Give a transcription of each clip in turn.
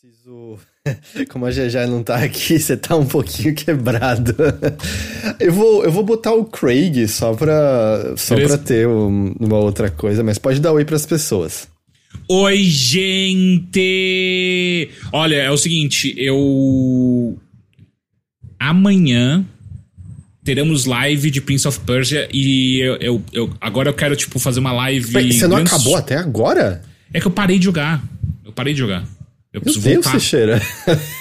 preciso. Como a GG não tá aqui, você tá um pouquinho quebrado. Eu vou, eu vou botar o Craig só pra, só pra ter um, uma outra coisa, mas pode dar oi pras pessoas. Oi, gente! Olha, é o seguinte, eu. Amanhã teremos live de Prince of Persia e eu, eu, eu agora eu quero, tipo, fazer uma live. Você não acabou até agora? É que eu parei de jogar. Eu parei de jogar. Eu preciso Meu Deus, voltar. Teixeira.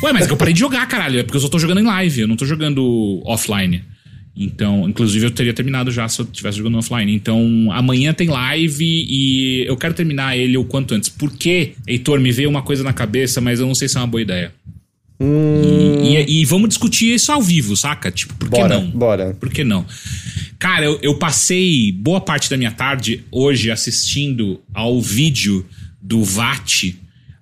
Ué, mas é que eu parei de jogar, caralho. É porque eu só tô jogando em live, eu não tô jogando offline. Então, inclusive eu teria terminado já se eu tivesse jogando offline. Então, amanhã tem live e eu quero terminar ele o quanto antes. Por quê? Heitor, me veio uma coisa na cabeça, mas eu não sei se é uma boa ideia. Hum... E, e, e, vamos discutir isso ao vivo, saca? Tipo, por que bora, não? Bora. Por que não? Cara, eu, eu passei boa parte da minha tarde hoje assistindo ao vídeo do VAT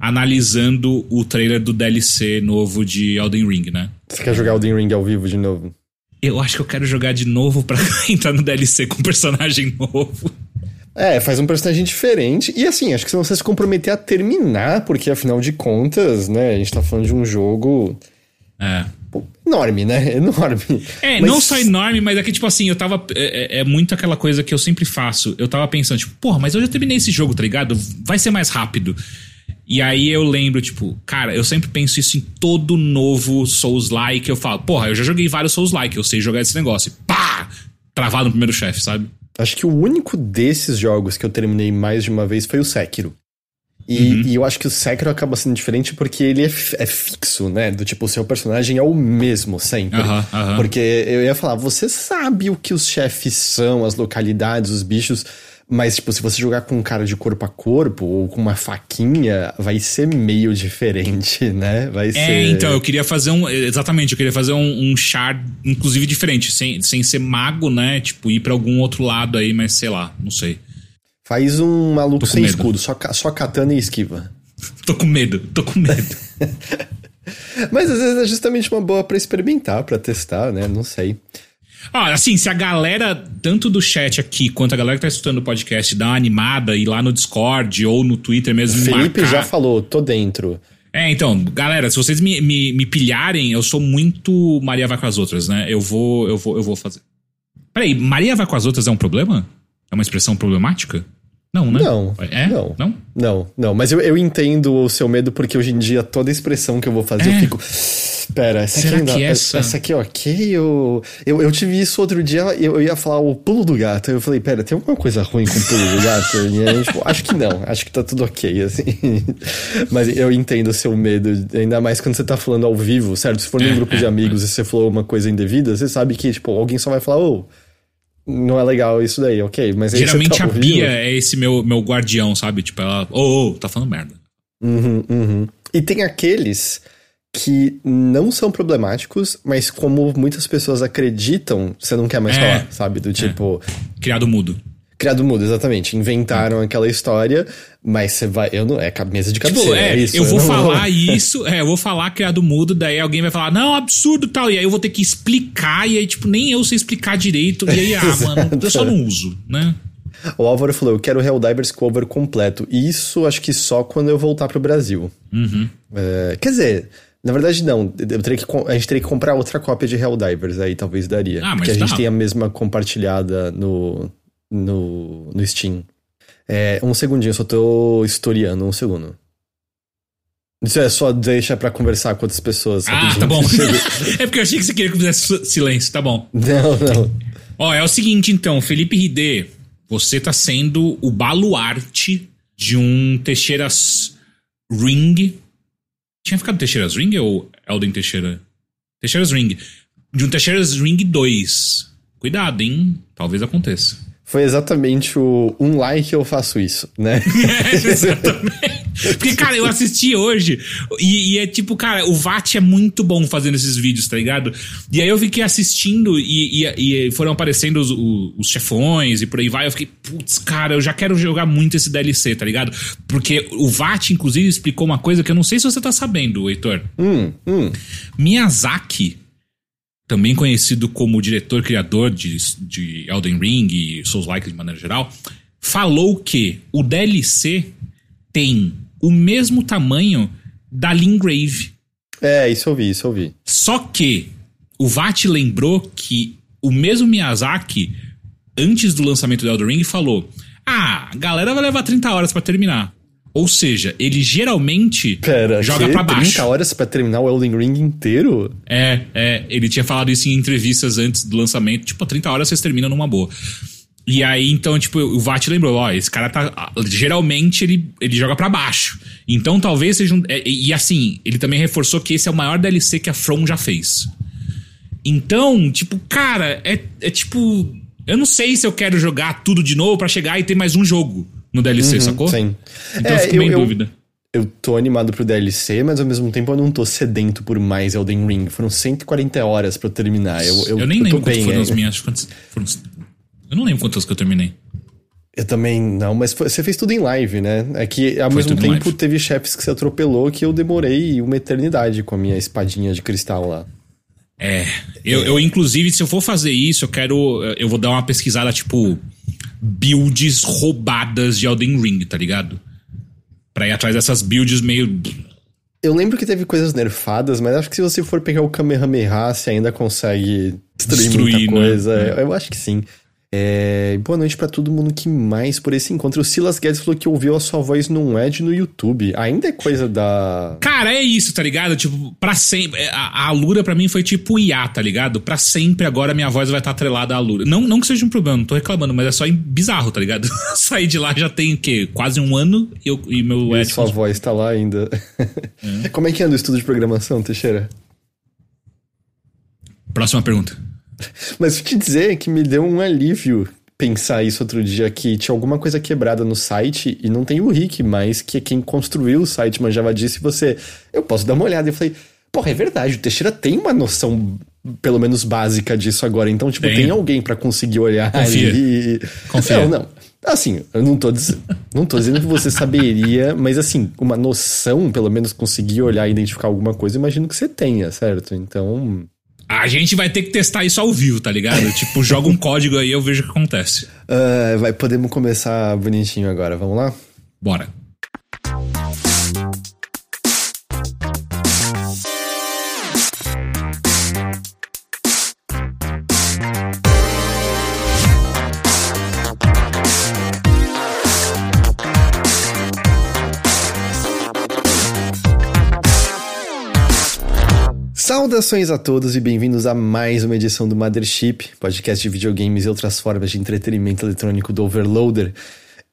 analisando o trailer do DLC novo de Elden Ring, né? Você quer jogar Elden Ring ao vivo de novo? Eu acho que eu quero jogar de novo pra entrar no DLC com um personagem novo. É, faz um personagem diferente. E assim, acho que se você se comprometer a terminar, porque afinal de contas, né, a gente tá falando de um jogo. É. enorme, né? Enorme. É, mas... não só enorme, mas é que, tipo assim, eu tava. É, é, é, muito aquela coisa que eu sempre faço. Eu tava pensando, tipo, porra, mas eu já terminei esse jogo, tá ligado? Vai ser mais rápido. E aí eu lembro, tipo, cara, eu sempre penso isso em todo novo Souls-like. Eu falo, porra, eu já joguei vários Souls-like, eu sei jogar esse negócio. E pá! Travado no primeiro chefe, sabe? Acho que o único desses jogos que eu terminei mais de uma vez foi o Sekiro. E, uhum. e, eu acho que o Sekiro acaba sendo diferente porque ele é, é, fixo, né? Do tipo, o seu personagem é o mesmo sempre. Uhum, uhum. Porque eu ia falar, você sabe o que os chefes são, as localidades, os bichos. Mas, tipo, se você jogar com um cara de corpo a corpo ou com uma faquinha, vai ser meio diferente, né? Vai é, ser. É, então, eu queria fazer um. Exatamente, eu queria fazer um, um char, inclusive, diferente, sem, sem ser mago, né? Tipo, ir pra algum outro lado aí, mas sei lá, não sei. Faz um maluco sem medo. escudo, só, só katana e esquiva. tô com medo, tô com medo. mas às vezes é justamente uma boa para experimentar, para testar, né? Não sei. Ah, assim, se a galera, tanto do chat aqui quanto a galera que tá escutando o podcast, dá uma animada e lá no Discord ou no Twitter mesmo. Felipe marcar... já falou, tô dentro. É, então, galera, se vocês me, me, me pilharem, eu sou muito Maria vai com as outras, né? Eu vou, eu vou, eu vou fazer. Peraí, Maria vai com as outras é um problema? É uma expressão problemática? Não, né? Não. É? Não. Não? Não, não. Mas eu, eu entendo o seu medo porque hoje em dia toda expressão que eu vou fazer é. eu fico. Pera, essa Será aqui ainda, essa... essa aqui, ok? Eu, eu, eu tive isso outro dia, eu, eu ia falar o pulo do gato. Eu falei, pera, tem alguma coisa ruim com o pulo do gato? E aí, tipo, acho que não, acho que tá tudo ok, assim. Mas eu entendo o seu medo, ainda mais quando você tá falando ao vivo, certo? Se for num é, grupo de é, amigos e você falou uma coisa indevida, você sabe que, tipo, alguém só vai falar, ô. Oh, não é legal isso daí, ok. Mas Geralmente tá a Bia é esse meu, meu guardião, sabe? Tipo, ela, ô, oh, oh, tá falando merda. Uhum, uhum. E tem aqueles que não são problemáticos, mas como muitas pessoas acreditam, você não quer mais é, falar, sabe? Do é. tipo. É. Criado mudo. Criado mudo, exatamente. Inventaram é. aquela história, mas você vai. Eu não. É mesa de cabeça. Tipo, é, é isso. Eu vou falar vou... isso, é, eu vou falar criado mudo, daí alguém vai falar, não, absurdo tal. E aí eu vou ter que explicar, e aí, tipo, nem eu sei explicar direito. E aí, ah, mano, eu só não uso, né? O Álvaro falou: eu quero Helldivers Cover completo. Isso acho que só quando eu voltar pro Brasil. Uhum. É, quer dizer, na verdade, não. Eu teria que, a gente teria que comprar outra cópia de Helldivers, aí talvez daria. Ah, porque a gente tem a mesma compartilhada no, no, no Steam. É, um segundinho, só tô historiando, um segundo. Isso é só deixa para conversar com outras pessoas. Ah, tá bom. é porque eu achei que você queria que eu fizesse silêncio, tá bom. Não, não. Ó, é o seguinte então, Felipe Ridê, você tá sendo o baluarte de um Teixeiras Ring tinha ficado Teixeira's Ring ou Elden Teixeira? Teixeira's Ring. De um Teixeira's Ring 2. Cuidado, hein? Talvez aconteça. Foi exatamente o um like eu faço isso, né? é, exatamente. Porque, cara, eu assisti hoje e, e, é tipo, cara, o VAT é muito bom fazendo esses vídeos, tá ligado? E aí eu fiquei assistindo e, e, e foram aparecendo os, os, chefões e por aí vai. Eu fiquei, putz, cara, eu já quero jogar muito esse DLC, tá ligado? Porque o VAT, inclusive, explicou uma coisa que eu não sei se você tá sabendo, Heitor. Hum, hum. Miyazaki, também conhecido como diretor criador de, de Elden Ring e Souls-like de maneira geral, falou que o DLC tem o mesmo tamanho da Lingrave. É, isso eu vi, isso eu vi. Só que o VAT lembrou que o mesmo Miyazaki, antes do lançamento do Elden Ring, falou: Ah, a galera vai levar 30 horas para terminar. Ou seja, ele geralmente Pera, joga para baixo. 30 horas pra terminar o Elden Ring inteiro? É, é, ele tinha falado isso em entrevistas antes do lançamento, tipo, 30 horas vocês terminam numa boa. E aí, então, tipo, o VAT lembrou, ó, esse cara tá. Geralmente ele, ele joga para baixo. Então talvez seja um. é, e assim, ele também reforçou que esse é o maior DLC que a From já fez. Então, tipo, cara, é, é tipo. Eu não sei se eu quero jogar tudo de novo pra chegar e ter mais um jogo no DLC, sacou? Uhum, Sim. Então É, eu fico eu- meio em dúvida. Eu tô animado pro DLC, mas ao mesmo tempo eu não tô sedento por mais Elden Ring. Foram 140 horas pra eu terminar. Eu, eu, Eu, nem eu lembro quantas foram é. as minhas. Quantas, foram, eu não lembro quantas que eu terminei. Eu também não, mas foi- você fez tudo em live, né? É que ao Foi mesmo tempo live. teve chefes que você atropelou que eu demorei uma eternidade com a minha espadinha de cristal lá. É. Eu, eu, inclusive, se eu for fazer isso, eu quero. Eu vou dar uma pesquisada, tipo. Builds roubadas de Elden Ring, tá ligado? Pra ir atrás dessas builds meio. Eu lembro que teve coisas nerfadas, mas acho que se você for pegar o Kamehameha, você ainda consegue destruir, Destruir, muita né? coisa. É. Eu acho que sim. É, Boa noite pra todo mundo que mais por esse encontro. O Silas Guedes falou que ouviu a sua voz num ad no YouTube. Ainda é coisa da. Cara, é isso, tá ligado? Tipo, pra sempre. A, a Alura pra mim foi tipo IA, tá ligado? Pra sempre agora minha voz vai estar atrelada à Alura. Não, não que seja um problema, não tô reclamando, mas é só bizarro, tá ligado? Saí de lá já tem o quê? Quase um ano e, eu, e meu E ad sua voz tá lá ainda. Como é que anda o estudo de programação, Teixeira? Próxima pergunta. Mas vou te dizer que me deu um alívio pensar isso outro dia, que tinha alguma coisa quebrada no site e não tem o Rick mais, que é quem construiu o site, manjava disso, e você, eu posso dar uma olhada. E eu falei, porra, é verdade, o Teixeira tem uma noção, pelo menos básica disso agora, então, tipo, Tem. tem alguém pra conseguir olhar Confia. ali. Confia. Não, não. Assim, eu não tô, diz... não tô dizendo que você saberia, mas assim, uma noção, pelo menos conseguir olhar e identificar alguma coisa, imagino que você tenha, certo? Então. A gente vai ter que testar isso ao vivo, tá ligado? tipo, joga um código aí eu vejo o que acontece. Ah, vai, podemos começar bonitinho agora, vamos lá? Bora. Saudações a todos e bem-vindos a mais uma edição do Mothership, podcast de videogames e outras formas de entretenimento eletrônico do Overloader.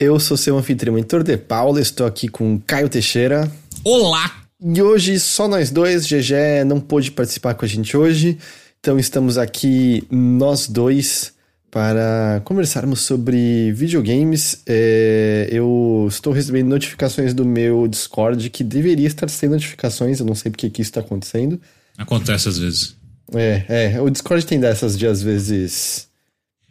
Eu sou seu anfitrião Heitor de Paula, estou aqui com Caio Teixeira. Olá! E hoje só nós dois, GG não pôde participar com a gente hoje, então estamos aqui nós dois para conversarmos sobre videogames. É, eu estou recebendo notificações do meu Discord que deveria estar sem notificações, eu não sei porque que isso está acontecendo. Acontece às vezes. É, é, o Discord tem dessas de às vezes.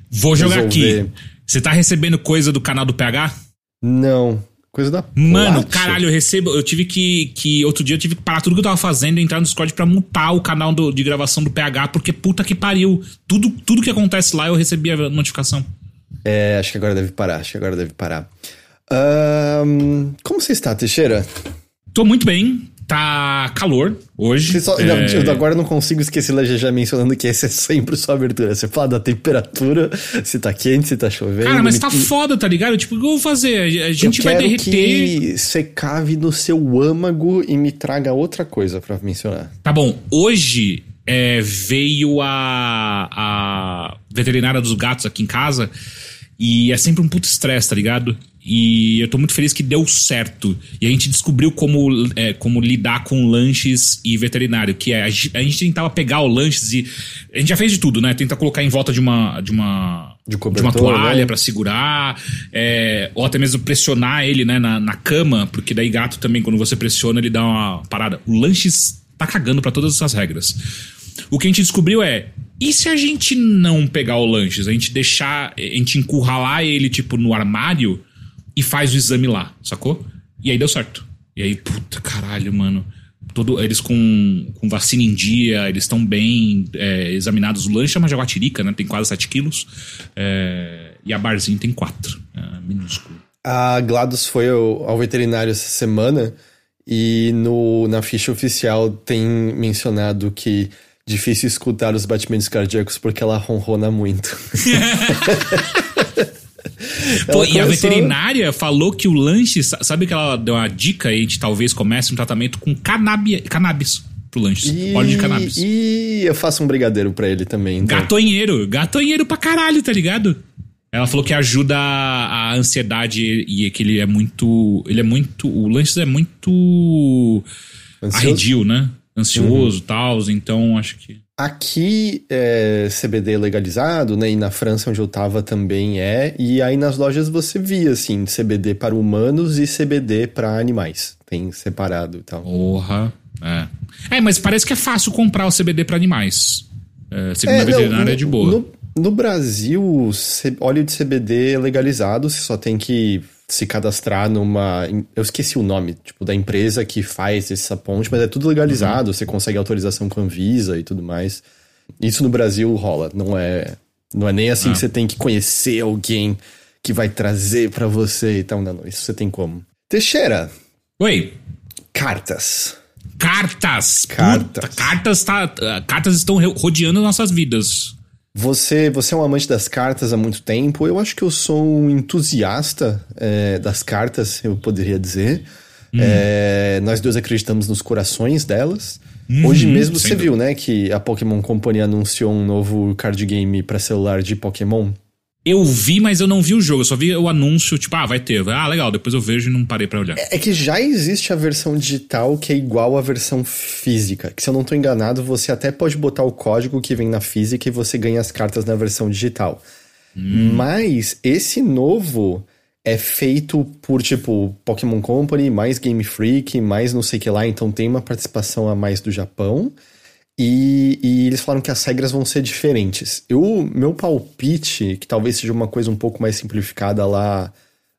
Vou jogar Resolver. aqui. Você tá recebendo coisa do canal do PH? Não, coisa da. Mano, Plat. caralho, eu recebo. Eu tive que, que. Outro dia eu tive que parar tudo que eu tava fazendo e entrar no Discord pra mutar o canal do- de gravação do PH, porque puta que pariu. Tudo, tudo que acontece lá eu recebi a notificação. É, acho que agora deve parar, acho que agora deve parar. Ahn, como você está, Teixeira? Tô muito bem. Tá calor hoje. Só- É, não, eu agora não consigo esquecer da GG mencionando que essa é sempre sua abertura. Você fala da temperatura, se tá quente, se tá chovendo. Cara, mas me- tá foda, tá ligado? Tipo, o que eu vou fazer? A eu gente vai quero derreter. que você cave no seu âmago e me traga outra coisa pra mencionar. Tá bom, hoje é, veio a, a veterinária dos gatos aqui em casa e é sempre um puto estresse, tá ligado? E eu tô muito feliz que deu certo. E a gente descobriu como, é, como lidar com lanches e veterinário, que é a gente, tentava pegar o lanches e. A gente já fez de tudo, né? Tenta colocar em volta de uma. De uma De de uma toalha né? pra segurar, é, ou até mesmo pressionar ele né, na, na cama, porque daí gato também, quando você pressiona, ele dá uma parada. O lanches tá cagando pra todas essas regras. O que a gente descobriu é. E se a gente não pegar o lanches? A gente deixar. A gente encurralar ele, tipo, no armário e faz o exame lá, sacou? E aí deu certo. E aí, puta caralho, mano. Todo, eles com, com vacina em dia, eles estão bem é, examinados. O lanche é uma jaguatirica, né? Tem quase 7 quilos. É, e a barzinho tem 4. É, minúsculo. A GLaDOS foi ao, ao veterinário essa semana E no, na ficha oficial tem mencionado que difícil escutar os batimentos cardíacos porque ela ronrona muito. Pô, e a veterinária falou que o lanche, sabe que ela deu uma dica e a gente talvez comece um tratamento com cannabis, cannabis pro lanche. E, óleo de cannabis. E eu faço um brigadeiro para ele também. Então. Gatonheiro, gatonheiro pra caralho, tá ligado? Ela falou que ajuda a ansiedade e que ele é muito. Ele é muito. O lanche é muito. Ansioso? arredio, né? Ansioso e uhum. tal. Então acho que. Aqui é CBD legalizado, né? E na França, onde eu tava, também é. E aí nas lojas você via, assim, CBD para humanos e CBD para animais. Tem separado e tal. Porra. É. é, mas parece que é fácil comprar o CBD para animais. É, segundo é, a veterinária, não, é de boa. No, no Brasil, óleo de CBD é legalizado, você só tem que se cadastrar numa. Eu esqueci o nome, tipo, da empresa que faz essa ponte, mas é tudo legalizado, uhum. você consegue autorização com a Anvisa e tudo mais. Isso no Brasil rola, não é. Não é nem assim ah. que você tem que conhecer alguém que vai trazer para você e tal. Não, não, isso você tem como. Teixeira. Oi. Cartas. Cartas. Cartas. Puta, cartas, tá, cartas estão rodeando nossas vidas. Você, você é um amante das cartas há muito tempo. Eu acho que eu sou um entusiasta é, das cartas, eu poderia dizer. Hum. É, nós dois acreditamos nos corações delas. Hum, Hoje mesmo você viu, né, que a Pokémon Company anunciou um novo card game para celular de Pokémon. Eu vi, mas eu não vi o jogo. Eu só vi o anúncio, tipo, ah, vai ter. Ah, legal. Depois eu vejo e não parei pra olhar. É, é que já existe a versão digital que é igual à versão física. Que se eu não tô enganado, você até pode botar o código que vem na física e você ganha as cartas na versão digital. Hum. Mas esse novo é feito por, tipo, Pokémon Company, mais Game Freak, mais não sei o que lá. Então tem uma participação a mais do Japão. E, e, eles falaram que as regras vão ser diferentes. Eu, meu palpite, que talvez seja uma coisa um pouco mais simplificada lá,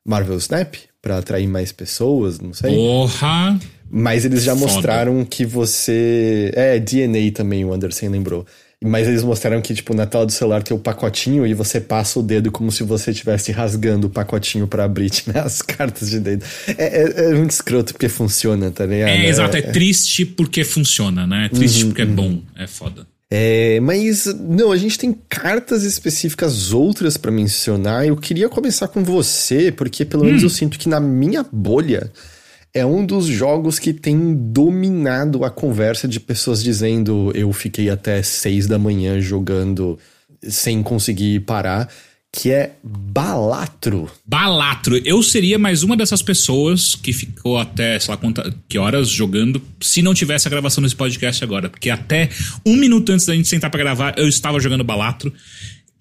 Marvel Snap, para atrair mais pessoas, não sei. Porra! Mas eles já Foda. mostraram que você. É, DNA também, o Anderson lembrou. Mas eles mostraram que, tipo, na tela do celular tem o pacotinho e você passa o dedo como se você estivesse rasgando o pacotinho para abrir né, as cartas de dedo. É, é, é, muito escroto porque funciona, tá ligado? É, exato. É, é triste porque funciona, né? É triste uhum, porque é uhum. bom. É foda. É, mas não, a gente tem cartas específicas outras para mencionar. Eu queria começar com você, porque pelo menos hum. eu sinto que na minha bolha é um dos jogos que tem dominado a conversa de pessoas dizendo eu fiquei até seis da manhã jogando sem conseguir parar, que é Balatro. Balatro. Eu seria mais uma dessas pessoas que ficou até, sei lá quantas, que horas jogando, se não tivesse a gravação desse podcast agora. Porque até um minuto antes da gente sentar para gravar, eu estava jogando Balatro.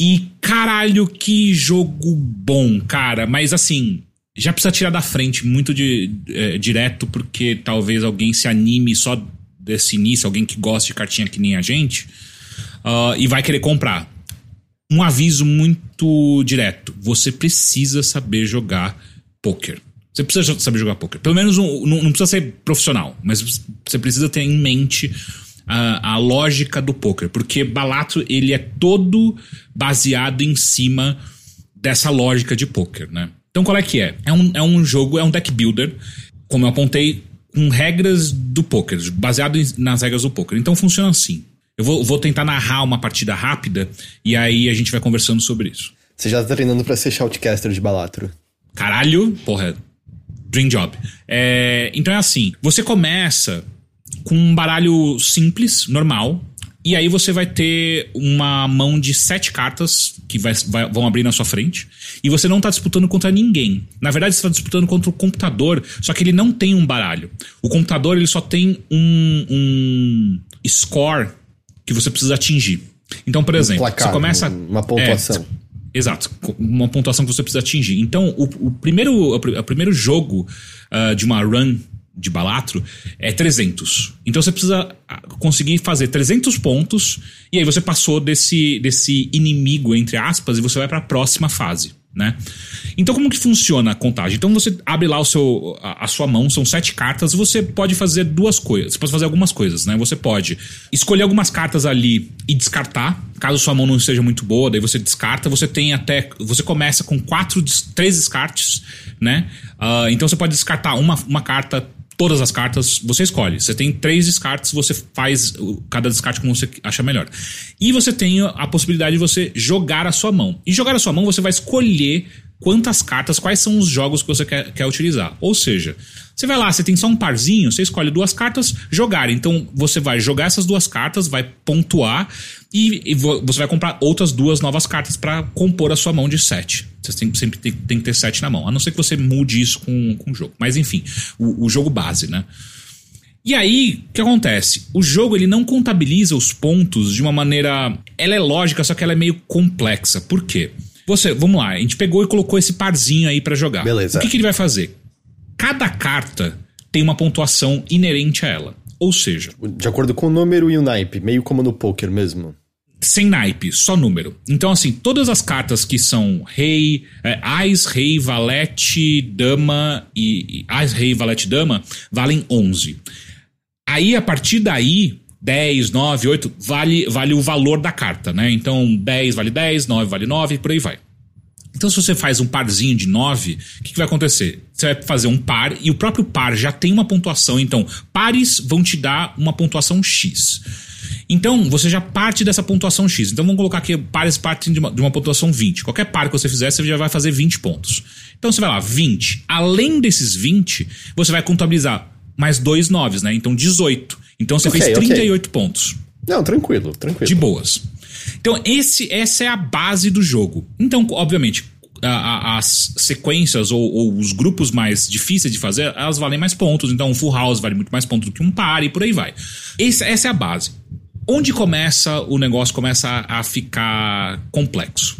E caralho, que jogo bom, cara. Mas assim, já precisa tirar da frente muito de, é, direto, porque talvez alguém se anime só desse início, alguém que gosta de cartinha que nem a gente, uh, e vai querer comprar. Um aviso muito direto: você precisa saber jogar poker. Você precisa saber jogar poker. Pelo menos um, não, não, precisa ser profissional, mas você precisa ter em mente a, a lógica do poker, porque Balato ele é todo baseado em cima dessa lógica de poker, né? Então qual é que é? É um, é um jogo, é um deck builder, como eu apontei, com regras do poker, baseado nas regras do poker. Então funciona assim. Eu vou, vou tentar narrar uma partida rápida e aí a gente vai conversando sobre isso. Você já tá treinando pra ser shoutcaster de Balatro. Caralho, porra. Dream job. É, então é assim: você começa com um baralho simples, normal, e aí você vai ter uma mão de sete cartas que vai, vai, vão abrir na sua frente. E você não está disputando contra ninguém. Na verdade, você está disputando contra o computador, só que ele não tem um baralho. O computador ele só tem um, um score que você precisa atingir. Então, por exemplo, um placar, você começa. Uma pontuação. É, exato, uma pontuação que você precisa atingir. Então, o, o primeiro, o, primeiro jogo uh, de uma run de Balatro é 300. Então você precisa ah, conseguir fazer 300 pontos e aí você passou desse, desse inimigo, entre aspas, e você vai para a próxima fase. Né? Então como que funciona a contagem? Então você abre lá o seu, a, a, sua mão, são sete cartas, você pode fazer duas coisas, você pode fazer algumas coisas, né? Você pode escolher algumas cartas ali e descartar, caso sua mão não esteja muito boa, daí você descarta, você tem até, você começa com quatro, três descartes, né? Uh, então você pode descartar uma, uma carta todas as cartas, você escolhe. Você tem três descartes, você faz cada descarte como você acha melhor. E você tem a possibilidade de você jogar a sua mão. E jogar a sua mão, você vai escolher quantas cartas, quais são os jogos que você quer, quer utilizar. Ou seja, você vai lá, você tem só um parzinho, você escolhe duas cartas, jogar. Então você vai jogar essas duas cartas, vai pontuar e, e você vai comprar outras duas novas cartas para compor a sua mão de sete. Você tem, sempre tem, tem, que ter sete na mão. A não ser que você mude isso com, com o jogo. Mas enfim, o, o jogo base, né? E aí, o que acontece? O jogo ele não contabiliza os pontos de uma maneira. Ela é lógica, só que ela é meio complexa. Por quê? Você, vamos lá, a gente pegou e colocou esse parzinho aí para jogar. Beleza. O que, que ele vai fazer? Cada carta tem uma pontuação inerente a ela. Ou seja, De acordo com o número e o naipe, meio como no poker mesmo. sem naipe, só número. Então, assim, todas as cartas que são rei, é, ás, rei, valete, dama e, e ás, rei, valete, dama valem 11. Aí, a partir daí, 10, 9, 8, vale, vale o valor da carta, né? Então, 10 vale 10, 9 vale 9 e por aí vai. Então, se você faz um parzinho de 9, o que, que vai acontecer? Você vai fazer um par e o próprio par já tem uma pontuação. Então, pares vão te dar uma pontuação X. Então, você já parte dessa pontuação X. Então, vamos colocar aqui pares partem de uma, de uma pontuação 20. Qualquer par que você fizer, você já vai fazer 20 pontos. Então, você vai lá, 20. Além desses 20, você vai contabilizar mais dois 9, né? Então, 18. Então, você Ok, fez ok. 38 pontos. Não, tranquilo, tranquilo. De boas. Então, esse, essa é a base do jogo. Então, obviamente, a- a- as sequências ou, ou os grupos mais difíceis de fazer, elas valem mais pontos. Então, um full house vale muito mais pontos do que um par e por aí vai. Esse- essa é a base. Onde começa o negócio começa a, a ficar complexo?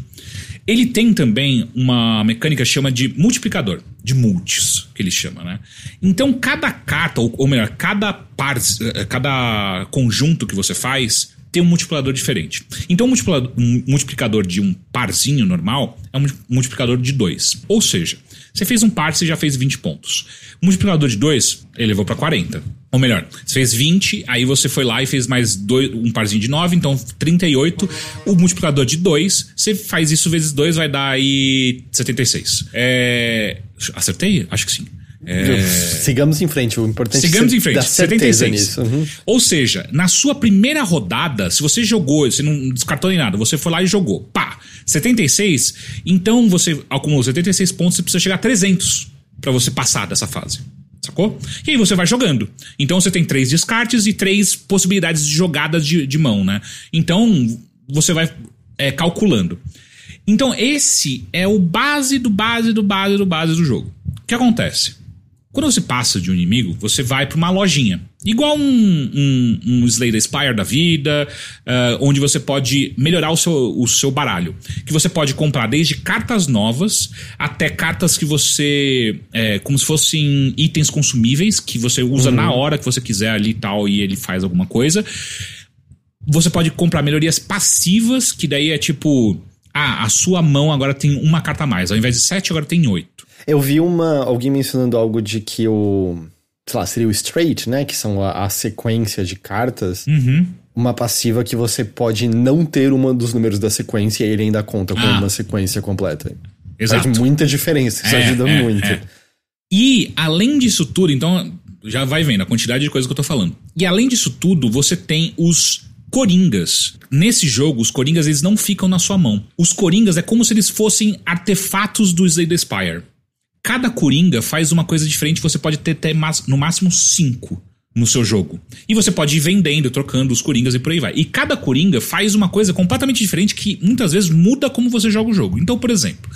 Ele tem também uma mecânica chama de multiplicador, de multis, que ele chama, né? Então, cada carta, ou, ou melhor, cada par, eh, cada conjunto que você faz tem um multiplicador diferente. Então, um multiplicador, de um parzinho normal é um multiplicador de 2. Ou seja, você fez um par, você já fez 20 pontos. O multiplicador de 2, ele levou para 40. Ou melhor, você fez 20, aí você foi lá e fez mais dois, um parzinho de 9, então 38. O multiplicador de 2, você faz isso vezes 2, vai dar aí 76. É. Acertei? Acho que sim. É... Sigamos em frente, o importante Sigamos é em frente, dar certeza 76. nisso. Uhum. Ou seja, na sua primeira rodada, se você jogou, você não descartou nem nada, você foi lá e jogou, pá, 76, então você acumulou 76 pontos, você precisa chegar a 300 pra você passar dessa fase. Sacou? E aí você vai jogando. Então você tem três descartes e três possibilidades de jogadas de, de mão, né? Então você vai é, calculando. Então esse é o base do base do base do base do jogo. O que acontece? Quando você passa de um inimigo, você vai para uma lojinha. Igual um, um, um Slay the Spire da vida, ah, onde você pode melhorar o seu, o seu baralho. Que você pode comprar desde cartas novas até cartas que você. É, como se fossem itens consumíveis, que você usa na hora que você quiser ali e tal, e ele faz alguma coisa. Você pode comprar melhorias passivas, que daí é tipo. Ah, a sua mão agora tem uma carta a mais. Ao invés de sete, agora tem oito. Eu vi uma alguém mencionando algo de que o. Sei lá, seria o straight, né? Que são a, a sequência de cartas. Uhum. Uma passiva que você pode não ter uma dos números da sequência e ele ainda conta com Ah. uma sequência completa. Exato. Faz muita diferença, isso É, ajuda é, muito. é. E além disso tudo, então já vai vendo a quantidade de coisa que eu tô falando. E além disso tudo, você tem os coringas. Nesse jogo, os coringas eles não ficam na sua mão. Os coringas é como se eles fossem artefatos do Slay the Spire. Cada coringa faz uma coisa diferente, você pode ter até no máximo cinco no seu jogo. E você pode ir vendendo, trocando os coringas e por aí vai. E cada coringa faz uma coisa completamente diferente que muitas vezes muda como você joga o jogo. Então, por exemplo,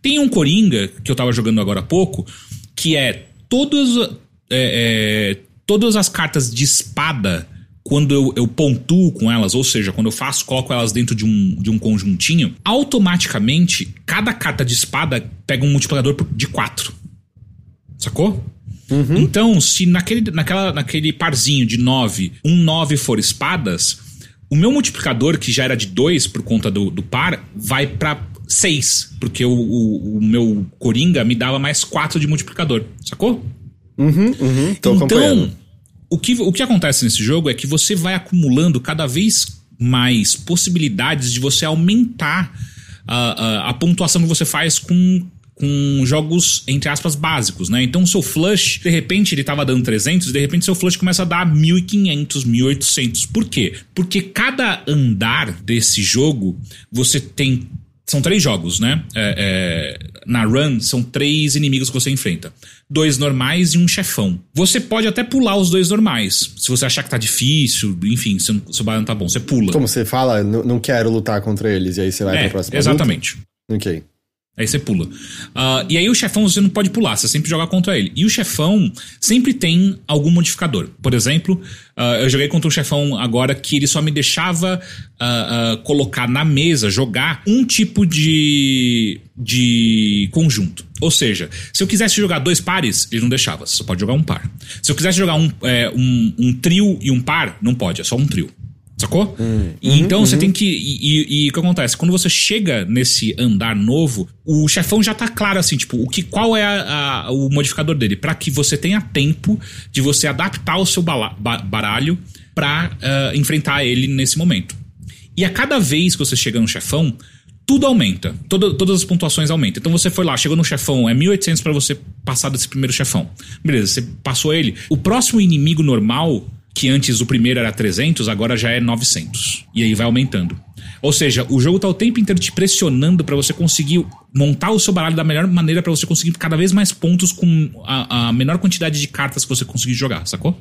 tem um coringa que eu tava jogando agora há pouco, que é todas, é, é, todas as cartas de espada quando eu, eu pontuo com elas, ou seja, quando eu faço, coloco elas dentro de um, de um conjuntinho, automaticamente cada carta de espada pega um multiplicador de 4. Sacou? Então, se naquele, naquela, naquele parzinho de 9, um 9 for espadas, o meu multiplicador, que já era de 2 por conta do, do par, vai pra 6. Porque o, o, o meu Coringa me dava mais 4 de multiplicador. Sacou? Uhum, uhum. Então, o que, o que acontece nesse jogo é que você vai acumulando cada vez mais possibilidades de você aumentar a, a, a pontuação que você faz com, com jogos, entre aspas, básicos, né? Então o seu flush, de repente ele tava dando 300, de repente seu flush começa a dar 1500, 1800. Por quê? Porque cada andar desse jogo, você tem são três jogos, né? É, é, na run, são três inimigos que você enfrenta. Dois normais e um chefão. Você pode até pular os dois normais. Se você achar que tá difícil, enfim, se o seu não tá bom, você pula. Como você fala, não quero lutar contra eles, e aí você vai é, pra próxima Exatamente. Luta? Ok. Aí você pula. Uh, e aí o chefão você não pode pular, você sempre joga contra ele. E o chefão sempre tem algum modificador. Por exemplo, uh, eu joguei contra um chefão agora que ele só me deixava uh, colocar na mesa, jogar um tipo de, de conjunto. Ou seja, se eu quisesse jogar dois pares, ele não deixava, você só pode jogar um par. Se eu quisesse jogar um, é, um, um trio e um par, não pode, é só um trio. Sacou? Hum, e, então uhum. você tem que. E, e, o que acontece? Quando você chega nesse andar novo, o chefão já tá claro assim, tipo, o que, qual é a, a, o modificador dele? para que você tenha tempo de você adaptar o seu bala, ba, baralho pra uh, enfrentar ele nesse momento. E a cada vez que você chega no chefão, tudo aumenta. Todo, todas as pontuações aumentam. Então você foi lá, chegou no chefão, é 1800 para você passar desse primeiro chefão. Beleza, você passou ele. O próximo inimigo normal que antes o primeiro era 300, agora já é 900. E aí vai aumentando. Ou seja, o jogo tá o tempo inteiro te pressionando para você conseguir montar o seu baralho da melhor maneira para você conseguir cada vez mais pontos com a, a, menor quantidade de cartas que você conseguir jogar, sacou?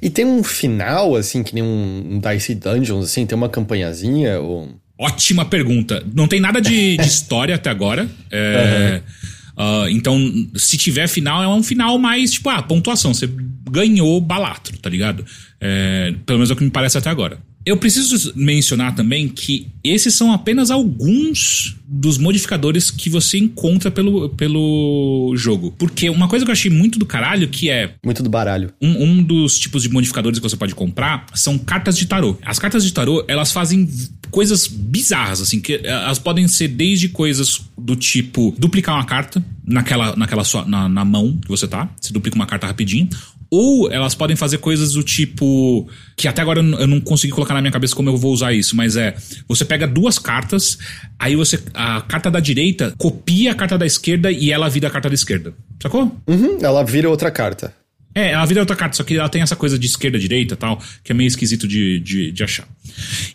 E tem um final, assim, que nem um, Dice Dungeons, assim, tem uma campanhazinha? Ou... Ótima pergunta. Não tem nada de, de história até agora. É. Uhum. Uh, então, se tiver final, é um final mais, tipo, ah, pontuação. Você ganhou balatro, tá ligado? É, pelo menos é o que me parece até agora. Eu preciso mencionar também que esses são apenas alguns dos modificadores que você encontra pelo, pelo jogo. Porque uma coisa que eu achei muito do caralho que é. Muito do baralho. Um, um dos tipos de modificadores que você pode comprar são cartas de tarô. As cartas de tarô, elas fazem coisas bizarras, assim, que elas podem ser desde coisas do tipo duplicar uma carta naquela, naquela sua, na, na mão que você tá. Você duplica uma carta rapidinho. Ou elas podem fazer coisas do tipo. Que até agora eu não consegui colocar na minha cabeça como eu vou usar isso, mas é. Você pega duas cartas, aí você. A carta da direita copia a carta da esquerda e ela vira a carta da esquerda. Sacou? Uhum, ela vira outra carta. É, ela vira outra carta, só que ela tem essa coisa de esquerda, direita e tal, que é meio esquisito de, de, de, achar.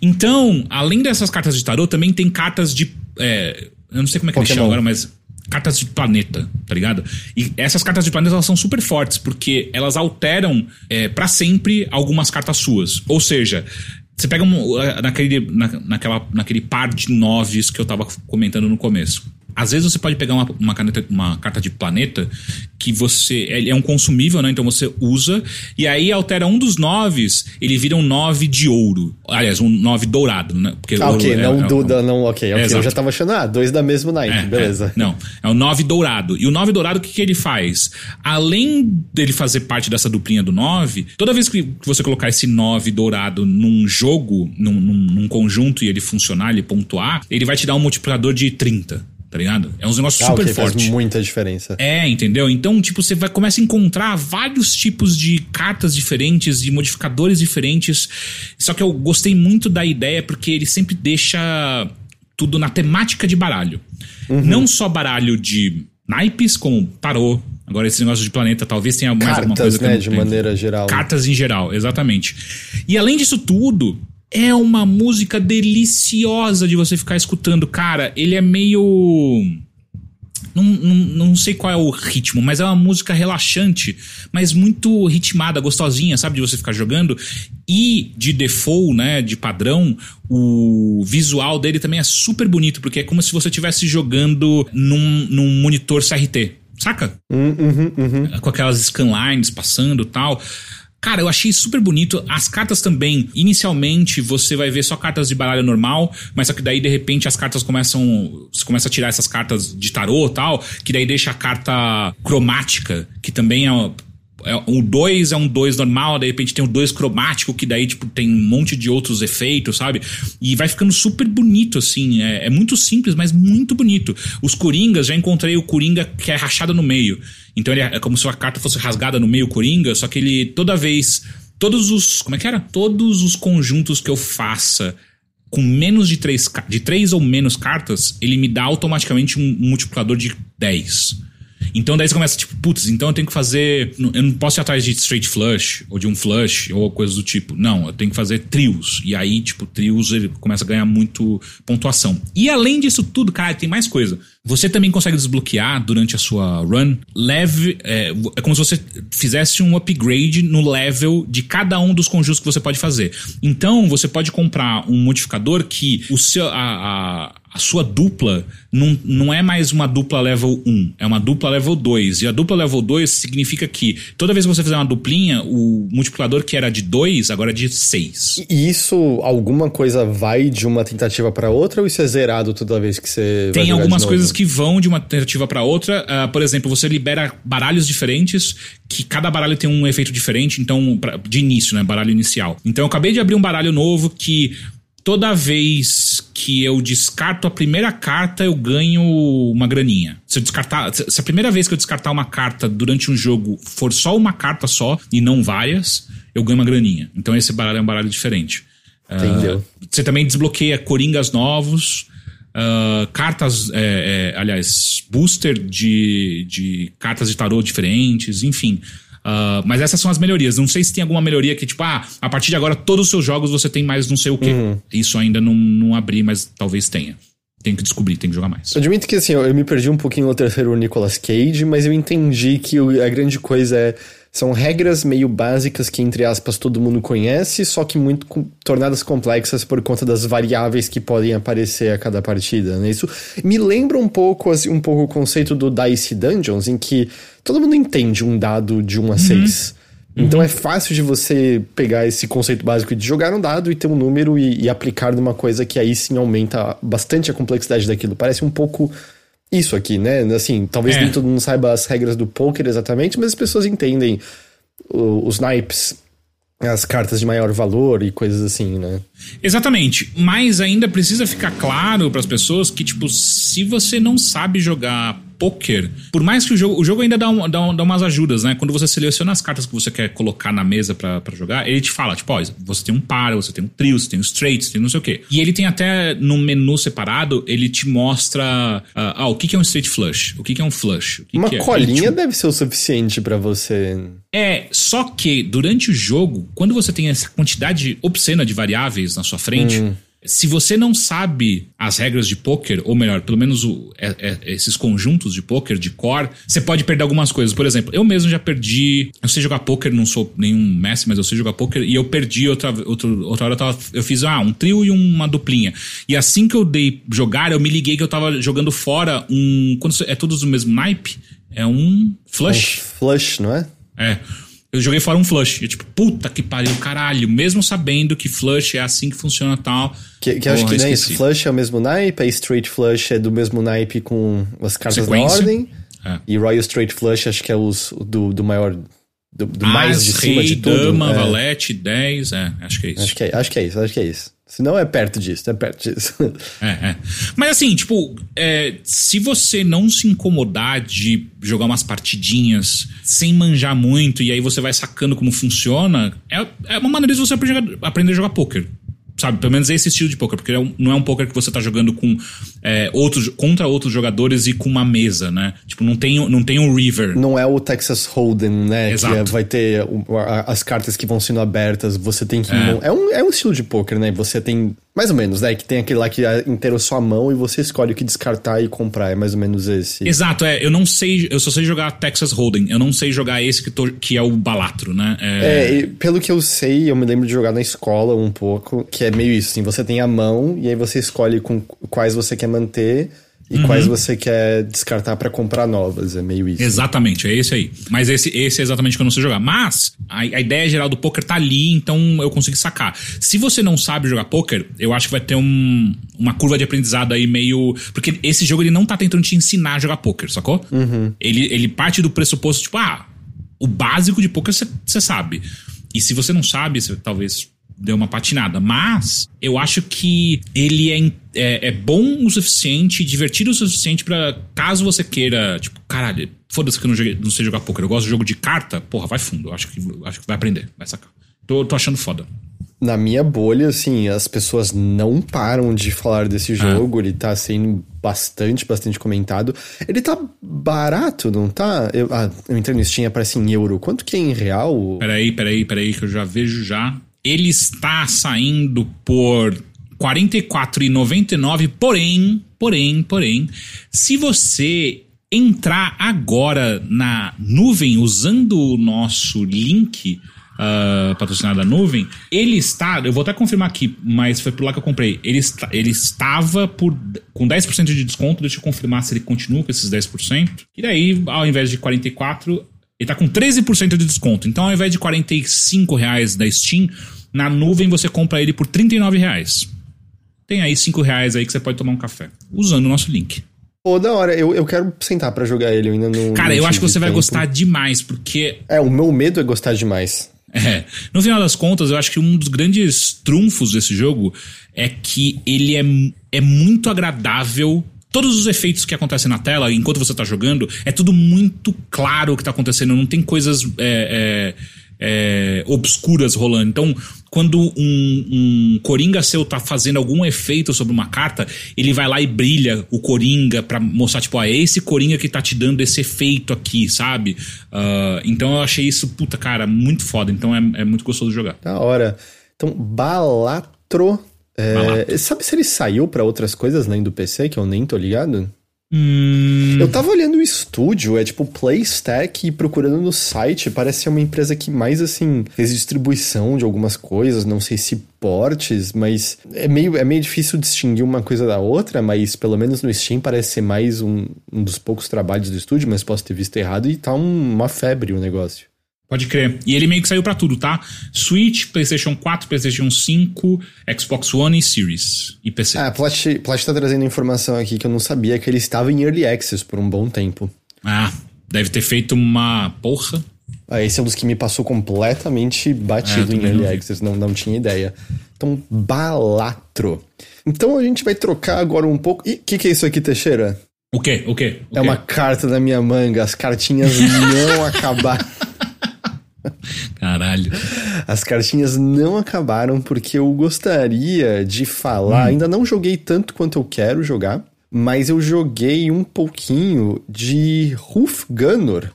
Então, além dessas cartas de tarô, também tem cartas de. É, eu não sei como é que Pokémon. eles chamam agora, mas cartas de planeta, tá ligado? E essas cartas de planeta elas são super fortes, porque elas alteram é, para sempre algumas cartas suas. Ou seja, você pega um, naquele, na, naquela, naquele par de noves que eu tava comentando no começo. Às vezes você pode pegar uma, uma, caneta, uma carta de planeta que você. É um consumível, né? Então você usa, e aí altera um dos noves, ele vira um nove de ouro. Aliás, um nove dourado, né? Porque ah, ok, é, não, é, do, é, não, ok, ok. eu já tava achando, ah, dois da mesma night, é, beleza. É, não, é o nove dourado. E o nove dourado, o que, que ele faz? Além dele fazer parte dessa duplinha do nove, toda vez que você colocar esse nove dourado num jogo, num, num, num conjunto e ele funcionar, ele pontuar, ele vai te dar um multiplicador de 30 tá ligado? É um negócio ah, super okay, forte. Faz muita diferença. É, entendeu? Então, tipo, você vai começa a encontrar vários tipos de cartas diferentes, de modificadores diferentes. Só que eu gostei muito da ideia porque ele sempre deixa tudo na temática de baralho. Uhum. Não só baralho de naipes, como tarô. Agora, esse negócio de planeta talvez tenha mais Cartas, alguma coisa que né, de maneira geral. Cartas em geral, exatamente. E além disso tudo, é uma música deliciosa de você ficar escutando. Cara, ele é meio. Não, não, não sei qual é o ritmo, mas é uma música relaxante, mas muito ritmada, gostosinha, sabe? De você ficar jogando. E de default, né? De padrão, o visual dele também é super bonito, porque é como se você estivesse jogando num, num monitor CRT, saca? Uhum, uhum. Com aquelas scanlines passando tal. Cara, eu achei super bonito. As cartas também, inicialmente, você vai ver só cartas de baralho normal, mas só que daí, de repente, as cartas começam. Você começa a tirar essas cartas de tarô tal, que daí deixa a carta cromática, que também é, o 2 é um 2 normal, de repente tem o 2 cromático, que daí, tipo, tem um monte de outros efeitos, sabe? E vai ficando super bonito, assim. É, é muito simples, mas muito bonito. Os Coringas, já encontrei o Coringa que é rachado no meio. Então ele é, é como se a carta fosse rasgada no meio Coringa, só que ele toda vez. Todos os. Como é que era? Todos os conjuntos que eu faça com menos de três, de três ou menos cartas, ele me dá automaticamente um multiplicador de 10. Então daí você começa, tipo, putz, então eu tenho que fazer. Eu não posso ir atrás de straight flush, ou de um flush, ou coisa do tipo. Não, eu tenho que fazer trios. E aí, tipo, trios ele começa a ganhar muito pontuação. E além disso tudo, cara, tem mais coisa. Você também consegue desbloquear durante a sua run leve. É, é, como se você fizesse um upgrade no level de cada um dos conjuntos que você pode fazer. Então, você pode comprar um modificador que o seu, a, a, a sua dupla não, não é mais uma dupla level 1, é uma dupla level 2. E a dupla level 2 significa que toda vez que você fizer uma duplinha, o multiplicador que era de 2 agora é de 6. E isso, alguma coisa vai de uma tentativa para outra ou isso é zerado toda vez que você Tem algumas coisas que vão de uma tentativa para outra. Uh, por exemplo, você libera baralhos diferentes, que cada baralho tem um efeito diferente, então, pra, de início, né? Baralho inicial. Então eu acabei de abrir um baralho novo que toda vez que eu descarto a primeira carta, eu ganho uma graninha. Se eu descartar, se a primeira vez que eu descartar uma carta durante um jogo for só uma carta só e não várias, eu ganho uma graninha. Então esse baralho é um baralho diferente. Entendeu? Uh, você também desbloqueia coringas novos. Uh, cartas, é, é, aliás, booster de, de cartas de tarô diferentes, enfim. Uh, mas essas são as melhorias. Não sei se tem alguma melhoria que, tipo, ah, a partir de agora todos os seus jogos você tem mais não sei o quê. Uhum. Isso ainda não, não abri, mas talvez tenha. Tenho que descobrir, tenho que jogar mais. Eu admito que assim, eu me perdi um pouquinho no terceiro Nicolas Cage, mas eu entendi que a grande coisa é são regras meio básicas que, entre aspas, todo mundo conhece, só que muito com, tornadas complexas por conta das variáveis que podem aparecer a cada partida. Né? Isso me lembra um pouco, assim, um pouco o conceito do Dice Dungeons, em que todo mundo entende um dado de 1 a 6. Uhum. Então uhum. é fácil de você pegar esse conceito básico de jogar um dado e ter um número e, e aplicar numa coisa que aí sim aumenta bastante a complexidade daquilo. Parece um pouco isso aqui, né? Assim, talvez é. nem todo mundo saiba as regras do poker exatamente, mas as pessoas entendem os naipes, as cartas de maior valor e coisas assim, né? Exatamente. Mas ainda precisa ficar claro para as pessoas que, tipo, se você não sabe jogar poker, por mais que o jogo, o jogo ainda dá, um, dá, um, dá umas ajudas, né? Quando você seleciona as cartas que você quer colocar na mesa para jogar, ele te fala, tipo, ó, você tem um par, você tem um trio, você tem um straight, você tem não sei o quê. E ele tem até no menu separado, ele te mostra, uh, ah, o que, que é um straight flush, o que, que é um flush. Uma que é? colinha deve ser o suficiente para você. É, só que durante o jogo, quando você tem essa quantidade obscena de variáveis na sua frente, hum se você não sabe as regras de poker, ou melhor, pelo menos o, é, é, esses conjuntos de poker, de core, você pode perder algumas coisas. Por exemplo, eu mesmo já perdi. Eu sei jogar poker, não sou nenhum mestre, mas eu sei jogar poker, e eu perdi outra, outra, outra hora eu, tava, eu fiz ah, um trio e uma duplinha. E assim que eu dei jogar, eu me liguei que eu tava jogando fora um. Quando é todos do mesmo naipe, é um flush. Um flush, não é? É. Eu joguei fora um flush. E tipo, puta que pariu, caralho. Mesmo sabendo que flush é assim que funciona tal. Que, que acho que nem isso. Flush é o mesmo naipe, a straight flush é do mesmo naipe com as cartas Sequência. na ordem. É. E Royal Straight Flush acho que é os do, do maior. Do, do As, mais de cima rei, de tudo. Dama, é. valete, 10, é, acho que é isso. Acho que é, acho que é isso, acho que é isso. Se não é perto disso, é perto disso. É, é. Mas assim, tipo, é, se você não se incomodar de jogar umas partidinhas sem manjar muito e aí você vai sacando como funciona, é, é uma maneira de você aprender, aprender a jogar poker sabe, pelo menos esse estilo de poker, porque é não é um poker que você tá jogando com é, outros, contra outros jogadores e com uma mesa, né? Tipo, não tem, não tem um river. Não é o Texas Hold'em, né? Exato. Que é, vai ter as cartas que vão sendo abertas, você tem que... É. é, um, é um estilo de poker, né? Você tem mais ou menos, né? Que tem aquele lá que é inteiro sua mão e você escolhe o que descartar e comprar. É mais ou menos esse. Exato, é. Eu não sei. Eu só sei jogar Texas Hold'em. Eu não sei jogar esse que, tô, que é o Balatro, né? É... é pelo que eu sei, eu me lembro de jogar na escola um pouco, que é meio isso, assim. Você tem a mão e aí você escolhe com quais você quer manter e uhum. quais você quer descartar para comprar novas. É meio isso. Exatamente, é esse aí. Mas esse, esse é exatamente o que eu não sei jogar. Mas a, a ideia geral do poker tá ali, então eu consigo sacar. Se você não sabe jogar poker, eu acho que vai ter um, uma curva de aprendizado aí meio. Porque esse jogo ele não tá tentando te ensinar a jogar poker, sacou? Uhum. Ele, ele parte do pressuposto, tipo, ah, o básico de poker você sabe. E se você não sabe, você talvez deu uma patinada. Mas eu acho que ele é, é, é bom o suficiente, divertido o suficiente para caso você queira, tipo, caralho, foda-se que eu não, joguei, não sei jogar poker. Eu gosto de jogo de carta, porra, vai fundo. Eu acho que, acho que vai aprender, vai sacar. Tô, tô achando foda. na minha bolha, assim, as pessoas não param de falar desse jogo. Ah. Ele tá sendo bastante, bastante comentado. Ele tá barato, não tá? Eu, ah, eu entrei no Steam, aparece em euro. Quanto que é em real? Peraí, peraí, peraí, que eu já vejo já. Ele está saindo por 44,99, porém, porém, porém, se você entrar agora na nuvem usando o nosso link uh, patrocinado da nuvem, ele está, eu vou até confirmar aqui, mas foi por lá que eu comprei. Ele, está, ele estava por, com 10% de desconto, deixa eu confirmar se ele continua com esses 10%. E daí, ao invés de 44, ele está com 13% de desconto. Então, ao invés de 45 reais da Steam, na nuvem você compra ele por 39 reais. Tem aí 5 reais aí que você pode tomar um café, usando o nosso link. Pô, da hora, eu, eu quero sentar para jogar ele, eu ainda não. Cara, não eu acho que você tempo. vai gostar demais, porque. É, o meu medo é gostar demais. É. No final das contas, eu acho que um dos grandes trunfos desse jogo é que ele é, é muito agradável. Todos os efeitos que acontecem na tela, enquanto você tá jogando, é tudo muito claro o que tá acontecendo. Não tem coisas. É, é, é, obscuras rolando. Então, quando um, um Coringa seu tá fazendo algum efeito sobre uma carta, ele vai lá e brilha o Coringa pra mostrar, tipo, ah, é esse Coringa que tá te dando esse efeito aqui, sabe? Uh, então eu achei isso, puta, cara, muito foda. Então é, é muito gostoso jogar. Da hora. Então, Balatro. É. Sabe se ele saiu para outras coisas além do PC, que eu nem tô ligado? Hum... Eu tava olhando o estúdio, é tipo Playstack e procurando no site, parece ser uma empresa que mais assim fez distribuição de algumas coisas, não sei se portes, mas é meio, é meio difícil distinguir uma coisa da outra, mas pelo menos no Steam parece ser mais um, um dos poucos trabalhos do estúdio, mas posso ter visto errado e tá um, uma febre o negócio. Pode crer. E ele meio que saiu para tudo, tá? Switch, PlayStation 4, PlayStation 5, Xbox One e Series. E PC. Ah, Plat, Plat tá trazendo informação aqui que eu não sabia que ele estava em Early Access por um bom tempo. Ah, deve ter feito uma porra. Ah, esse é um dos que me passou completamente batido é, em Early Access, não, não tinha ideia. Então, Balatro. Então a gente vai trocar agora um pouco. E o que, que é isso aqui, Teixeira? O quê? O quê? O é quê? uma carta da minha manga, as cartinhas não acabaram. Caralho. As cartinhas não acabaram porque eu gostaria de falar. Hum. Ainda não joguei tanto quanto eu quero jogar, mas eu joguei um pouquinho de Roof Gunner.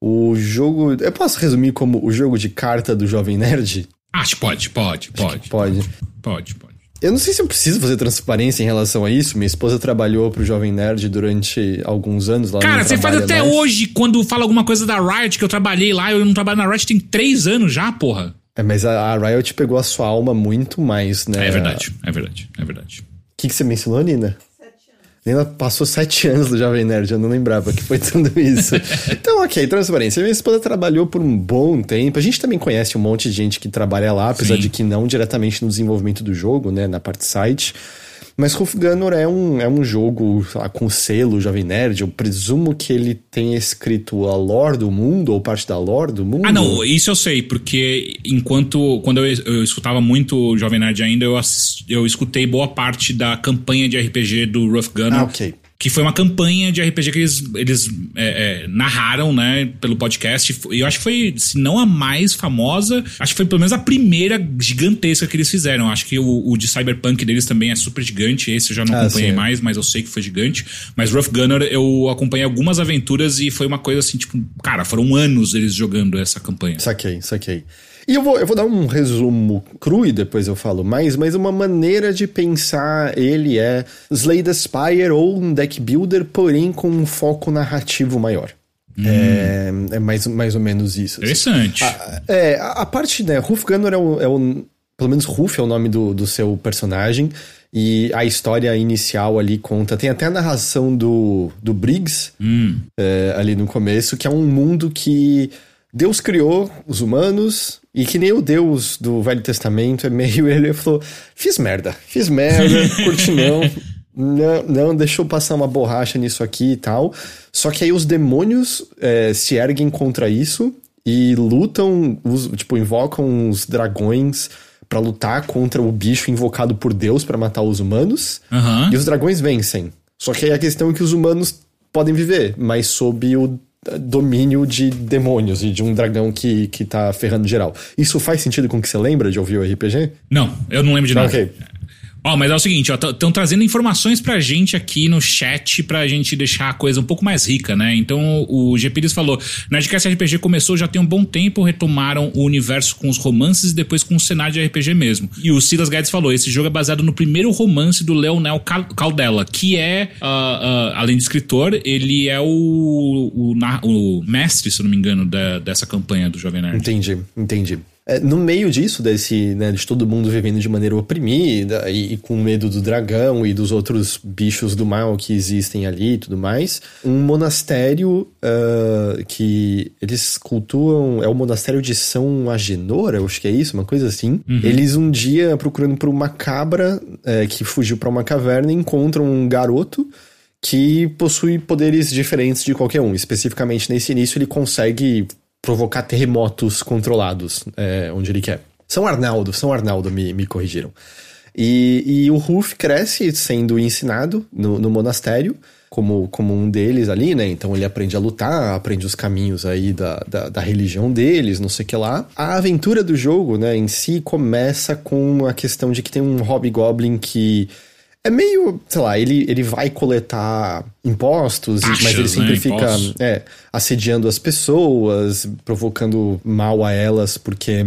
O jogo. Eu posso resumir como o jogo de carta do Jovem Nerd? Acho que pode, pode, pode. Pode. Pode, pode. Eu não sei se eu preciso fazer transparência em relação a isso. Minha esposa trabalhou pro Jovem Nerd durante alguns anos lá Cara, você faz até mais. hoje quando fala alguma coisa da Riot, que eu trabalhei lá, eu não trabalho na Riot tem três anos já, porra. É, mas a, a Riot pegou a sua alma muito mais, né? É verdade, é verdade, é verdade. O que, que você mencionou, Nina? Ela passou sete anos do Jovem Nerd, eu não lembrava que foi tudo isso. então, ok, transparência. Minha esposa trabalhou por um bom tempo. A gente também conhece um monte de gente que trabalha lá, apesar Sim. de que não diretamente no desenvolvimento do jogo, né, na parte site. Mas Roof Gunner é um, é um jogo lá, com selo Jovem Nerd. Eu presumo que ele tenha escrito a lore do mundo, ou parte da lore do mundo. Ah, não, isso eu sei, porque enquanto. Quando eu, eu escutava muito Jovem Nerd ainda, eu, assisti, eu escutei boa parte da campanha de RPG do Rough Gunner. Ah, ok que foi uma campanha de RPG que eles, eles é, é, narraram, né, pelo podcast. E eu acho que foi, se não a mais famosa, acho que foi pelo menos a primeira gigantesca que eles fizeram. Acho que o, o de Cyberpunk deles também é super gigante. Esse eu já não ah, acompanhei sim. mais, mas eu sei que foi gigante. Mas Rough Gunner eu acompanhei algumas aventuras e foi uma coisa assim, tipo, cara, foram anos eles jogando essa campanha. Saquei, saquei. E eu vou, eu vou dar um resumo cru e depois eu falo mais, mas uma maneira de pensar ele é Slay the Spire ou um deck builder, porém com um foco narrativo maior. Hum. É, é, mais, mais ou menos isso. Assim. Interessante. Assim. A, é, a, a, parte, né, Ruf Gunner é o, é o, Pelo menos Ruf é o nome do, do seu personagem. E a história inicial ali conta. Tem até a narração do, do Briggs hum. é, ali no começo, que é um mundo que Deus criou os humanos, e que nem o Deus do Velho Testamento é meio ele falou: fiz merda, fiz merda, curti não. Não, não, deixa eu passar uma borracha nisso aqui e tal. Só que aí os demônios é, se erguem contra isso e lutam, os, tipo, invocam os dragões para lutar contra o bicho invocado por Deus para matar os humanos. Uhum. E os dragões vencem. Só que aí a questão é que os humanos podem viver, mas sob o domínio de demônios e de um dragão que, que tá ferrando geral. Isso faz sentido com o que você lembra de ouvir o RPG? Não, eu não lembro de nada. Ok. Ó, mas é o seguinte, ó, estão trazendo informações pra gente aqui no chat pra gente deixar a coisa um pouco mais rica, né? Então o GPDs falou: Nerdcast RPG começou já tem um bom tempo, retomaram o universo com os romances e depois com o cenário de RPG mesmo. E o Silas Guedes falou: esse jogo é baseado no primeiro romance do Leonel Cal Caldela, que é, uh, uh, além de escritor, ele é o, o, o, mestre, se não me engano, da, dessa campanha do Jovem Nerd. Entendi, entendi. É, no meio disso, desse, né, de todo mundo vivendo de maneira oprimida e, e, com medo do dragão e dos outros bichos do mal que existem ali e tudo mais, um monastério uh, que eles cultuam, é o monastério de São Agenor, eu acho que é isso, uma coisa assim. Uhum. Eles um dia, procurando por uma cabra é, que fugiu para uma caverna, encontram um garoto que possui poderes diferentes de qualquer um. Especificamente nesse início, ele consegue provocar terremotos controlados é, onde ele quer. São Arnaldo, São Arnaldo me, me corrigiram. E, e o Ruf cresce sendo ensinado no, no monastério, como, como um deles ali, né? Então ele aprende a lutar, aprende os caminhos aí da, da, da, religião deles, não sei o que lá. A aventura do jogo, né, em si, começa com a questão de que tem um Hobgoblin que é meio, sei lá, ele, ele vai coletar impostos, Taxas, mas ele sempre né? fica é, assediando as pessoas, provocando mal a elas, porque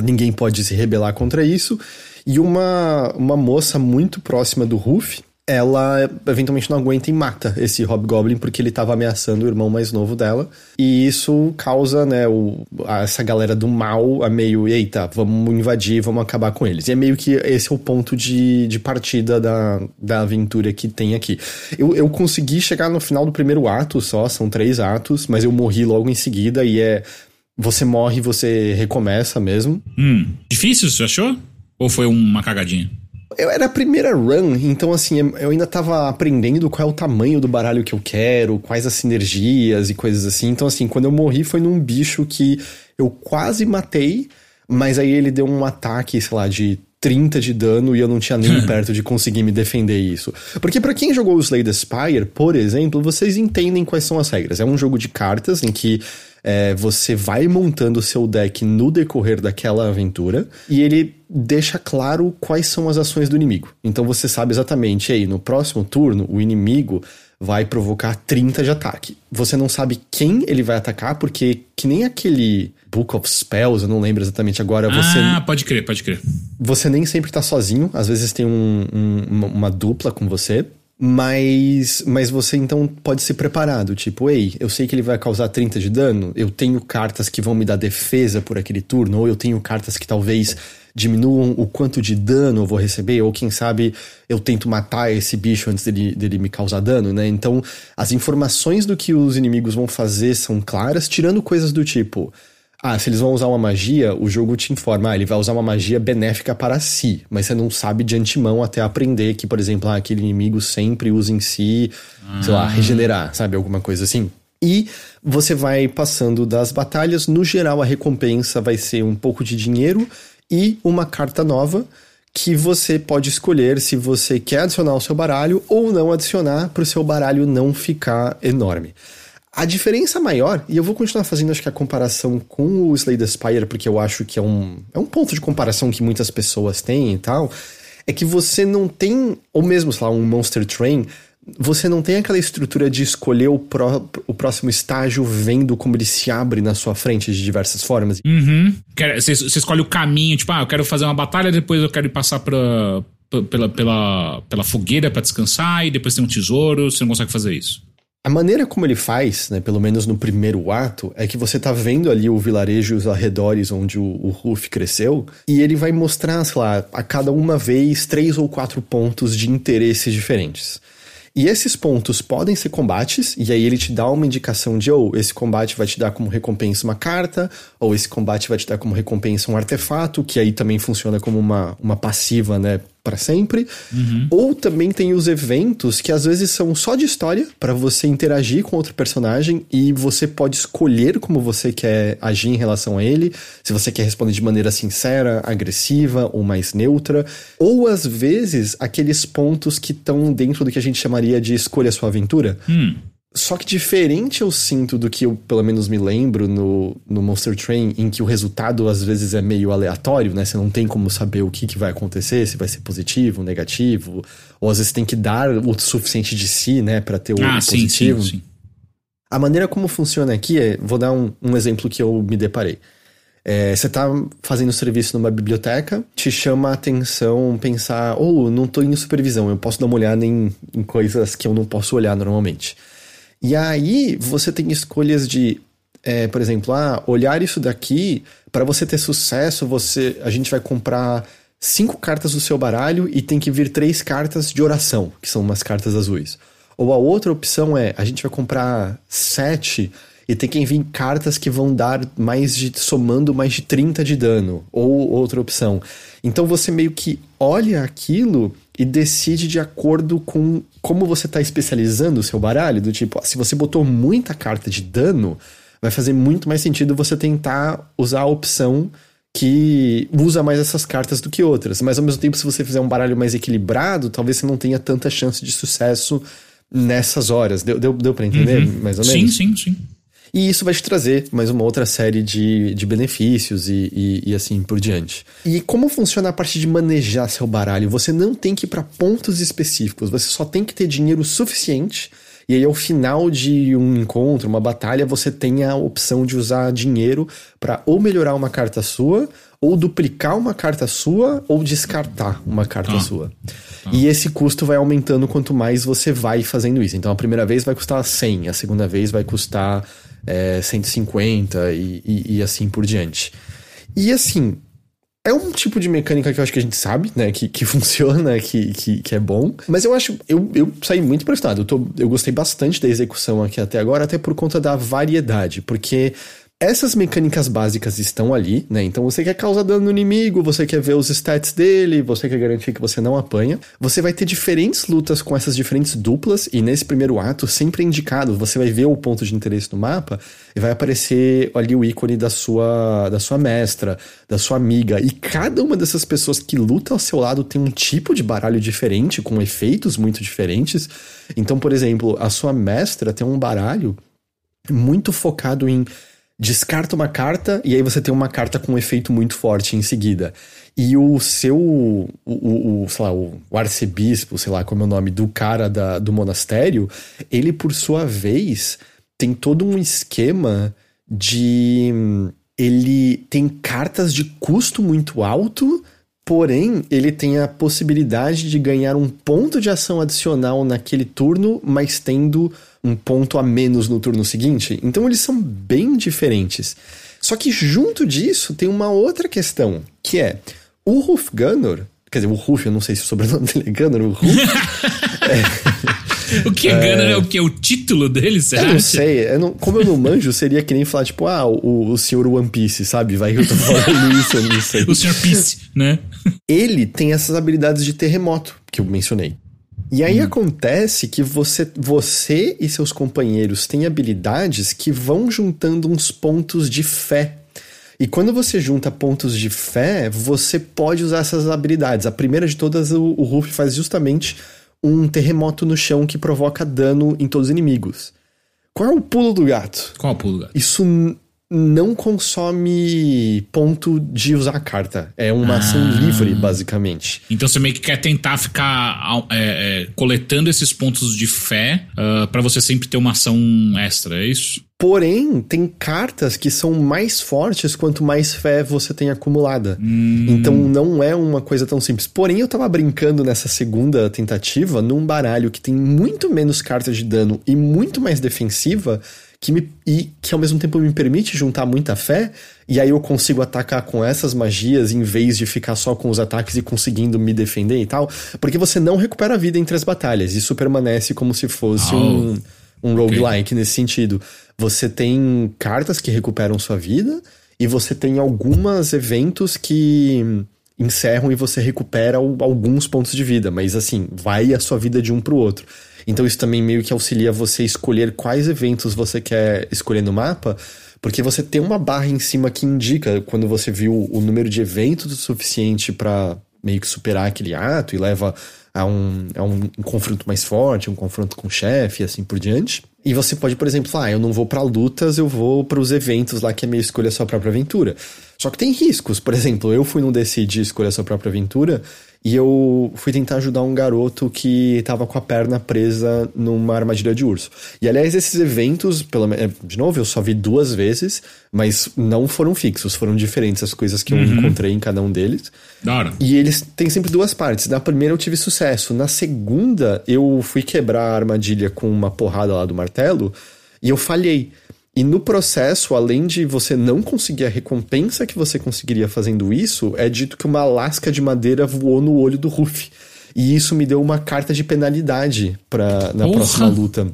ninguém pode se rebelar contra isso. E uma, uma moça muito próxima do Ruff, ela eventualmente não aguenta e mata esse Hobgoblin porque ele estava ameaçando o irmão mais novo dela. E isso causa, né, o, essa galera do mal a meio, eita, vamos invadir, vamos acabar com eles. E é meio que esse é o ponto de, de partida da, da aventura que tem aqui. Eu, eu consegui chegar no final do primeiro ato só, são três atos, mas eu morri logo em seguida e é. Você morre e você recomeça mesmo. Hum. Difícil, você achou? Ou foi uma cagadinha? Eu era a primeira run, então assim, eu ainda tava aprendendo qual é o tamanho do baralho que eu quero, quais as sinergias e coisas assim. Então, assim, quando eu morri foi num bicho que eu quase matei, mas aí ele deu um ataque, sei lá, de 30 de dano e eu não tinha nem perto de conseguir me defender isso. Porque para quem jogou o Slay the Spire, por exemplo, vocês entendem quais são as regras. É um jogo de cartas em que é, você vai montando o seu deck no decorrer daquela aventura e ele deixa claro quais são as ações do inimigo. Então você sabe exatamente aí, no próximo turno, o inimigo vai provocar 30 de ataque. Você não sabe quem ele vai atacar, porque que nem aquele Book of Spells, eu não lembro exatamente agora. Você, ah, pode crer, pode crer. Você nem sempre tá sozinho, às vezes tem um, um, uma, uma dupla com você. Mas, mas você então pode ser preparado, tipo, ei, eu sei que ele vai causar 30 de dano, eu tenho cartas que vão me dar defesa por aquele turno, ou eu tenho cartas que talvez diminuam o quanto de dano eu vou receber, ou quem sabe eu tento matar esse bicho antes dele, dele me causar dano, né? Então, as informações do que os inimigos vão fazer são claras, tirando coisas do tipo, ah, se eles vão usar uma magia, o jogo te informa, ah, ele vai usar uma magia benéfica para si, mas você não sabe de antemão até aprender que, por exemplo, ah, aquele inimigo sempre usa em si, ah. sei lá, ah. regenerar, sabe? Alguma coisa assim. E você vai passando das batalhas, no geral a recompensa vai ser um pouco de dinheiro e uma carta nova que você pode escolher se você quer adicionar ao seu baralho ou não adicionar para o seu baralho não ficar enorme. A diferença maior, e eu vou continuar fazendo acho que a comparação com o Slay the Spire, porque eu acho que é um, é um ponto de comparação que muitas pessoas têm e tal, é que você não tem, ou mesmo, sei lá, um Monster Train, você não tem aquela estrutura de escolher o, pró, o próximo estágio vendo como ele se abre na sua frente de diversas formas. Uhum. Você, escolhe o caminho, tipo, ah, eu quero fazer uma batalha, depois eu quero ir passar pra, pela, pela, pela fogueira para descansar, e depois tem um tesouro, você não consegue fazer isso. A maneira como ele faz, né, pelo menos no primeiro ato, é que você tá vendo ali o vilarejo e os arredores onde o, o Ruff cresceu, e ele vai mostrar, sei lá, a cada uma vez três ou quatro pontos de interesses diferentes. E esses pontos podem ser combates, e aí ele te dá uma indicação de, ou oh, esse combate vai te dar como recompensa uma carta, ou esse combate vai te dar como recompensa um artefato, que aí também funciona como uma, uma passiva, né, para sempre. Uhum. Ou também tem os eventos que às vezes são só de história para você interagir com outro personagem e você pode escolher como você quer agir em relação a ele, se você quer responder de maneira sincera, agressiva ou mais neutra, ou às vezes aqueles pontos que estão dentro do que a gente chamaria de escolha sua aventura. Hum Só que diferente eu sinto do que eu pelo menos me lembro no, no Monster Train, em que o resultado às vezes é meio aleatório, né? Você não tem como saber o que, que vai acontecer, se vai ser positivo, negativo, ou às vezes tem que dar o suficiente de si, né, para ter o ah, positivo. Sim, sim, sim. A maneira como funciona aqui é, vou dar um, um exemplo que eu me deparei. É, você tá fazendo serviço numa biblioteca, te chama a atenção pensar, ou oh, não tô em supervisão, eu posso dar uma olhada em, em coisas que eu não posso olhar normalmente. E aí você tem escolhas de, é, por exemplo, ah, olhar isso daqui, para você ter sucesso, você a gente vai comprar cinco cartas do seu baralho e tem que vir três cartas de oração, que são umas cartas azuis. Ou a outra opção é, a gente vai comprar sete e tem que vir cartas que vão dar mais de. somando mais de 30 de dano. Ou outra opção. Então você meio que olha aquilo e decide de acordo com como você está especializando o seu baralho. Do tipo, se você botou muita carta de dano, vai fazer muito mais sentido você tentar usar a opção que usa mais essas cartas do que outras. Mas ao mesmo tempo, se você fizer um baralho mais equilibrado, talvez você não tenha tanta chance de sucesso nessas horas. Deu, deu, deu pra entender, uhum. mais ou menos? Sim, sim, sim. E isso vai te trazer mais uma outra série de, de benefícios e, e, e, assim por diante. E como funciona a parte de manejar seu baralho? Você não tem que ir para pontos específicos, você só tem que ter dinheiro suficiente. E aí, ao final de um encontro, uma batalha, você tem a opção de usar dinheiro para ou melhorar uma carta sua, ou duplicar uma carta sua, ou descartar uma carta ah. sua. Ah. E esse custo vai aumentando quanto mais você vai fazendo isso. Então, a primeira vez vai custar 100, a segunda vez vai custar é, 150 e, e, e assim por diante. E assim, é um tipo de mecânica que eu acho que a gente sabe, né? Que, que funciona, que, que, que é bom. Mas eu acho. Eu, eu saí muito impressionado. Eu, tô, eu gostei bastante da execução aqui até agora, até por conta da variedade. Porque essas mecânicas básicas estão ali, né? Então você quer causar dano no inimigo, você quer ver os stats dele, você quer garantir que você não apanha. Você vai ter diferentes lutas com essas diferentes duplas, e nesse primeiro ato, sempre é indicado, você vai ver o ponto de interesse no mapa e vai aparecer ali o ícone da sua, da sua mestra, da sua amiga. E cada uma dessas pessoas que luta ao seu lado tem um tipo de baralho diferente, com efeitos muito diferentes. Então, por exemplo, a sua mestra tem um baralho muito focado em descarta uma carta e aí você tem uma carta com um efeito muito forte em seguida. E o seu, o, o, o sei lá, o, o, arcebispo, sei lá como é o nome, do cara da, do monastério, ele por sua vez tem todo um esquema de. Ele tem cartas de custo muito alto, porém ele tem a possibilidade de ganhar um ponto de ação adicional naquele turno, mas tendo um ponto a menos no turno seguinte. Então eles são bem diferentes. Só que junto disso tem uma outra questão, que é o Ruf Gunner, quer dizer, o Ruf, eu não sei se o sobrenome dele é Gunner, o Ruf. é, o que é Gunner é o que? O título dele, você Eu acha? não sei, eu não, como eu não manjo, seria que nem falar, tipo, ah, o, o senhor One Piece, sabe? Vai eu tô falando isso, eu não sei. o senhor Piece, né? Ele tem essas habilidades de terremoto, que eu mencionei. E aí hum. acontece que você, você e seus companheiros têm habilidades que vão juntando uns pontos de fé. E quando você junta pontos de fé, você pode usar essas habilidades. A primeira de todas, o, o Ruff faz justamente um terremoto no chão que provoca dano em todos os inimigos. Qual é o pulo do gato? Qual é o pulo do gato? Isso não consome ponto de usar a carta. É uma ah. ação livre, basicamente. Então você meio que quer tentar ficar é, é, coletando esses pontos de fé uh, ah, para você sempre ter uma ação extra, é isso? Porém, tem cartas que são mais fortes quanto mais fé você tem acumulada. Hum. Então não é uma coisa tão simples. Porém, eu tava brincando nessa segunda tentativa num baralho que tem muito menos cartas de dano e muito mais defensiva que me, e que ao mesmo tempo me permite juntar muita fé, e aí eu consigo atacar com essas magias em vez de ficar só com os ataques e conseguindo me defender e tal, porque você não recupera a vida entre as batalhas, isso permanece como se fosse oh. um, um roguelike okay. nesse sentido. Você tem cartas que recuperam sua vida, e você tem alguns eventos que encerram e você recupera alguns pontos de vida, mas assim, vai a sua vida de um pro outro. Então isso também meio que auxilia você escolher quais eventos você quer escolher no mapa, porque você tem uma barra em cima que indica quando você viu o número de eventos suficiente para meio que superar aquele ato e leva a um, a um, confronto mais forte, um confronto com o chefe e assim por diante. E você pode, por exemplo, ah, eu não vou para lutas, eu vou para os eventos lá que é meio escolha sua própria aventura. Só que tem riscos. Por exemplo, eu fui num DC de escolha sua própria aventura e eu fui tentar ajudar um garoto que tava com a perna presa numa armadilha de urso. E aliás, esses eventos, pelo menos, de novo, eu só vi duas vezes, mas não foram fixos, foram diferentes as coisas que eu uhum. encontrei em cada um deles. Da hora. E eles têm sempre duas partes. Na primeira eu tive sucesso, na segunda eu fui quebrar a armadilha com uma porrada lá do martelo e eu falhei. E no processo, além de você não conseguir a recompensa que você conseguiria fazendo isso, é dito que uma lasca de madeira voou no olho do Ruff. E isso me deu uma carta de penalidade pra, na Porra. próxima luta.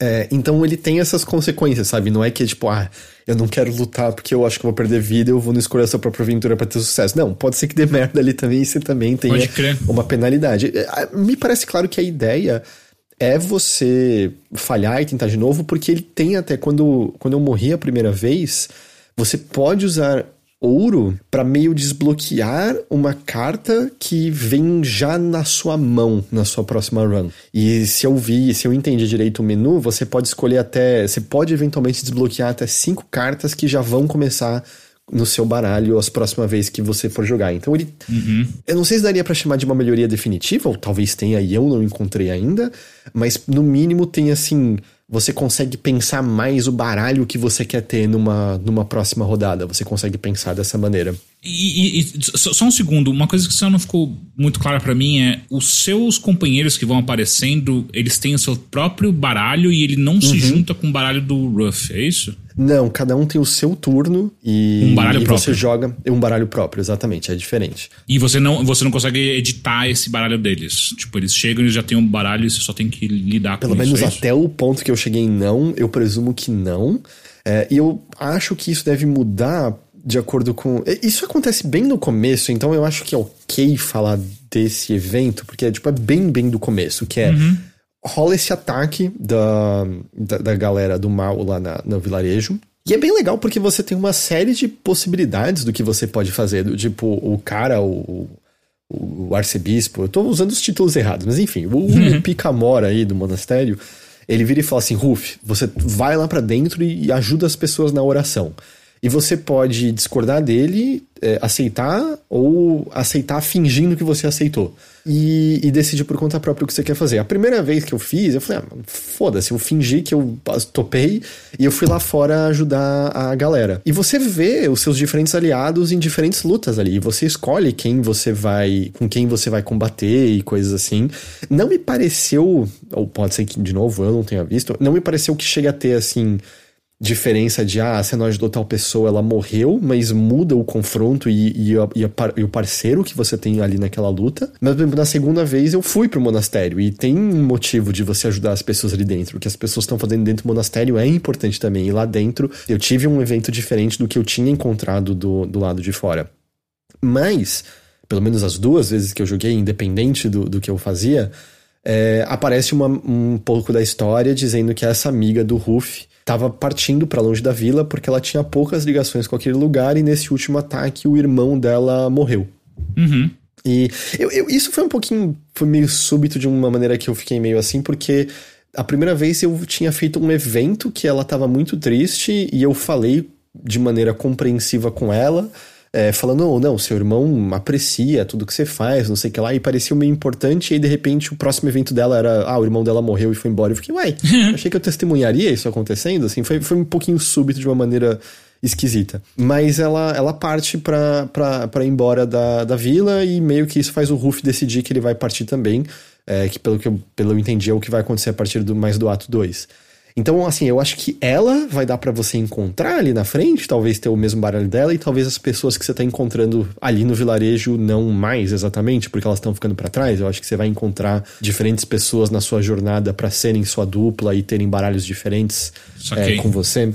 É, então ele tem essas consequências, sabe? Não é que é tipo, ah, eu não quero lutar porque eu acho que eu vou perder vida eu vou não escolher a sua própria aventura para ter sucesso. Não, pode ser que dê merda ali também e você também tenha uma penalidade. É, me parece claro que a ideia é você falhar e tentar de novo, porque ele tem até quando, quando eu morri a primeira vez, você pode usar ouro para meio desbloquear uma carta que vem já na sua mão na sua próxima run. E se eu vi, se eu entendi direito o menu, você pode escolher até, você pode eventualmente desbloquear até cinco cartas que já vão começar no seu baralho as próximas vezes que você for jogar. Então ele. Uhum. Eu não sei se daria para chamar de uma melhoria definitiva, ou talvez tenha e eu não encontrei ainda, mas no mínimo tem assim. Você consegue pensar mais o baralho que você quer ter numa, numa próxima rodada. Você consegue pensar dessa maneira. E, e, e, só um segundo, uma coisa que só não ficou muito clara para mim é os seus companheiros que vão aparecendo, eles têm o seu próprio baralho e ele não uhum. se junta com o baralho do Ruff, é isso? Não, cada um tem o seu turno e, um baralho e próprio. você joga um baralho próprio, exatamente, é diferente. E você não, você não consegue editar esse baralho deles. Tipo, eles chegam e já tem um baralho e você só tem que lidar Pelo com isso. Pelo menos é até o ponto que eu cheguei não, eu presumo que não. É, e eu acho que isso deve mudar de acordo com. Isso acontece bem no começo, então eu acho que é ok falar desse evento, porque é, tipo, é bem, bem do começo, que é. Uhum. Rola esse ataque da, da, da, galera do mal lá na, no vilarejo. E é bem legal porque você tem uma série de possibilidades do que você pode fazer. Do, tipo, o cara, o, o arcebispo. Eu tô usando os títulos errados, mas enfim, o, uhum. o Picamora aí do monastério. Ele vira e fala assim: Ruf, você vai lá para dentro e ajuda as pessoas na oração. E você pode discordar dele, é, aceitar ou aceitar fingindo que você aceitou. E, e, decidir por conta própria o que você quer fazer. A primeira vez que eu fiz, eu falei, ah, foda-se, eu fingi que eu topei e eu fui lá fora ajudar a galera. E você vê os seus diferentes aliados em diferentes lutas ali. E você escolhe quem você vai. com quem você vai combater e coisas assim. Não me pareceu, ou pode ser que, de novo, eu não tenha visto, não me pareceu que chega a ter assim diferença de, ah, você não ajudou tal pessoa, ela morreu, mas muda o confronto e, e, a, e, a, e, o parceiro que você tem ali naquela luta. Mas, na segunda vez eu fui pro monastério e tem um motivo de você ajudar as pessoas ali dentro. O que as pessoas estão fazendo dentro do monastério é importante também. E lá dentro eu tive um evento diferente do que eu tinha encontrado do, do lado de fora. Mas, pelo menos as duas vezes que eu joguei, independente do, do que eu fazia, é, aparece uma, um pouco da história dizendo que essa amiga do Ruff estava partindo para longe da vila porque ela tinha poucas ligações com aquele lugar e nesse último ataque o irmão dela morreu. Uhum. E eu, eu, isso foi um pouquinho. Foi meio súbito de uma maneira que eu fiquei meio assim, porque a primeira vez eu tinha feito um evento que ela estava muito triste e eu falei de maneira compreensiva com ela é, falando, oh, não, seu irmão aprecia tudo que você faz, não sei o que lá, e parecia meio importante, e aí de repente o próximo evento dela era, ah, o irmão dela morreu e foi embora. Eu fiquei, uai, achei que eu testemunharia isso acontecendo, assim, foi, foi um pouquinho súbito de uma maneira esquisita. Mas ela, ela parte pra, pra, pra ir embora da, da vila e meio que isso faz o Ruff decidir que ele vai partir também. É, que pelo que eu, pelo eu entendi é o que vai acontecer a partir do mais do ato 2. Então, assim, eu acho que ela vai dar para você encontrar ali na frente, talvez ter o mesmo baralho dela, e talvez as pessoas que você tá encontrando ali no vilarejo não mais exatamente, porque elas estão ficando para trás. Eu acho que você vai encontrar diferentes pessoas na sua jornada para serem sua dupla e terem baralhos diferentes é, com você.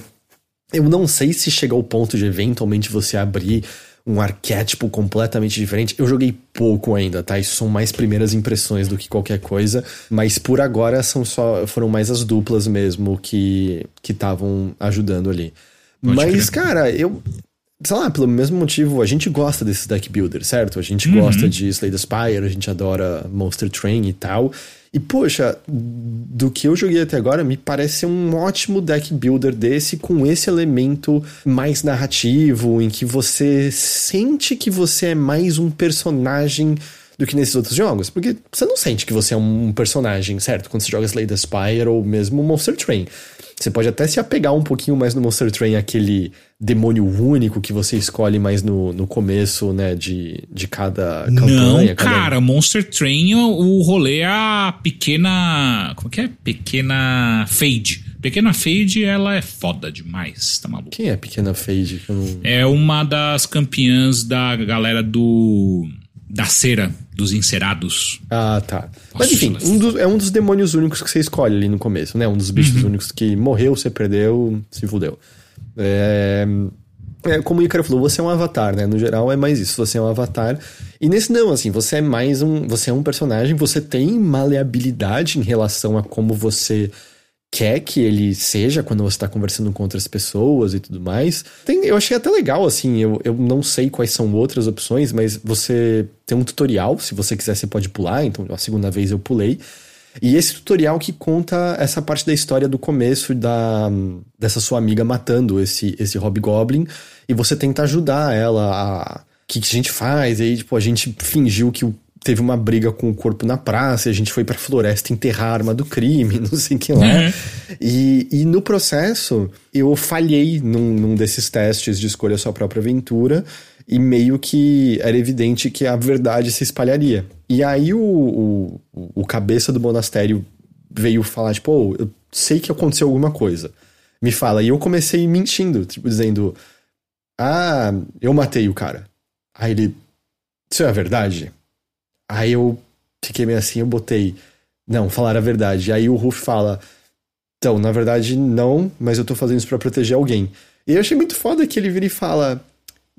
Eu não sei se chega ao ponto de eventualmente você abrir um arquétipo completamente diferente. Eu joguei pouco ainda, tá? Isso são mais primeiras impressões do que qualquer coisa, mas por agora são só foram mais as duplas mesmo que que estavam ajudando ali. Pode mas cara, eu sei lá, pelo mesmo motivo, a gente gosta desses deck builders, certo? A gente uhum. gosta de Slay the Spire, a gente adora Monster Train e tal. E, poxa, do que eu joguei até agora, me parece um ótimo deck builder desse, com esse elemento mais narrativo, em que você sente que você é mais um personagem do que nesses outros jogos. Porque você não sente que você é um personagem, certo? Quando você joga Slay the Spire ou mesmo Monster Train. Você pode até se apegar um pouquinho mais no Monster Train, aquele demônio único que você escolhe mais no, no começo, né, de, de cada campanha. Não, cara, Monster Train, o rolê é a pequena... Como é que é? Pequena Fade. Pequena Fade, ela é foda demais, tá maluco? Quem é Pequena Fade? Não... É uma das campeãs da galera do da cera dos encerados. Ah, tá. Nossa, Mas enfim, um dos, é um dos demônios únicos que você escolhe ali no começo, né? Um dos bichos uhum. únicos que morreu, você perdeu, se fudeu. É, é, como o Icaro falou, você é um avatar, né? No geral é mais isso, você é um avatar. E nesse não, assim, você é mais um. Você é um personagem, você tem maleabilidade em relação a como você quer que ele seja quando você está conversando com outras pessoas e tudo mais. Tem, eu achei até legal, assim, eu, eu não sei quais são outras opções, mas você tem um tutorial, se você quiser você pode pular, então a segunda vez eu pulei. E esse tutorial que conta essa parte da história do começo da, dessa sua amiga matando esse, esse Hobgoblin, e você tenta ajudar ela a... O que, que a gente faz? E aí, tipo, a gente fingiu que o teve uma briga com o corpo na praça, e a gente foi pra floresta enterrar a arma do crime, não sei o que lá. Uhum. E, e no processo, eu falhei num, num desses testes de escolha sua própria aventura, e meio que era evidente que a verdade se espalharia. E aí o, o, o cabeça do monastério veio falar, tipo, oh, eu sei que aconteceu alguma coisa. Me fala. E eu comecei mentindo, tipo, dizendo: Ah, eu matei o cara. Aí ele. Isso é a verdade? Aí eu fiquei meio assim, eu botei, não, falar a verdade. Aí o Ruff fala, então, na verdade, não, mas eu tô fazendo isso para proteger alguém. E eu achei muito foda que ele vira e fala,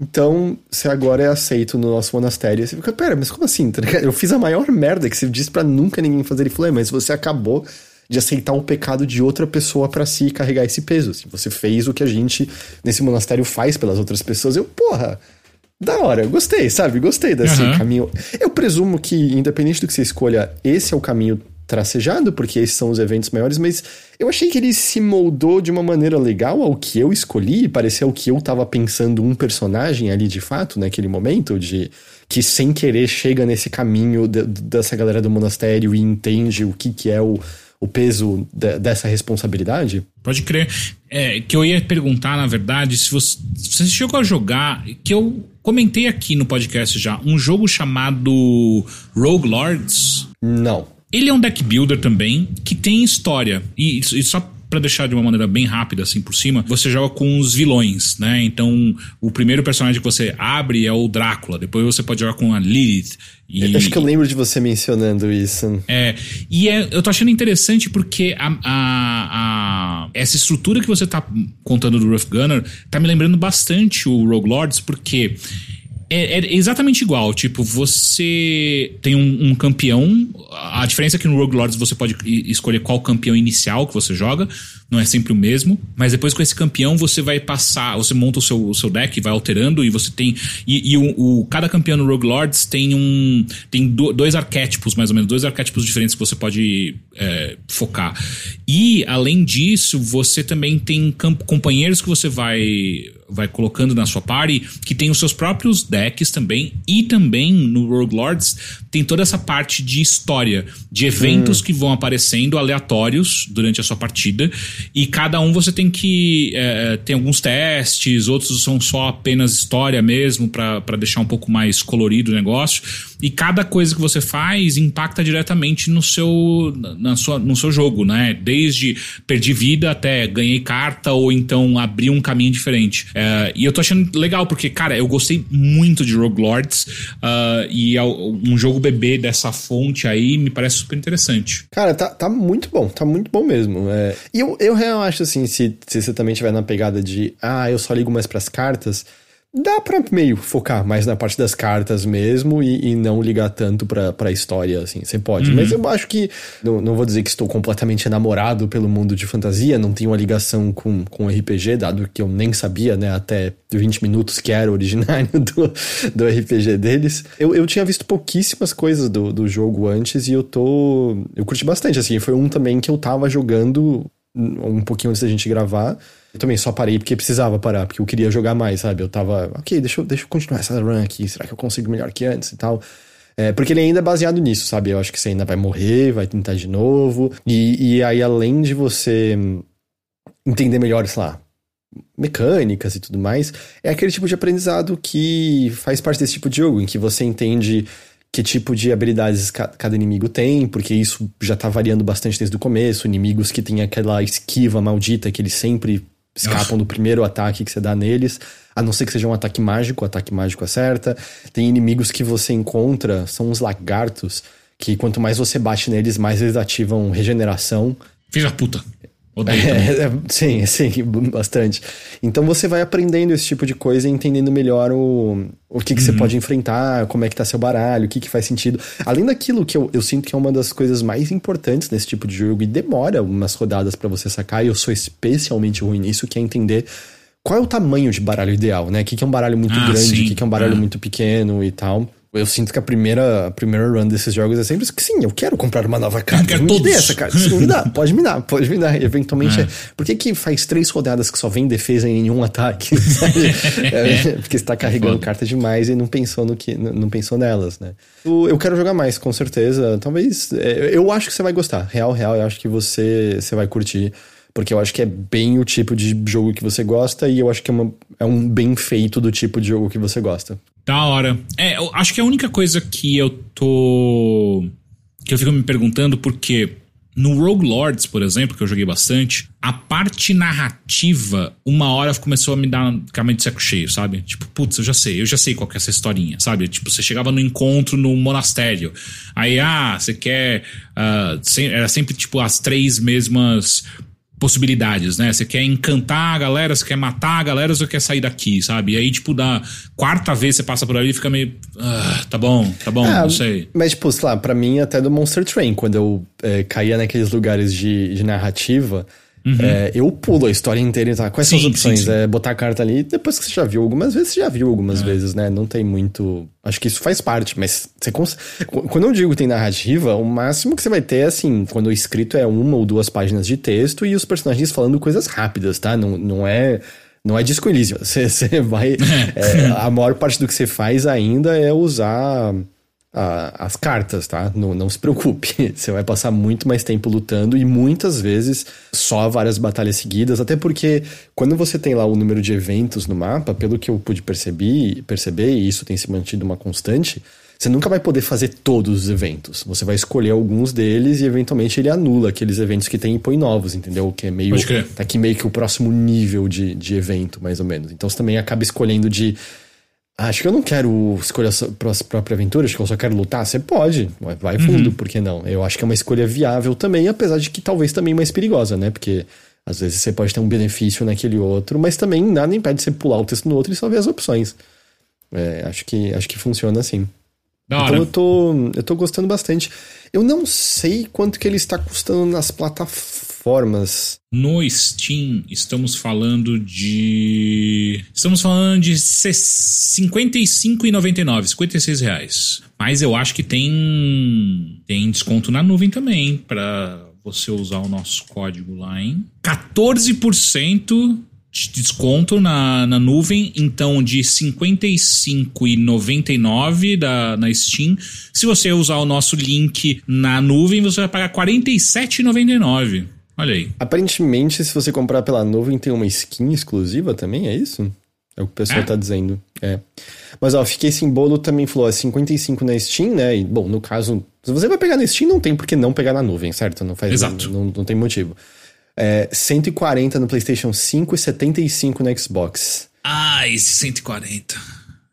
então, você agora é aceito no nosso monastério. você fica, pera, mas como assim? Tá eu fiz a maior merda que você disse para nunca ninguém fazer. Ele falou, é, mas você acabou de aceitar o pecado de outra pessoa para si e carregar esse peso. Assim, você fez o que a gente nesse monastério faz pelas outras pessoas. Eu, porra, da hora, gostei, sabe? Gostei desse uhum. caminho. Eu presumo que, independente do que você escolha, esse é o caminho tracejado, porque esses são os eventos maiores, mas eu achei que ele se moldou de uma maneira legal ao que eu escolhi, parecia o que eu tava pensando um personagem ali de fato, naquele momento, de que sem querer chega nesse caminho de, dessa galera do monastério e entende o que, que é o, o peso de, dessa responsabilidade? Pode crer. É, que eu ia perguntar, na verdade, se você, se você chegou a jogar, que eu comentei aqui no podcast já, um jogo chamado Rogue Lords. Não. Ele é um deck builder também, que tem história. E, e só para deixar de uma maneira bem rápida, assim, por cima, você joga com os vilões, né? Então, o primeiro personagem que você abre é o Drácula, depois você pode jogar com a Lilith. E, Acho que eu lembro de você mencionando isso. É, e é, eu tô achando interessante porque a, a, a, essa estrutura que você tá contando do Rough Gunner tá me lembrando bastante o Rogue Lords, porque é, é, exatamente igual. Tipo, você tem um, um, campeão. A diferença é que no Rogue Lords você pode escolher qual campeão inicial que você joga. Não é sempre o mesmo. Mas depois com esse campeão você vai passar. Você monta o seu, o seu deck, vai alterando. E você tem. E, e o, o, cada campeão no Rogue Lords tem um. Tem do, dois arquétipos, mais ou menos. Dois arquétipos diferentes que você pode é, focar. E, além disso, você também tem companheiros que você vai vai colocando na sua party, que tem os seus próprios decks também, e também no Rogue Lords tem toda essa parte de história, de eventos hum. que vão aparecendo aleatórios durante a sua partida, e cada um você tem que. É, tem alguns testes, outros são só apenas história mesmo, para deixar um pouco mais colorido o negócio, e cada coisa que você faz impacta diretamente no seu, na sua, no seu jogo, né? Desde perdi vida até ganhei carta, ou então abri um caminho diferente. É, e eu tô achando legal, porque, cara, eu gostei muito de Rogue Lords. Uh, e é um jogo bebê dessa fonte aí me parece super interessante. Cara, tá, tá muito bom, tá muito bom mesmo. É, e eu, eu realmente acho assim, se, se você também tiver na pegada de, ah, eu só ligo mais pras cartas. Dá pra meio focar mais na parte das cartas mesmo e, e não ligar tanto pra, pra história, assim. Você pode. Uhum. Mas eu acho que. Não, não vou dizer que estou completamente enamorado pelo mundo de fantasia, não tenho uma ligação com, com RPG, dado que eu nem sabia, né, até 20 minutos que era originário do, do RPG deles. Eu, eu tinha visto pouquíssimas coisas do, do jogo antes e eu tô. Eu curti bastante, assim. Foi um também que eu tava jogando um pouquinho antes da gente gravar. Eu também só parei porque precisava parar, porque eu queria jogar mais, sabe? Eu tava, ok, deixa eu, deixa eu continuar essa run aqui, será que eu consigo melhor que antes e tal? É, porque ele ainda é baseado nisso, sabe? Eu acho que você ainda vai morrer, vai tentar de novo. E, e aí, além de você entender melhor, sei lá, mecânicas e tudo mais, é aquele tipo de aprendizado que faz parte desse tipo de jogo, em que você entende que tipo de habilidades cada inimigo tem, porque isso já tá variando bastante desde o começo. Inimigos que têm aquela esquiva maldita que eles sempre escapam do primeiro ataque que você dá neles, a não ser que seja um ataque mágico, o ataque mágico acerta. Tem inimigos que você encontra, são uns lagartos, que quanto mais você bate neles, mais eles ativam regeneração. Filha puta. É, é, sim, sim, bastante. Então você vai aprendendo esse tipo de coisa e entendendo melhor o, o que, que uhum. você pode enfrentar, como é que tá seu baralho, o que, que faz sentido. Além daquilo que eu, eu sinto que é uma das coisas mais importantes nesse tipo de jogo e demora umas rodadas para você sacar, e eu sou especialmente ruim nisso, que é entender qual é o tamanho de baralho ideal, né? O que, que é um baralho muito ah, grande, o que, que é um baralho ah. muito pequeno e tal. Eu sinto que a primeira, a primeira run desses jogos é sempre que sim, eu quero comprar uma nova carta. Me todos. essa carta. Me dá, pode me dar, pode me dar. Eventualmente, é. por que, que faz três rodadas que só vem defesa e nenhum ataque? é, porque você tá carregando Foda. carta demais e não pensou no que, não pensou nelas, né? Eu, eu quero jogar mais, com certeza. Talvez. É, eu acho que você vai gostar. Real, real, eu acho que você, você vai curtir. Porque eu acho que é bem o tipo de jogo que você gosta e eu acho que é, uma, é um bem feito do tipo de jogo que você gosta. Da hora. É, eu acho que a única coisa que eu tô. que eu fico me perguntando, porque no Rogue Lords, por exemplo, que eu joguei bastante, a parte narrativa, uma hora começou a me dar ficar meio de saco cheio, sabe? Tipo, putz, eu já sei, eu já sei qual que é essa historinha, sabe? Tipo, você chegava no encontro no monastério, aí, ah, você quer. Uh, era sempre, tipo, as três mesmas possibilidades, né? Você quer encantar a galera, você quer matar a galera, você quer sair daqui, sabe? E aí, tipo, da quarta vez você passa por ali e fica meio. Ah, tá bom, tá bom, é, não sei. Mas, tipo, sei lá, pra mim, até do Monster Train, quando eu é, caía naqueles lugares de, de narrativa. Uhum. É, eu pulo a história inteira e tá. Quais sim, são as opções? Sim, sim. É botar a carta ali depois que você já viu algumas vezes, você já viu algumas é. vezes, né? Não tem muito. Acho que isso faz parte, mas você cons... quando eu digo que tem narrativa, o máximo que você vai ter é assim, quando o escrito é uma ou duas páginas de texto e os personagens falando coisas rápidas, tá? Não, não é. Não é disco Elysium. Você, você vai. É, a maior parte do que você faz ainda é usar as cartas, tá? Não, não se preocupe. Você vai passar muito mais tempo lutando e muitas vezes só várias batalhas seguidas, até porque quando você tem lá o número de eventos no mapa, pelo que eu pude perceber, perceber e isso tem se mantido uma constante, você nunca vai poder fazer todos os eventos. Você vai escolher alguns deles e eventualmente ele anula aqueles eventos que tem e põe novos, entendeu? Que é meio. Tá aqui meio que o próximo nível de, de evento, mais ou menos. Então você também acaba escolhendo de acho que eu não quero escolher a própria aventura, acho que eu só quero lutar. Você pode, vai fundo, uhum. por que não? Eu acho que é uma escolha viável também, apesar de que talvez também mais perigosa, né? Porque às vezes você pode ter um benefício naquele outro, mas também nada impede você pular o texto no outro e só ver as opções. É, acho que acho que funciona assim. Então eu tô, eu tô gostando bastante. Eu não sei quanto que ele está custando nas plataformas. No Steam, estamos falando de. Estamos falando de R$ 55,99, 56 reais. Mas eu acho que tem. Tem desconto na nuvem também, para você usar o nosso código lá, hein? 14% de desconto na, na nuvem, então de R$ 55,99 da na Steam. Se você usar o nosso link na nuvem, você vai pagar R$ 47,99. Olha aí. Aparentemente, se você comprar pela nuvem, tem uma skin exclusiva também, é isso? É o que o pessoal é? tá dizendo. É. Mas ó, fiquei sem bolo também falou, é 55 na Steam, né? E, bom, no caso, se você vai pegar na Steam, não tem por que não pegar na nuvem, certo? Não faz Exato. Não, não tem motivo. É, 140 no PlayStation 5 e 75 no Xbox. Ah, esse 140.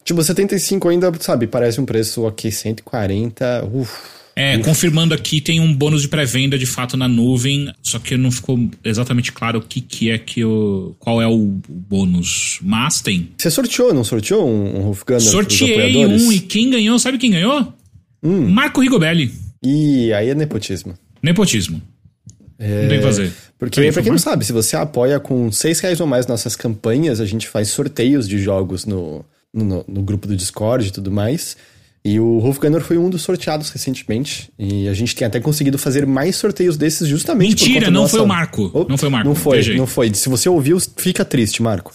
Tipo, 75 ainda, sabe, parece um preço ok, 140, uff. É, confirmando aqui, tem um bônus de pré-venda de fato na nuvem, só que não ficou exatamente claro o que, que é que o. qual é o bônus. Mas tem. Você sorteou, não sorteou um, um Roof Gunner? Sorteei um e quem ganhou, sabe quem ganhou? Hum. Marco Rigobelli. E aí é nepotismo. Nepotismo. É... Não tem que fazer. Porque, pra quem não sabe, se você apoia com 6 reais ou mais nossas campanhas, a gente faz sorteios de jogos no, no, no grupo do Discord e tudo mais. E o Gunner foi um dos sorteados recentemente. E a gente tem até conseguido fazer mais sorteios desses justamente Mentira, não foi o Marco. Não foi o Marco. Não foi, não foi. Se você ouviu, fica triste, Marco.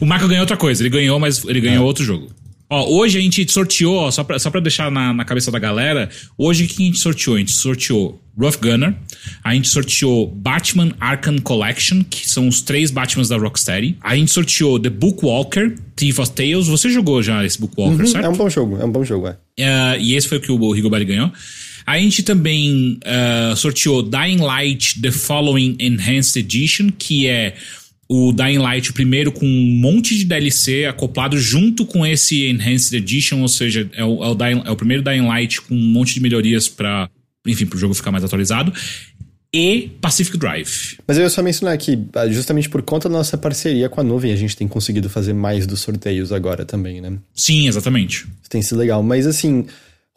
O Marco ganhou outra coisa. Ele ganhou, mas ele ganhou é. outro jogo. Ó, hoje a gente sorteou, ó, só pra, só pra deixar na, na cabeça da galera, hoje o que a gente sorteou? A gente sorteou Rough Gunner, a gente sorteou Batman Arkham Collection, que são os três Batmans da Rocksteady. A gente sorteou The Bookwalker, Thief of Tales. Você jogou já esse Bookwalker, uhum, certo? É um bom jogo, é um bom jogo, é. Uh, e esse foi o que o Rigobert ganhou. A gente também uh, sorteou Dying Light The Following Enhanced Edition, que é o Dying Light o primeiro com um monte de DLC acoplado junto com esse Enhanced Edition, ou seja, é o, é o, Dying, é o primeiro Dying Light com um monte de melhorias para, enfim, para o jogo ficar mais atualizado. E Pacific Drive. Mas eu ia só mencionar que, ah, justamente por conta da nossa parceria com a nuvem, a gente tem conseguido fazer mais dos sorteios agora também, né? Sim, exatamente. Isso tem sido legal. Mas assim,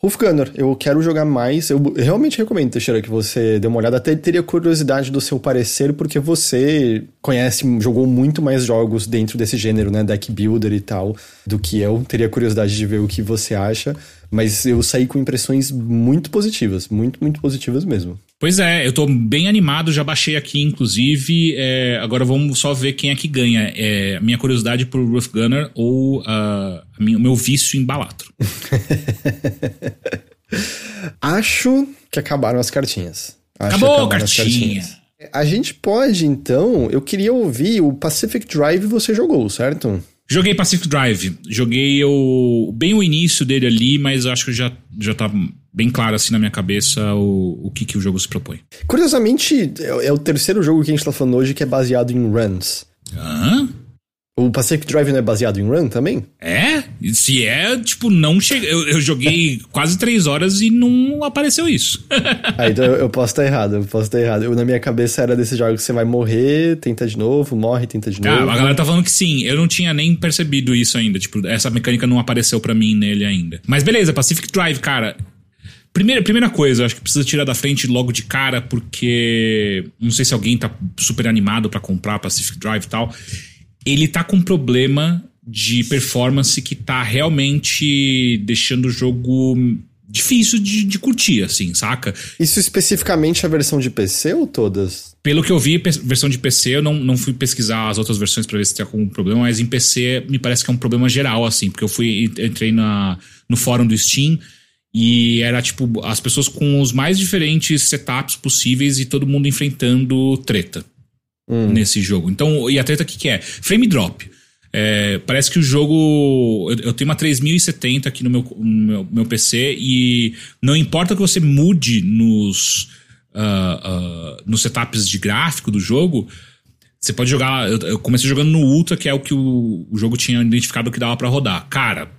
Wolf Gunner, eu quero jogar mais. Eu realmente recomendo, Teixeira, que você dê uma olhada. Até teria curiosidade do seu parecer, porque você conhece, jogou muito mais jogos dentro desse gênero, né? Deck Builder e tal, do que eu. Teria curiosidade de ver o que você acha. Mas eu saí com impressões muito positivas. Muito, muito positivas mesmo. Pois é, eu tô bem animado, já baixei aqui, inclusive. É, agora vamos só ver quem é que ganha. É, minha curiosidade por Rough Gunner ou uh, o meu vício em Balatro. Acho que acabaram as cartinhas. Acho Acabou a cartinha. A gente pode, então. Eu queria ouvir o Pacific Drive você jogou, certo? Joguei Pacific Drive. Joguei o, bem o início dele ali, mas acho que já, já tá bem claro assim na minha cabeça o, o que, que o jogo se propõe. Curiosamente, é, é o terceiro jogo que a gente tá falando hoje que é baseado em runs. Hã? O Pacific Drive não é baseado em run também? É? Se é, tipo, não chega. Eu, eu joguei quase três horas e não apareceu isso. ah, então eu, eu posso estar errado, eu posso estar errado. Eu, na minha cabeça era desse jogo que você vai morrer, tenta de novo, morre, tenta de ah, novo. A galera tá falando que sim. Eu não tinha nem percebido isso ainda. Tipo, essa mecânica não apareceu para mim nele ainda. Mas beleza, Pacific Drive, cara. Primeira, primeira coisa, acho que precisa tirar da frente logo de cara, porque não sei se alguém tá super animado para comprar Pacific Drive e tal ele tá com problema de performance que tá realmente deixando o jogo difícil de, de curtir, assim, saca? Isso especificamente a versão de PC ou todas? Pelo que eu vi, versão de PC, eu não, não fui pesquisar as outras versões para ver se tem algum problema, mas em PC me parece que é um problema geral, assim, porque eu fui entrei na, no fórum do Steam e era tipo as pessoas com os mais diferentes setups possíveis e todo mundo enfrentando treta hum. nesse jogo. Então, e a treta que, que é? Frame drop. É, parece que o jogo. Eu, tenho uma 3070 aqui no meu, no meu, meu, PC e não importa que você mude nos, uh, uh, nos setups de gráfico do jogo, você pode jogar. Eu, eu, comecei jogando no Ultra, que é o que o, o jogo tinha identificado que dava para rodar. Cara,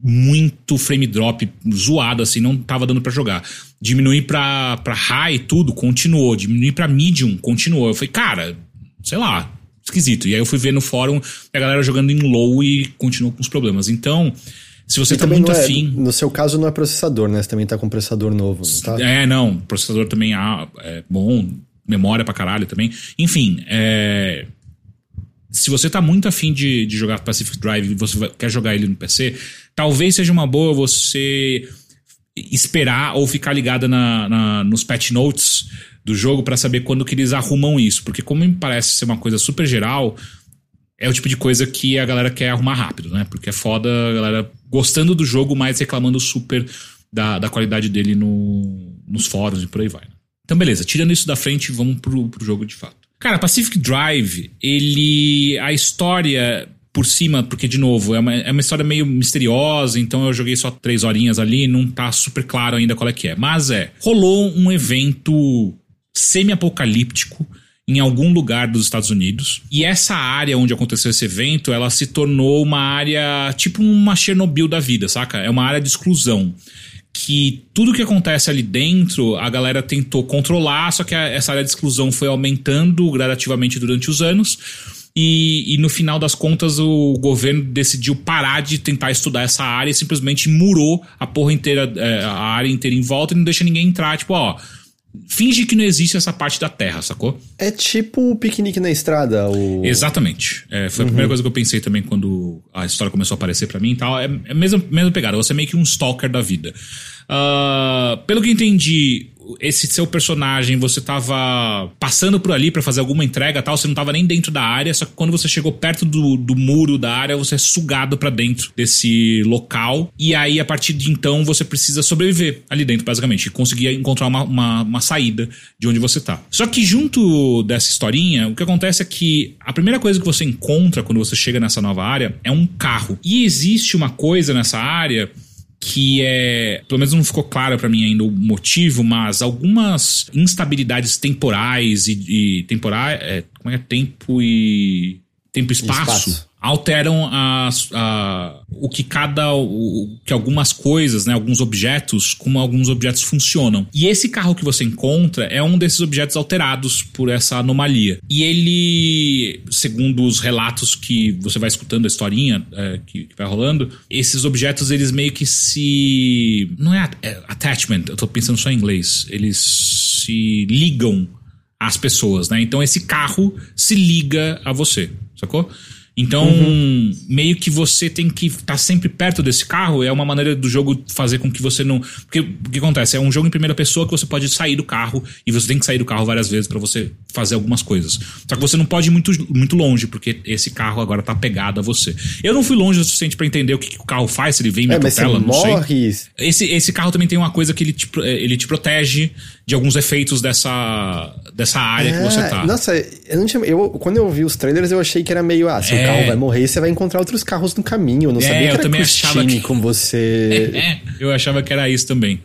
muito frame drop zoado, assim, não tava dando para jogar. Diminuir pra, pra high, tudo, continuou. Diminuir pra medium, continuou. Eu falei, cara, sei lá, esquisito. E aí eu fui ver no fórum a galera jogando em low e continuou com os problemas. Então, se você e tá muito é, afim. No seu caso, não é processador, né? Você também tá com processador novo, não tá? É, não. Processador também é, é bom, memória pra caralho também. Enfim, é se você tá muito afim de, de jogar Pacific Drive e você vai, quer jogar ele no PC, talvez seja uma boa você esperar ou ficar ligada na, na, nos patch notes do jogo para saber quando que eles arrumam isso. Porque como me parece ser uma coisa super geral, é o tipo de coisa que a galera quer arrumar rápido, né? Porque é foda a galera gostando do jogo, mas reclamando super da, da qualidade dele no, nos fóruns e por aí vai. Então beleza, tirando isso da frente, vamos pro, pro jogo de fato. Cara, Pacific Drive, ele. A história por cima, porque, de novo, é uma, é uma história meio misteriosa, então eu joguei só três horinhas ali, não tá super claro ainda qual é que é. Mas é, rolou um evento semi-apocalíptico em algum lugar dos Estados Unidos. E essa área onde aconteceu esse evento, ela se tornou uma área tipo uma Chernobyl da vida, saca? É uma área de exclusão que tudo que acontece ali dentro, a galera tentou controlar, só que a, essa área de exclusão foi aumentando gradativamente durante os anos. E, e, no final das contas o governo decidiu parar de tentar estudar essa área e simplesmente murou a porra inteira, é, a área inteira em volta e não deixa ninguém entrar. Tipo, ó, finge que não existe essa parte da Terra, sacou? É tipo o piquenique na estrada. O... Exatamente. É, foi a primeira uhum. coisa que eu pensei também quando a história começou a aparecer para mim e tal. É, é a mesma, mesma pegada. Você é meio que um stalker da vida. Uh, pelo que entendi, esse seu personagem, você tava passando por ali para fazer alguma entrega tal, você não tava nem dentro da área, só que quando você chegou perto do, do muro da área, você é sugado para dentro desse local. E aí, a partir de então, você precisa sobreviver ali dentro, basicamente, e conseguir encontrar uma, uma, uma saída de onde você tá. Só que junto dessa historinha, o que acontece é que a primeira coisa que você encontra quando você chega nessa nova área é um carro. E existe uma coisa nessa área que é, pelo menos não ficou claro para mim ainda o motivo, mas algumas instabilidades temporais e, e temporais, é, como é é tempo e tempo e espaço. espaço alteram as, a, o que cada o, que algumas coisas, né, alguns objetos, como alguns objetos funcionam. E esse carro que você encontra é um desses objetos alterados por essa anomalia. E ele, segundo os relatos que você vai escutando a historinha é, que, que, vai rolando, esses objetos eles meio que se não é, é attachment, eu tô pensando só em inglês. Eles se ligam às pessoas, né? Então esse carro se liga a você, sacou? Então, uhum. meio que você tem que estar tá sempre perto desse carro. É uma maneira do jogo fazer com que você não. Porque o que acontece? É um jogo em primeira pessoa que você pode sair do carro e você tem que sair do carro várias vezes para você fazer algumas coisas. Só que você não pode ir muito, muito longe, porque esse carro agora tá pegado a você. Eu não fui longe o suficiente para entender o que, que, o carro faz, se ele vem e me é, atropela, não morre. sei. Esse, esse carro também tem uma coisa que ele te, ele te protege de alguns efeitos dessa, dessa área é, que você tá. Nossa, eu não tinha, eu, quando eu vi os trailers, eu achei que era meio, ah, se é. o carro vai morrer, você vai encontrar outros carros no caminho. Eu não é, sabia que eu também achava que... com você. É, eu achava que era isso também.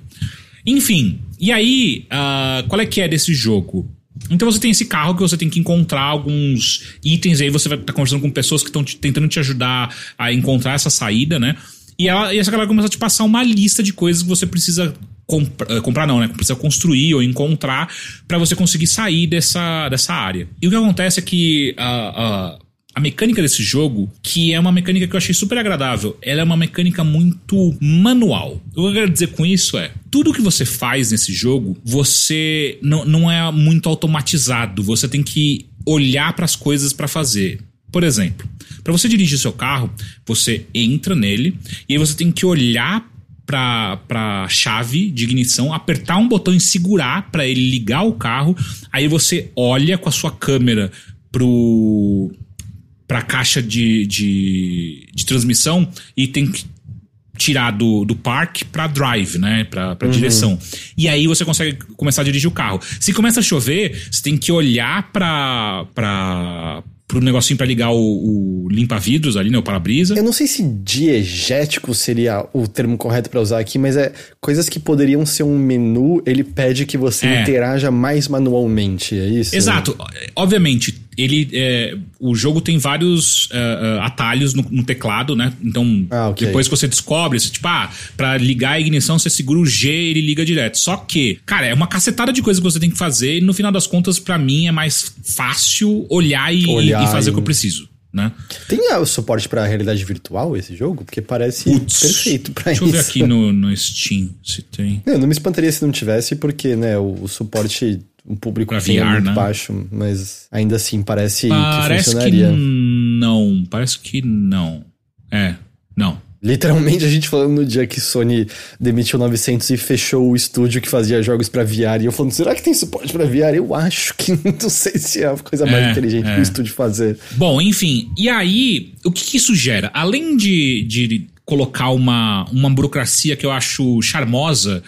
Enfim, e aí, uh, qual é que é desse jogo? Então você tem esse carro que você tem que encontrar alguns itens, aí você vai estar tá conversando com pessoas que estão tentando te ajudar a encontrar essa saída, né? E, ela, e essa galera começa a te passar uma lista de coisas que você precisa comprar, comprar não, né? Precisa construir ou encontrar para você conseguir sair dessa, dessa área. E o que acontece é que a, a, a mecânica desse jogo, que é uma mecânica que eu achei super agradável, ela é uma mecânica muito manual. O que eu quero dizer com isso é, tudo que você faz nesse jogo, você não, não é muito automatizado, você tem que olhar para as coisas para fazer. Por exemplo, para você dirigir seu carro, você entra nele e aí você tem que olhar para a chave de ignição, apertar um botão e segurar para ele ligar o carro. Aí você olha com a sua câmera pro para a caixa de, de, de, transmissão e tem que tirar do, do park para drive, né? Para uhum. direção. E aí você consegue começar a dirigir o carro. Se começa a chover, você tem que olhar para pro negocinho para ligar o, o limpa-vidros ali, né? O para-brisa. Eu não sei se diegético seria o termo correto para usar aqui, mas é coisas que poderiam ser um menu, ele pede que você é. interaja mais manualmente, é isso? Exato. Obviamente, ele é, o jogo tem vários uh, atalhos no, no, teclado, né? Então, ah, okay. depois que você descobre, você, tipo, ah, pra ligar a ignição, você segura o G e ele liga direto. Só que, cara, é uma cacetada de coisas que você tem que fazer e no final das contas, para mim, é mais fácil olhar e, olhar e fazer e... o que eu preciso. Né? Tem o suporte para realidade virtual esse jogo? Porque parece Puts, perfeito para isso. Deixa eu ver aqui no, no Steam se tem. Eu não me espantaria se não tivesse, porque né, o, o suporte um público pra VR, muito né? baixo, mas ainda assim parece, parece que funcionaria. Que não, parece que não. É, não. Literalmente a gente falando no dia que Sony demitiu 900 e fechou o estúdio que fazia jogos para VR. E eu falando, será que tem suporte para VR? Eu acho que não sei se é a coisa mais é, inteligente é. pro estúdio fazer. Bom, enfim. E aí, o que, que isso gera? Além de, de colocar uma, uma burocracia que eu acho charmosa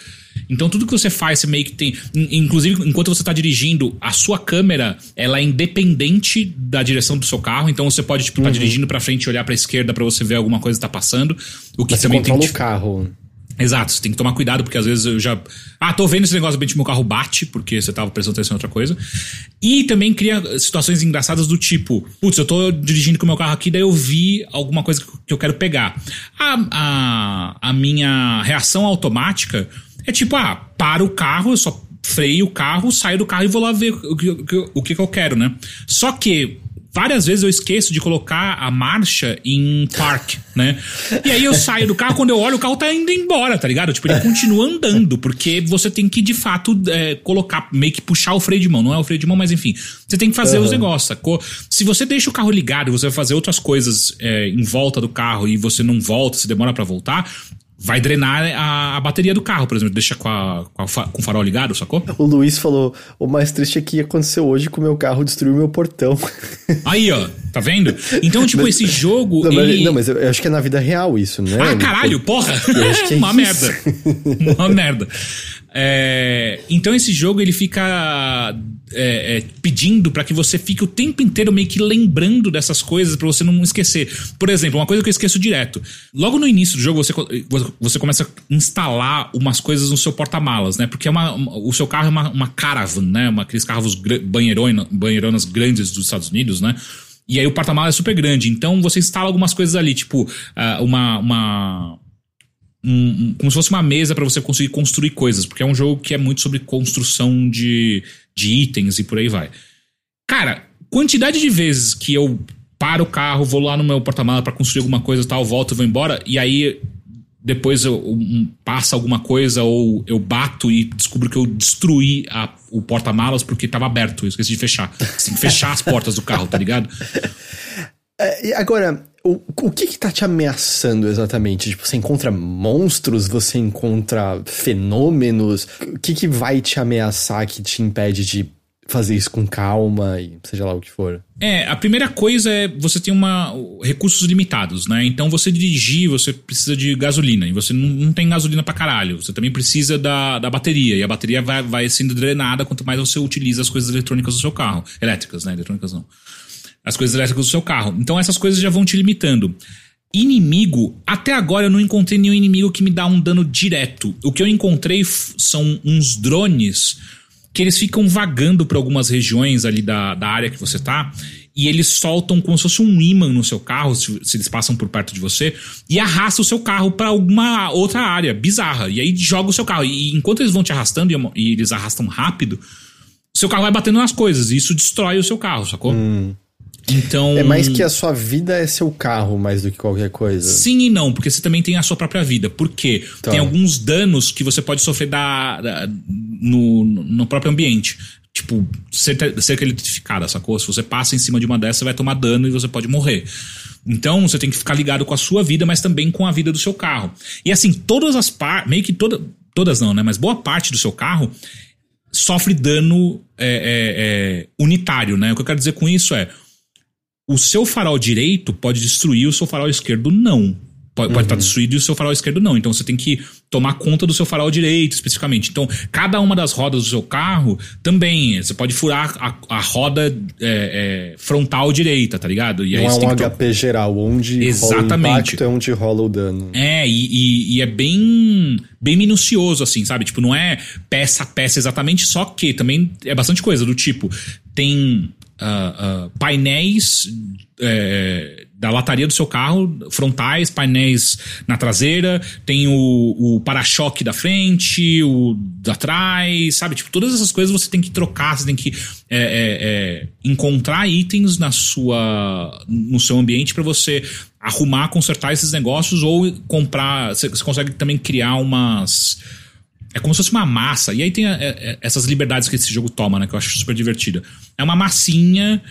então tudo que você faz, você meio que tem. Inclusive, enquanto você está dirigindo, a sua câmera ela é independente da direção do seu carro. Então você pode, tipo, estar tá uhum. dirigindo para frente e olhar pra esquerda para você ver alguma coisa que tá passando. O que Mas também você tem. Tipo, o carro. Exato, você tem que tomar cuidado, porque às vezes eu já. Ah, tô vendo esse negócio bem meu carro bate, porque você tava prestando atenção em outra coisa. E também cria situações engraçadas do tipo: putz, eu tô dirigindo com o meu carro aqui, daí eu vi alguma coisa que eu quero pegar. A, a, a minha reação automática é tipo: ah, para o carro, eu só freio o carro, saio do carro e vou lá ver o que, o que, que eu quero, né? Só que várias vezes eu esqueço de colocar a marcha em park, né? E aí eu saio do carro, quando eu olho, o carro tá indo embora, tá ligado? Tipo, ele continua andando, porque você tem que, de fato, é, colocar, meio que puxar o freio de mão. Não é o freio de mão, mas enfim. Você tem que fazer uhum. os negócios, sacou? Se você deixa o carro ligado e você vai fazer outras coisas é, em volta do carro e você não volta, se demora para voltar, vai drenar a, a, bateria do carro, por exemplo, deixa com, a, com, a, com, o farol ligado, sacou? O Luiz falou: o mais triste é que aconteceu hoje com o meu carro destruiu meu portão. Aí, ó, tá vendo? Então, tipo, mas, esse jogo. Não, ele... mas, não, mas eu acho que é na vida real isso, né? Ah, caralho, porra! Eu acho que é Uma merda. Uma merda. É, então esse jogo ele fica é, é, pedindo para que você fique o tempo inteiro meio que lembrando dessas coisas para você não esquecer. Por exemplo, uma coisa que eu esqueço direto. Logo no início do jogo você, você começa a instalar umas coisas no seu porta-malas, né? Porque é uma, o seu carro é uma, uma caravan, né? Uma, aqueles carros banheirona, banheironas grandes dos Estados Unidos, né? E aí o porta-malas é super grande. Então você instala algumas coisas ali, tipo uh, uma, uma um, como se fosse uma mesa para você conseguir construir coisas, porque é um jogo que é muito sobre construção de, de itens e por aí vai. Cara, quantidade de vezes que eu paro o carro, vou lá no meu porta-mala para construir alguma coisa tal, volto e vou embora, e aí depois eu, um, passa alguma coisa ou eu bato e descubro que eu destruí a, o porta-malas porque tava aberto, eu esqueci de fechar. Você tem que fechar as portas do carro, tá ligado? É, agora, o, o que que tá te ameaçando exatamente? Tipo, você encontra monstros? Você encontra fenômenos? O que que vai te ameaçar que te impede de fazer isso com calma e seja lá o que for? É, a primeira coisa é você tem uma recursos limitados, né? Então você dirigir, você precisa de gasolina e você não, não tem gasolina pra caralho. Você também precisa da, da bateria e a bateria vai, vai sendo drenada quanto mais você utiliza as coisas eletrônicas do seu carro. Elétricas, né? Eletrônicas não as coisas elétricas do seu carro. Então essas coisas já vão te limitando. Inimigo, até agora eu não encontrei nenhum inimigo que me dá um dano direto. O que eu encontrei são uns drones que eles ficam vagando por algumas regiões ali da, da área que você tá. E eles soltam como se fosse um imã no seu carro, se, se eles passam por perto de você, e arrasta o seu carro para alguma outra área bizarra. E aí joga o seu carro. E enquanto eles vão te arrastando e, e eles arrastam rápido, seu carro vai batendo nas coisas. E isso destrói o seu carro, sacou? Hum. Então. É mais que a sua vida é seu carro, mais do que qualquer coisa. Sim e não, porque você também tem a sua própria vida. Por quê? Tá. Tem alguns danos que você pode sofrer da, da no, no próprio ambiente. Tipo, cerca, cerca eletrificada, sacou? Se você passa em cima de uma dessas, você vai tomar dano e você pode morrer. Então você tem que ficar ligado com a sua vida, mas também com a vida do seu carro. E assim, todas as partes, meio que toda, todas não, né? Mas boa parte do seu carro sofre dano é, é, é, unitário, né? O que eu quero dizer com isso é o seu farol direito pode destruir, o seu farol esquerdo não. Pode, uhum. estar destruído e o seu farol esquerdo não. Então você tem que tomar conta do seu farol direito especificamente. Então, cada uma das rodas do seu carro também. Você pode furar a, a roda é, é, frontal direita, tá ligado? E aí não é um HP geral, onde Exatamente. rola o impacto é onde rola o dano. É, e, e, e, é bem, bem minucioso, assim, sabe? Tipo, não é peça a peça exatamente, só que também é bastante coisa do tipo, tem uh, painéis é, da lataria do seu carro, frontais, painéis na traseira, tem o, o para-choque da frente, o da trás, sabe? Tipo, todas essas coisas você tem que trocar, você tem que é, é, é encontrar itens na sua, no seu ambiente para você arrumar, consertar esses negócios ou comprar. Você consegue também criar umas é como se fosse uma massa. E aí tem a, a, é, é, essas liberdades que esse jogo toma, né? Que eu acho super divertida. É uma massinha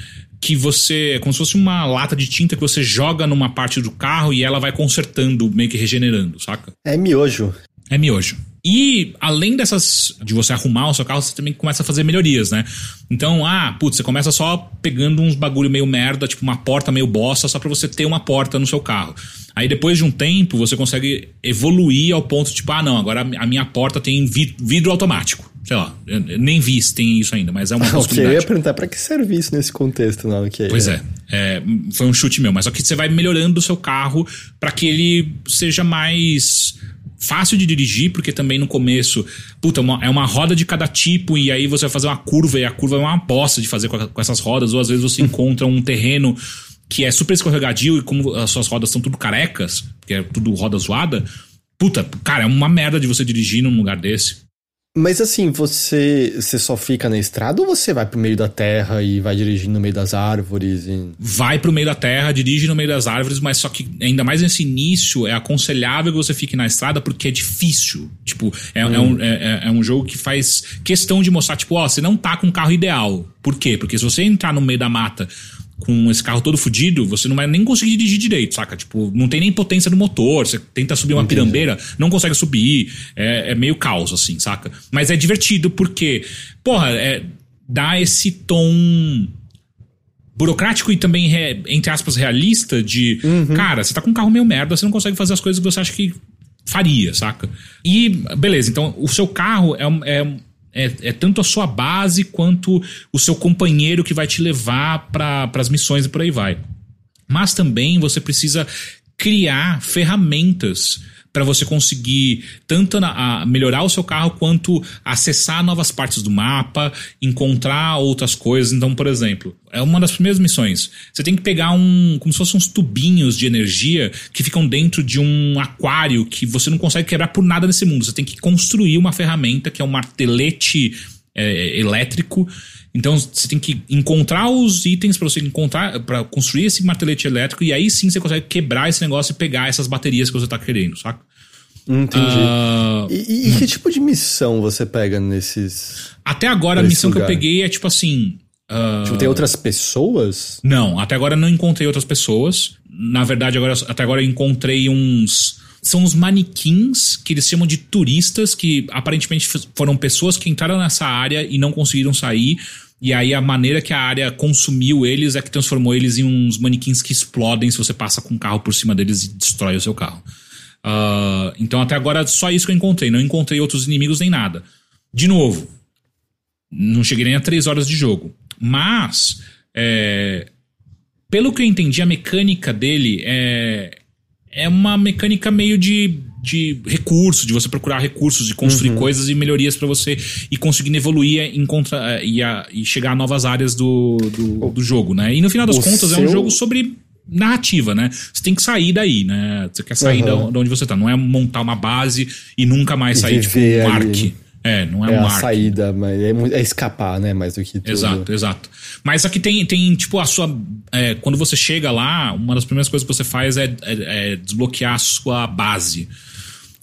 que você. É como se fosse uma lata de tinta que você joga numa parte do carro e ela vai consertando, meio que regenerando, saca? É miojo. É miojo. E além dessas de você arrumar o seu carro, você também começa a fazer melhorias, né? Então, ah, putz, você começa só pegando uns bagulho meio merda, tipo uma porta meio bosta, só para você ter uma porta no seu carro. Aí depois de um tempo, você consegue evoluir ao ponto tipo, ah, não, agora a minha porta tem vidro automático. Sei lá, nem vi se tem isso ainda, mas é uma ah, possibilidade. eu ia perguntar pra que serve isso nesse contexto, não? Pois é. é. é. Foi um chute meu, mas só que você vai melhorando o seu carro para que ele seja mais fácil de dirigir, porque também no começo, puta, uma, é uma roda de cada tipo, e aí você vai fazer uma curva, e a curva é uma bosta de fazer com, com essas rodas, ou às vezes você encontra um terreno que é super escorregadio e como as suas rodas são tudo carecas, que é tudo roda zoada, puta, cara, é uma merda de você dirigir num lugar desse. Mas assim, você, você só fica na estrada ou você vai pro meio da terra e vai dirigindo no meio das árvores? E... Vai pro meio da terra, dirige no meio das árvores, mas só que ainda mais nesse início é aconselhável que você fique na estrada porque é difícil. Tipo, é, hum. é, um, é, é, um jogo que faz questão de mostrar, tipo, ó, você não tá com o carro ideal. Por quê? Porque se você entrar no meio da mata com esse carro todo fudido, você não vai nem conseguir dirigir direito, saca? Tipo, não tem nem potência no motor, você tenta subir uma Entendi. pirambeira, não consegue subir, é, é, meio caos, assim, saca? Mas é divertido porque, porra, é, dá esse tom burocrático e também, entre aspas, realista de, uhum. cara, você tá com um carro meio merda, você não consegue fazer as coisas que você acha que faria, saca? E, beleza, então o seu carro é, é é, é, tanto a sua base quanto o seu companheiro que vai te levar para as missões e por aí vai. Mas também você precisa criar ferramentas para você conseguir tanto na, melhorar o seu carro quanto acessar novas partes do mapa, encontrar outras coisas. Então, por exemplo, é uma das primeiras missões. Você tem que pegar um, como se fossem uns tubinhos de energia que ficam dentro de um aquário que você não consegue quebrar por nada nesse mundo. Você tem que construir uma ferramenta que é um martelete é, elétrico. Então você tem que encontrar os itens para você encontrar para construir esse martelete elétrico e aí sim você consegue quebrar esse negócio e pegar essas baterias que você tá querendo, saca? Entendi. Uh... E, e, que tipo de missão você pega nesses. Até agora a missão lugar? que eu peguei é tipo assim. Uh... Tipo, tem outras pessoas? Não, até agora não encontrei outras pessoas. Na verdade, agora, até agora eu encontrei uns são os manequins que eles chamam de turistas, que aparentemente foram pessoas que entraram nessa área e não conseguiram sair. E aí a maneira que a área consumiu eles é que transformou eles em uns manequins que explodem se você passa com o carro por cima deles e destrói o seu carro. Uh, então até agora só isso que eu encontrei. Não encontrei outros inimigos nem nada. De novo, não cheguei nem a três horas de jogo. Mas, é, pelo que eu entendi, a mecânica dele é, é uma mecânica meio de, de recurso, de você procurar recursos, de construir uhum. coisas e melhorias para você e conseguindo evoluir em contra, e, a, e chegar a novas áreas do, do, do, jogo, né? E no final das o contas seu... é um jogo sobre narrativa, né? Você tem que sair daí, né? Você quer sair uhum. de onde você tá. Não é montar uma base e nunca mais sair, tipo, um arc. É, não é, é um a saída, mas é, é, escapar, né? Mais do que tudo. Exato, exato. Mas aqui tem, tem tipo, a sua. É, quando você chega lá, uma das primeiras coisas que você faz é, é, é desbloquear a sua base.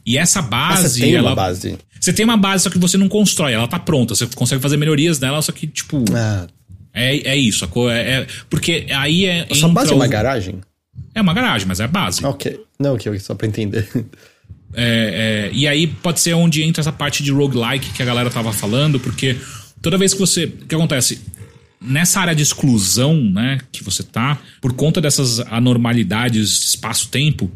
E essa base. Ah, você tem ela, uma base. Você tem uma base, só que você não constrói, ela tá pronta. Você consegue fazer melhorias nela, só que, tipo. Ah. É, é isso, é, é, porque aí é. A sua base é uma garagem? É uma garagem, mas é a base. Ok. Não, ok, só pra entender. É, é, e aí pode ser onde entra essa parte de roguelike que a galera tava falando, porque toda vez que você. O que acontece? Nessa área de exclusão, né, que você tá, por conta dessas anormalidades espaço-tempo,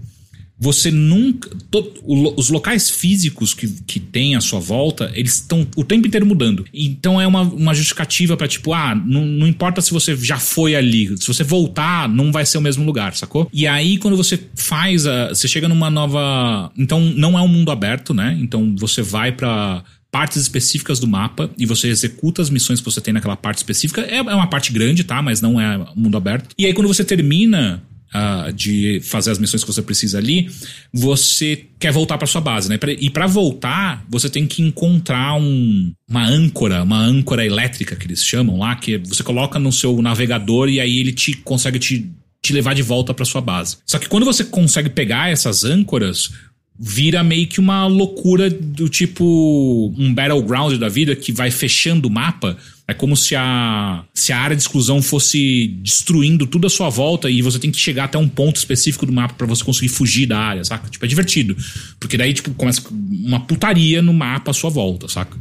você nunca. To, os locais físicos que, que tem à sua volta, eles estão o tempo inteiro mudando. Então é uma, uma justificativa para tipo, ah, não, não importa se você já foi ali, se você voltar, não vai ser o mesmo lugar, sacou? E aí, quando você faz a. Você chega numa nova. Então, não é um mundo aberto, né? Então você vai para partes específicas do mapa e você executa as missões que você tem naquela parte específica. É, é uma parte grande, tá? Mas não é mundo aberto. E aí, quando você termina uh, de fazer as missões que você precisa ali, você quer voltar para sua base, né? E para voltar, você tem que encontrar um, uma âncora, uma âncora elétrica que eles chamam lá, que você coloca no seu navegador e aí ele te consegue te te levar de volta para sua base. Só que quando você consegue pegar essas âncoras, vira meio que uma loucura do tipo um battleground da vida que vai fechando o mapa. É como se a, se a área de exclusão fosse destruindo tudo à sua volta e você tem que chegar até um ponto específico do mapa para você conseguir fugir da área, saca? Tipo, é divertido. Porque daí, tipo, começa uma putaria no mapa à sua volta, saca?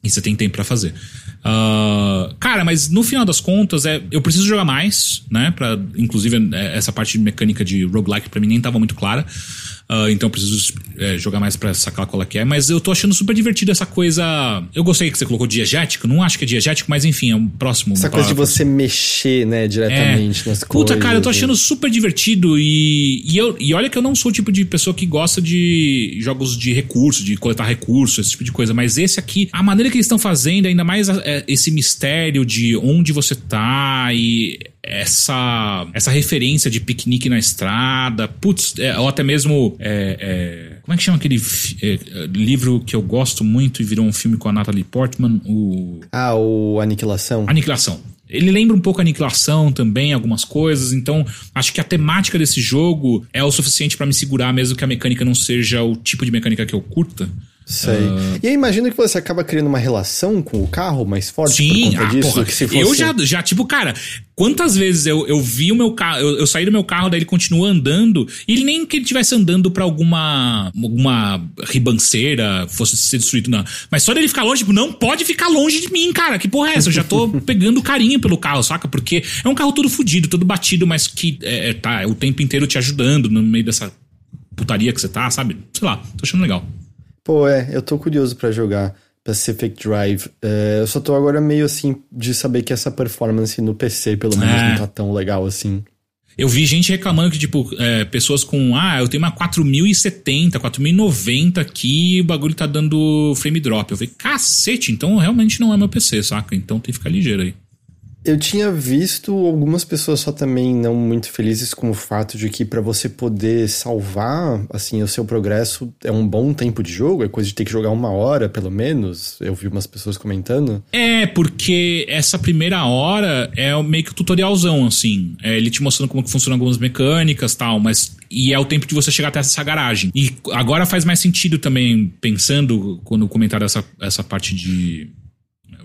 E você tem tempo para fazer. Uh, cara, mas no final das contas, é, eu preciso jogar mais, né? Pra, inclusive, é, essa parte de mecânica de roguelike para mim nem tava muito clara. Uh, então eu preciso é, jogar mais pra sacar qual é que é. Mas eu tô achando super divertido essa coisa. Eu gostei que você colocou diegético. Não acho que é diegético, mas enfim, é um próximo. Essa coisa de você mexer, né, diretamente é. nas Puta, coisas. Puta, cara, eu tô achando super divertido. E, e, eu, e olha que eu não sou o tipo de pessoa que gosta de jogos de recurso, de coletar recursos, esse tipo de coisa. Mas esse aqui, a maneira que eles estão fazendo, ainda mais é, esse mistério de onde você tá e essa essa referência de piquenique na estrada, putz, é, ou até mesmo é, é, como é que chama aquele é, livro que eu gosto muito e virou um filme com a Natalie Portman, o ah, o Aniquilação. Aniquilação. Ele lembra um pouco a Aniquilação também, algumas coisas, então acho que a temática desse jogo é o suficiente para me segurar, mesmo que a mecânica não seja o tipo de mecânica que eu curta. Sei. Uh... E aí imagina que você acaba criando uma relação com o carro mais forte Sim, por ah, disso. Porra, fosse... Eu já, já, tipo, cara, quantas vezes eu, eu vi o meu carro, eu, eu saí do meu carro, daí ele continua andando, e ele nem que ele estivesse andando pra alguma, alguma ribanceira, fosse ser destruído, não. Mas só dele ficar longe, tipo, não pode ficar longe de mim, cara. Que porra é essa? Eu já tô pegando carinho pelo carro, saca? Porque é um carro todo fudido, todo batido, mas que é, tá o tempo inteiro te ajudando no meio dessa putaria que você tá, sabe? Sei lá, tô achando legal. Pô, é, eu tô curioso para jogar Pacific Drive. É, eu só tô agora meio assim de saber que essa performance no PC, pelo menos, é. não tá tão legal assim. Eu vi gente reclamando que, tipo, é, pessoas com. Ah, eu tenho uma 4070, 4090 aqui, o bagulho tá dando frame drop. Eu falei, cacete, então realmente não é meu PC, saca? Então tem que ficar ligeiro aí. Eu tinha visto algumas pessoas só também não muito felizes com o fato de que para você poder salvar assim o seu progresso é um bom tempo de jogo, é coisa de ter que jogar uma hora pelo menos. Eu vi umas pessoas comentando. É, porque essa primeira hora é meio que o tutorialzão, assim. É ele te mostrando como que funcionam algumas mecânicas tal, mas. E é o tempo de você chegar até essa garagem. E agora faz mais sentido também, pensando quando comentaram essa, essa parte de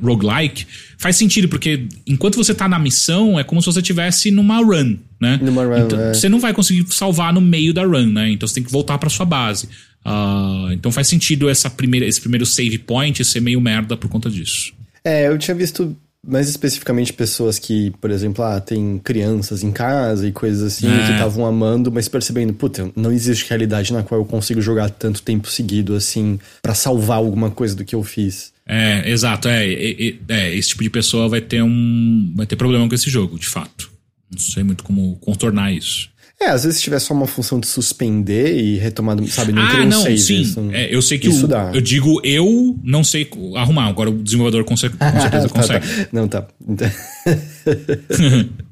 roguelike, faz sentido, porque enquanto você tá na missão, é como se você estivesse numa run, né? Numa run, então, é. Você não vai conseguir salvar no meio da run, né? Então você tem que voltar para sua base. Uh, então faz sentido essa primeira, esse primeiro save point ser meio merda por conta disso. É, eu tinha visto mais especificamente pessoas que, por exemplo, ah, tem crianças em casa e coisas assim, é. que estavam amando, mas percebendo, puta, não existe realidade na qual eu consigo jogar tanto tempo seguido assim para salvar alguma coisa do que eu fiz. É, exato, é, é, é, esse tipo de pessoa vai ter um vai ter problema com esse jogo, de fato. Não sei muito como contornar isso. É, às vezes se tiver só uma função de suspender e retomar, sabe, não ah, um não, save. Sim, isso, é, eu sei que isso o, dá. eu digo eu não sei arrumar, agora o desenvolvedor com, certeza tá, consegue. Tá. Não, tá.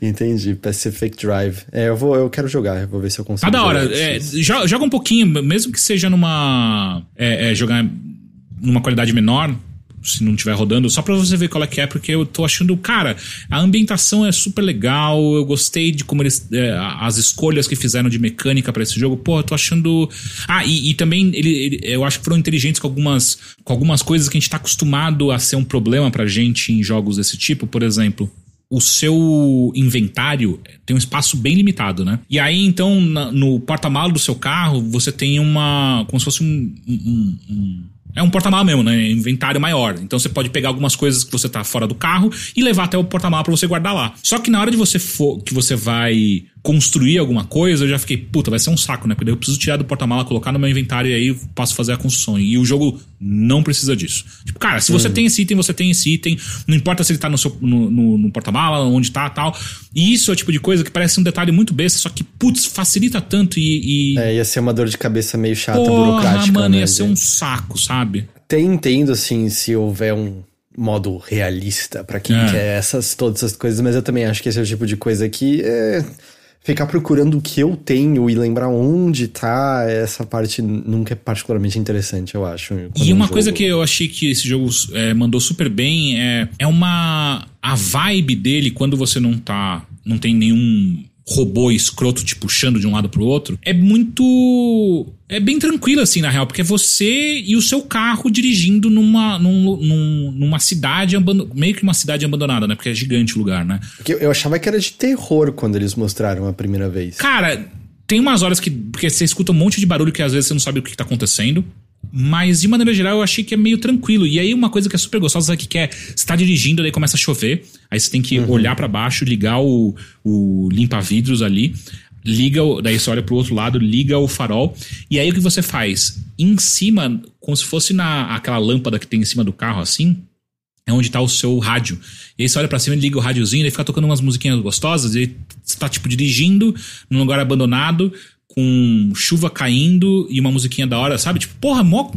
Entendi, Pacific Drive. É, eu vou, eu quero jogar, eu vou ver se eu consigo. Tá da hora, é, joga um pouquinho, mesmo que seja numa. É, é, jogar numa qualidade menor, se não estiver rodando, só pra você ver qual é que é, porque eu tô achando, cara, a ambientação é super legal, eu gostei de como eles. É, as escolhas que fizeram de mecânica para esse jogo, pô, eu tô achando. Ah, e, e também ele, ele, eu acho que foram inteligentes com algumas, com algumas coisas que a gente tá acostumado a ser um problema pra gente em jogos desse tipo, por exemplo o seu inventário tem um espaço bem limitado, né? E aí, então, na, no porta-malas do seu carro, você tem uma. como se fosse um, um, um é um porta-mala mesmo, né? Inventário maior. Então você pode pegar algumas coisas que você tá fora do carro e levar até o porta-mala para você guardar lá. Só que na hora de você for que você vai construir alguma coisa, eu já fiquei, puta, vai ser um saco, né? Porque daí eu preciso tirar do porta-mala, colocar no meu inventário e aí posso fazer a construção. E o jogo não precisa disso. Tipo, cara, se você hum. tem esse item, você tem esse item. Não importa se ele tá no, seu, no, no, no porta-mala, onde tá tal. E isso é o tipo de coisa que parece um detalhe muito besta, só que, putz, facilita tanto e. e... É, ia ser uma dor de cabeça meio chata, Porra, burocrática. mano, né, ia ser um saco, sabe? Até entendo, assim, se houver um modo realista para quem é. quer essas, todas essas coisas, mas eu também acho que esse é o tipo de coisa que é ficar procurando o que eu tenho e lembrar onde tá, essa parte nunca é particularmente interessante, eu acho. E uma coisa que eu achei que esse jogo é, mandou super bem é, é uma. A vibe dele quando você não tá. Não tem nenhum robô escroto te puxando de um lado pro outro, é muito. É bem tranquilo, assim, na real, porque é você e o seu carro dirigindo numa, num, num, numa cidade, meio que uma cidade abandonada, né? Porque é gigante o lugar, né? Porque eu achava que era de terror quando eles mostraram a primeira vez. Cara, tem umas horas que. Porque você escuta um monte de barulho que às vezes você não sabe o que tá acontecendo. Mas, de maneira geral, eu achei que é meio tranquilo. E aí, uma coisa que é super gostosa é que é, você tá dirigindo, daí começa a chover. Aí você tem que uhum. olhar para baixo, ligar o, o limpa-vidros ali. liga, o- daí você olha pro outro lado, liga o farol, e aí o que você faz? Em cima, como se fosse na aquela lâmpada que tem em cima do carro assim, é onde tá o seu rádio. E aí você olha pra cima e liga o rádiozinho, e fica tocando umas musiquinhas gostosas, e você tá tipo dirigindo num lugar abandonado, com chuva caindo e uma musiquinha da hora, sabe? Tipo, porra, mó,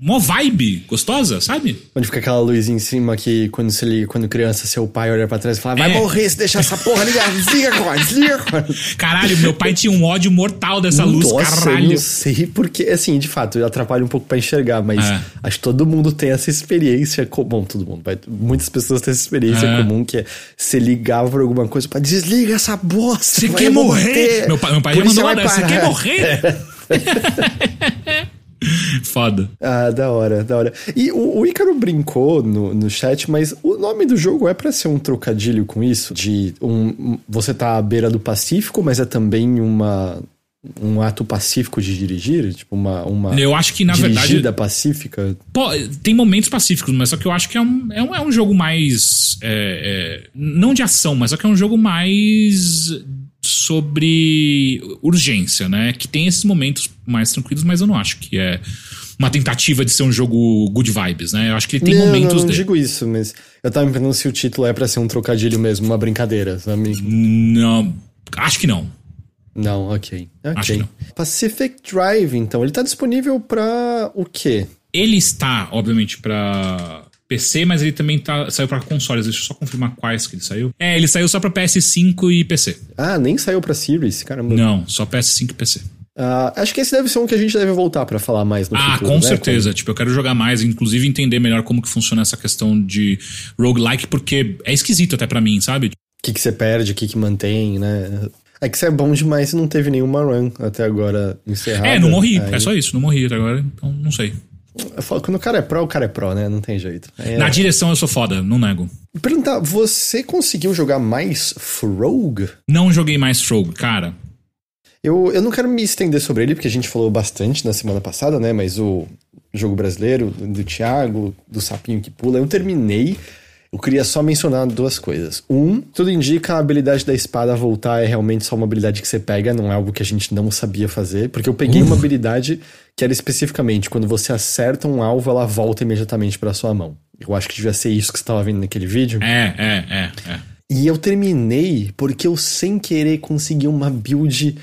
mó vibe gostosa, sabe? Onde fica aquela luz em cima que quando você liga, quando criança, seu pai olha pra trás e fala: Vai É. morrer se deixar essa porra ligar. Desliga agora, desliga agora. Caralho, meu pai tinha um ódio mortal dessa luz, Nossa, eu caralho. não sei porque, assim, de fato, atrapalha um pouco pra enxergar, mas É. acho que todo mundo tem essa experiência comum. Todo mundo, muitas pessoas têm essa experiência É. comum que é você ligava por alguma coisa pra desliga essa bosta. Você quer morrer? Meu pai, meu pai já mandou uma dessa. Você parar." quer morrer? Foda. Ah, da hora, da hora. E o, o Ícaro brincou no, no chat, mas o nome do jogo é pra ser um trocadilho com isso? De um, um- você tá à beira do Pacífico, mas é também uma, um ato pacífico de dirigir? Tipo, uma, uma Eu acho que, na dirigida verdade, pacífica? Pô, tem momentos pacíficos, mas só que eu acho que é um, é um, é um jogo mais. é, é, não de ação, mas só que é um jogo mais sobre urgência, né? Que tem esses momentos mais tranquilos, mas eu não acho que é uma tentativa de ser um jogo good vibes, né? Eu acho que ele tem não, momentos não, não dele. digo isso, mas eu tava me perguntando se o título é pra ser um trocadilho mesmo, uma brincadeira, sabe? Não, acho que não. Não, ok. Acho Ok. que não. Pacific Drive, então, ele tá disponível pra o quê? Ele está, obviamente, pra PC, mas ele também tá, saiu pra consoles. Deixa eu só confirmar quais que ele saiu. É, ele saiu só pra PS5 e PC. Ah, nem saiu pra Series, caramba. Não, só PS5 e PC. Ah, acho que esse deve ser um que a gente deve voltar pra falar mais no ah, futuro. com né? certeza. Tipo, eu quero jogar mais, inclusive entender melhor como que funciona essa questão de roguelike, porque é esquisito até pra mim, sabe? O que, que você perde, o que, que mantém, né? É que você é bom demais e não teve nenhuma run até agora encerrada. é, não morri. Aí- É só isso, não morri até agora, então não sei. Falo, quando o cara é pro, o cara é pro, né? Não tem jeito. É- Na direção eu sou foda, não nego. Perguntar, você conseguiu jogar mais Frog? Não joguei mais Frog, cara. Eu, eu não quero me estender sobre ele, porque a gente falou bastante na semana passada, né? Mas o jogo brasileiro, do Thiago, do Sapinho que Pula, eu terminei. Eu queria só mencionar duas coisas. Um, tudo indica a habilidade da espada voltar é realmente só uma habilidade que você pega, não é algo que a gente não sabia fazer. Porque eu peguei uma habilidade que era especificamente quando você acerta um alvo, ela volta imediatamente pra sua mão. Eu acho que devia ser isso que você estava vendo naquele vídeo. É, é, é, é. E eu terminei porque eu, sem querer, consegui uma build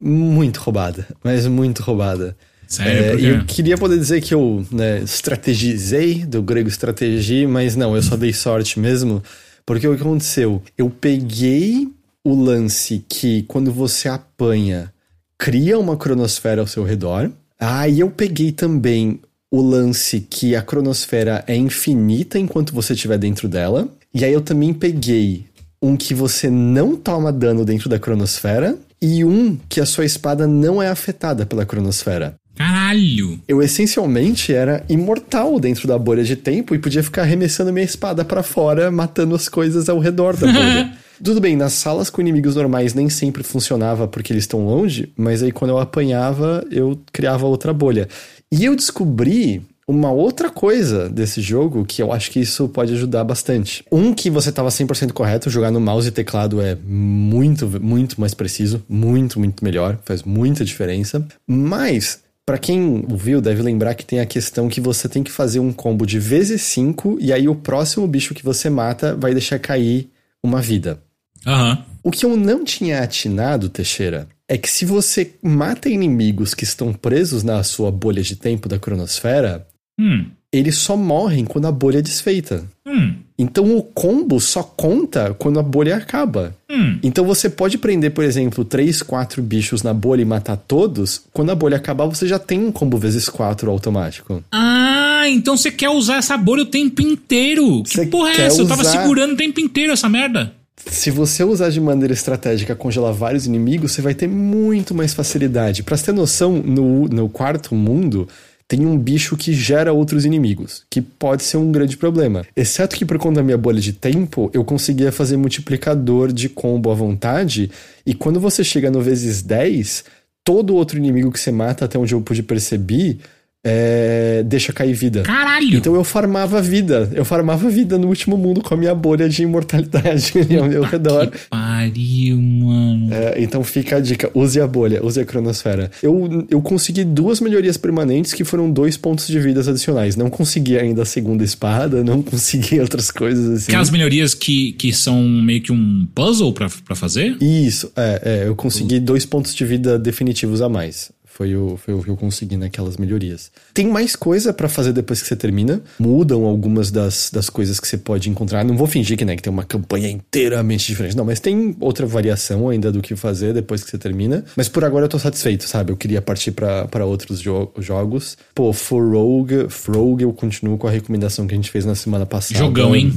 muito roubada. Mas muito roubada. Sério, É, eu queria poder dizer que eu né, estrategizei, do grego estrategi, mas não, eu só dei sorte mesmo. Porque o que aconteceu? Eu peguei o lance que quando você apanha, cria uma cronosfera ao seu redor. Aí eu peguei também o lance que a cronosfera é infinita enquanto você estiver dentro dela. E aí eu também peguei um que você não toma dano dentro da cronosfera e um que a sua espada não é afetada pela cronosfera. Caralho! Eu essencialmente era imortal dentro da bolha de tempo e podia ficar arremessando minha espada pra fora, matando as coisas ao redor da bolha. Tudo bem, nas salas com inimigos normais nem sempre funcionava porque eles estão longe, mas aí quando eu apanhava, eu criava outra bolha. E eu descobri uma outra coisa desse jogo que eu acho que isso pode ajudar bastante. Um que você estava 100% correto, jogar no mouse e teclado é muito, muito mais preciso, muito, muito melhor, faz muita diferença. Mas Pra quem ouviu, deve lembrar que tem a questão que você tem que fazer um combo de vezes 5 e aí o próximo bicho que você mata vai deixar cair uma vida. Aham. O que eu não tinha atinado, Teixeira, é que se você mata inimigos que estão presos na sua bolha de tempo da cronosfera, Hum. Eles só morrem quando a bolha é desfeita. Hum. Então o combo só conta quando a bolha acaba. Hum. Então você pode prender, por exemplo, 3, 4 bichos na bolha e matar todos. Quando a bolha acabar, você já tem um combo vezes 4 automático. Ah, então você quer usar essa bolha o tempo inteiro. Que Você porra é essa? Eu tava usar- segurando o tempo inteiro essa merda. Se você usar de maneira estratégica congelar vários inimigos, você vai ter muito mais facilidade. Pra você ter noção, no, no quarto mundo tem um bicho que gera outros inimigos, que pode ser um grande problema. Exceto que por conta da minha bolha de tempo, eu conseguia fazer multiplicador de combo à vontade, e quando você chega no vezes 10, todo outro inimigo que você mata, até onde eu pude perceber, é, deixa cair vida. Caralho! Então eu farmava vida. Eu farmava vida no último mundo com a minha bolha de imortalidade ao meu redor. Que pariu, mano. É, então fica a dica: use a bolha, use a cronosfera. Eu, eu consegui duas melhorias permanentes que foram dois pontos de vidas adicionais. Não consegui ainda a segunda espada, não consegui outras coisas assim. Aquelas melhorias que, que são meio que um puzzle pra fazer? Isso, é, é eu consegui dois pontos de vida definitivos a mais. Foi o, foi o que eu consegui naquelas melhorias. Tem mais coisa para fazer depois que você termina. Mudam algumas das, das coisas que você pode encontrar. Não vou fingir que, né, que tem uma campanha inteiramente diferente. Não, mas tem outra variação ainda do que fazer depois que você termina. Mas por agora eu tô satisfeito, sabe? Eu queria partir para outros jo jogos. Pô, For Rogue, Rogue, eu continuo com a recomendação que a gente fez na semana passada. Jogão, hein?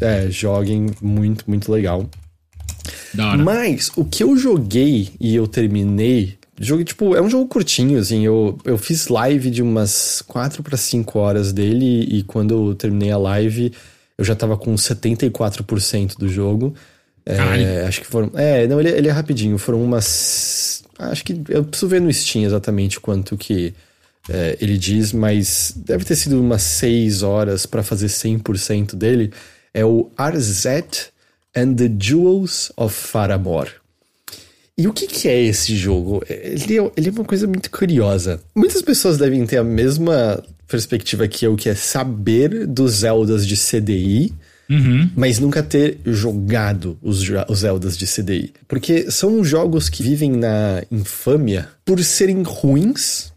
É, joguem. Muito, muito legal. Da hora. Mas o que eu joguei e eu terminei Jogo, tipo, é um jogo curtinho, assim. Eu, eu fiz live de umas 4 para 5 horas dele e quando eu terminei a live, eu já tava com 74% do jogo. É, acho que foram. É, não, ele, ele é rapidinho. Foram umas. Acho que. Eu preciso ver no Steam exatamente quanto que é, ele diz, mas deve ter sido umas 6 horas para fazer 100% dele. É o Arzet and the Jewels of Faramor. E o que, que é esse jogo? Ele é, ele é uma coisa muito curiosa. Muitas pessoas devem ter a mesma perspectiva que eu, que é saber dos Zeldas de CDI, Uhum. mas nunca ter jogado os, os Zeldas de CDI. Porque são jogos que vivem na infâmia por serem ruins,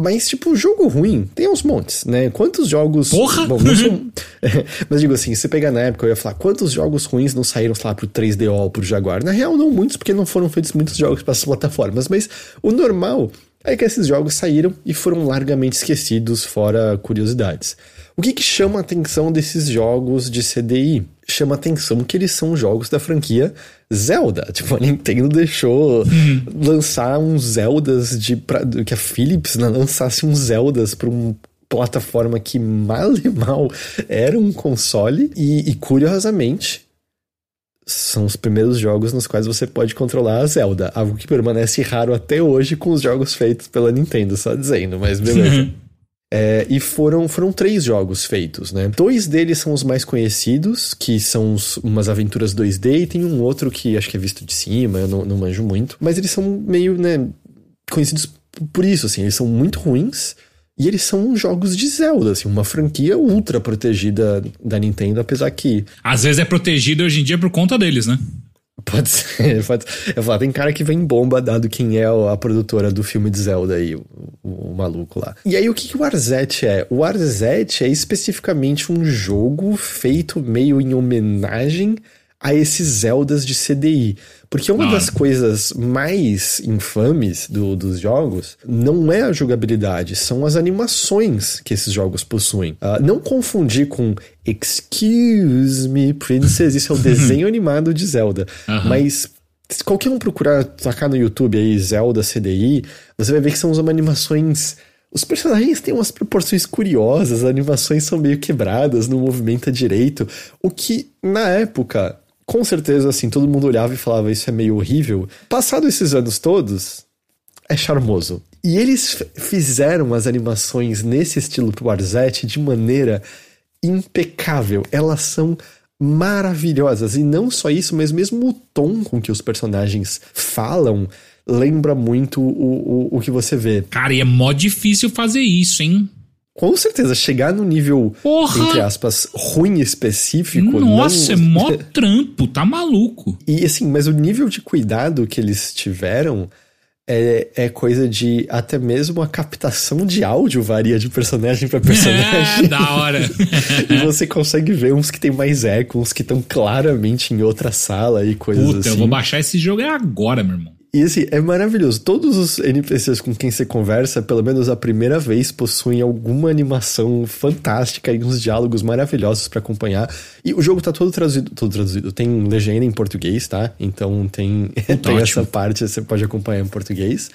mas, tipo, jogo ruim, tem uns montes, né? Quantos jogos. Porra! Bom, não são. Mas digo assim, se você pegar na época, eu ia falar, quantos jogos ruins não saíram, sei lá, pro 3DO ou pro Jaguar? Na real, não muitos, porque não foram feitos muitos jogos para essas plataformas. Mas o normal é que esses jogos saíram e foram largamente esquecidos, fora curiosidades. O que, que chama a atenção desses jogos de CDI? Chama atenção que eles são jogos da franquia Zelda. Tipo, a Nintendo deixou Uhum. lançar uns Zeldas de. Pra, que a Philips né, lançasse uns Zeldas pra uma plataforma que mal e mal era um console. E, e curiosamente, são os primeiros jogos nos quais você pode controlar a Zelda. Algo que permanece raro até hoje com os jogos feitos pela Nintendo, só dizendo, mas beleza. É, e foram, foram três jogos feitos, né? Dois deles são os mais conhecidos, que são os- umas aventuras 2D, e tem um outro que acho que é visto de cima, eu não, não manjo muito. Mas eles são meio, né, conhecidos por isso, assim, eles são muito ruins. E eles são jogos de Zelda, assim, uma franquia ultra protegida da Nintendo, apesar que Às vezes é protegido hoje em dia por conta deles, né? Pode ser, pode Eu falar, tem cara que vem bomba, dado quem é a produtora do filme de Zelda aí, o, o- o maluco lá. E aí, o que, que o Arzette é? O Arzette é especificamente um jogo feito meio em homenagem a esses Zeldas de CDI. Porque uma Da das hora. coisas mais infames do- dos jogos não é a jogabilidade, são as animações que esses jogos possuem. Ah, não confundir com Excuse Me, Princess, isso é o desenho animado de Zelda. Aham. Mas se qualquer um procurar, tacar no YouTube aí Zelda CDI, você vai ver que são uma animações. Os personagens têm umas proporções curiosas, as animações são meio quebradas, não movimenta direito. O que, na época, com certeza, assim, todo mundo olhava e falava isso é meio horrível. Passado esses anos todos, é charmoso. E eles fizeram as animações nesse estilo pro Arzette de maneira impecável. Elas são maravilhosas. E não só isso, mas mesmo o tom com que os personagens falam lembra muito o, o, o que você vê. Cara, e é mó difícil fazer isso, hein? Com certeza, chegar no nível, Porra! entre aspas, ruim específico. Nossa, não... é mó trampo, tá maluco. E assim, mas o nível de cuidado que eles tiveram é, é coisa de até mesmo a captação de áudio varia de personagem pra É, personagem. da hora. e você consegue ver uns que tem mais eco, uns que estão claramente em outra sala e coisas Puta, assim. eu vou baixar esse jogo agora, meu irmão. E assim, é maravilhoso. Todos os NPCs com quem você conversa, pelo menos a primeira vez, possuem alguma animação fantástica e uns diálogos maravilhosos pra acompanhar. E o jogo tá todo traduzido, todo traduzido. Tem legenda em português, tá? Então tem, tem essa parte, você pode acompanhar em português.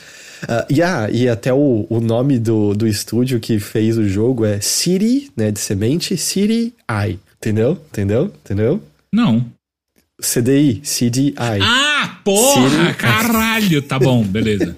Ah, e, ah, e até o, o nome do, do estúdio que fez o jogo é City, né, de semente, City Eye. Entendeu? Entendeu? Entendeu? Não. CDI, CDI. Ah, porra! Caralho! Tá bom, beleza.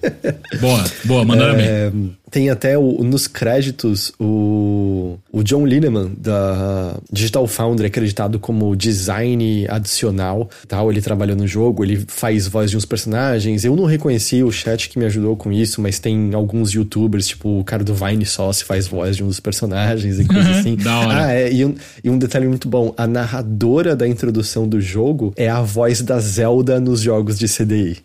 Boa, boa, mandaram bem. É, tem até o- nos créditos o, o John Lineman da Digital Foundry acreditado como design adicional tal ele trabalhou no jogo ele faz voz de uns personagens eu não reconheci o chat que me ajudou com isso mas tem alguns youtubers tipo o cara do Vine Sauce faz voz de uns personagens e coisas assim Da hora. ah é e um, e um detalhe muito bom a narradora da introdução do jogo é a voz da Zelda nos jogos de CDI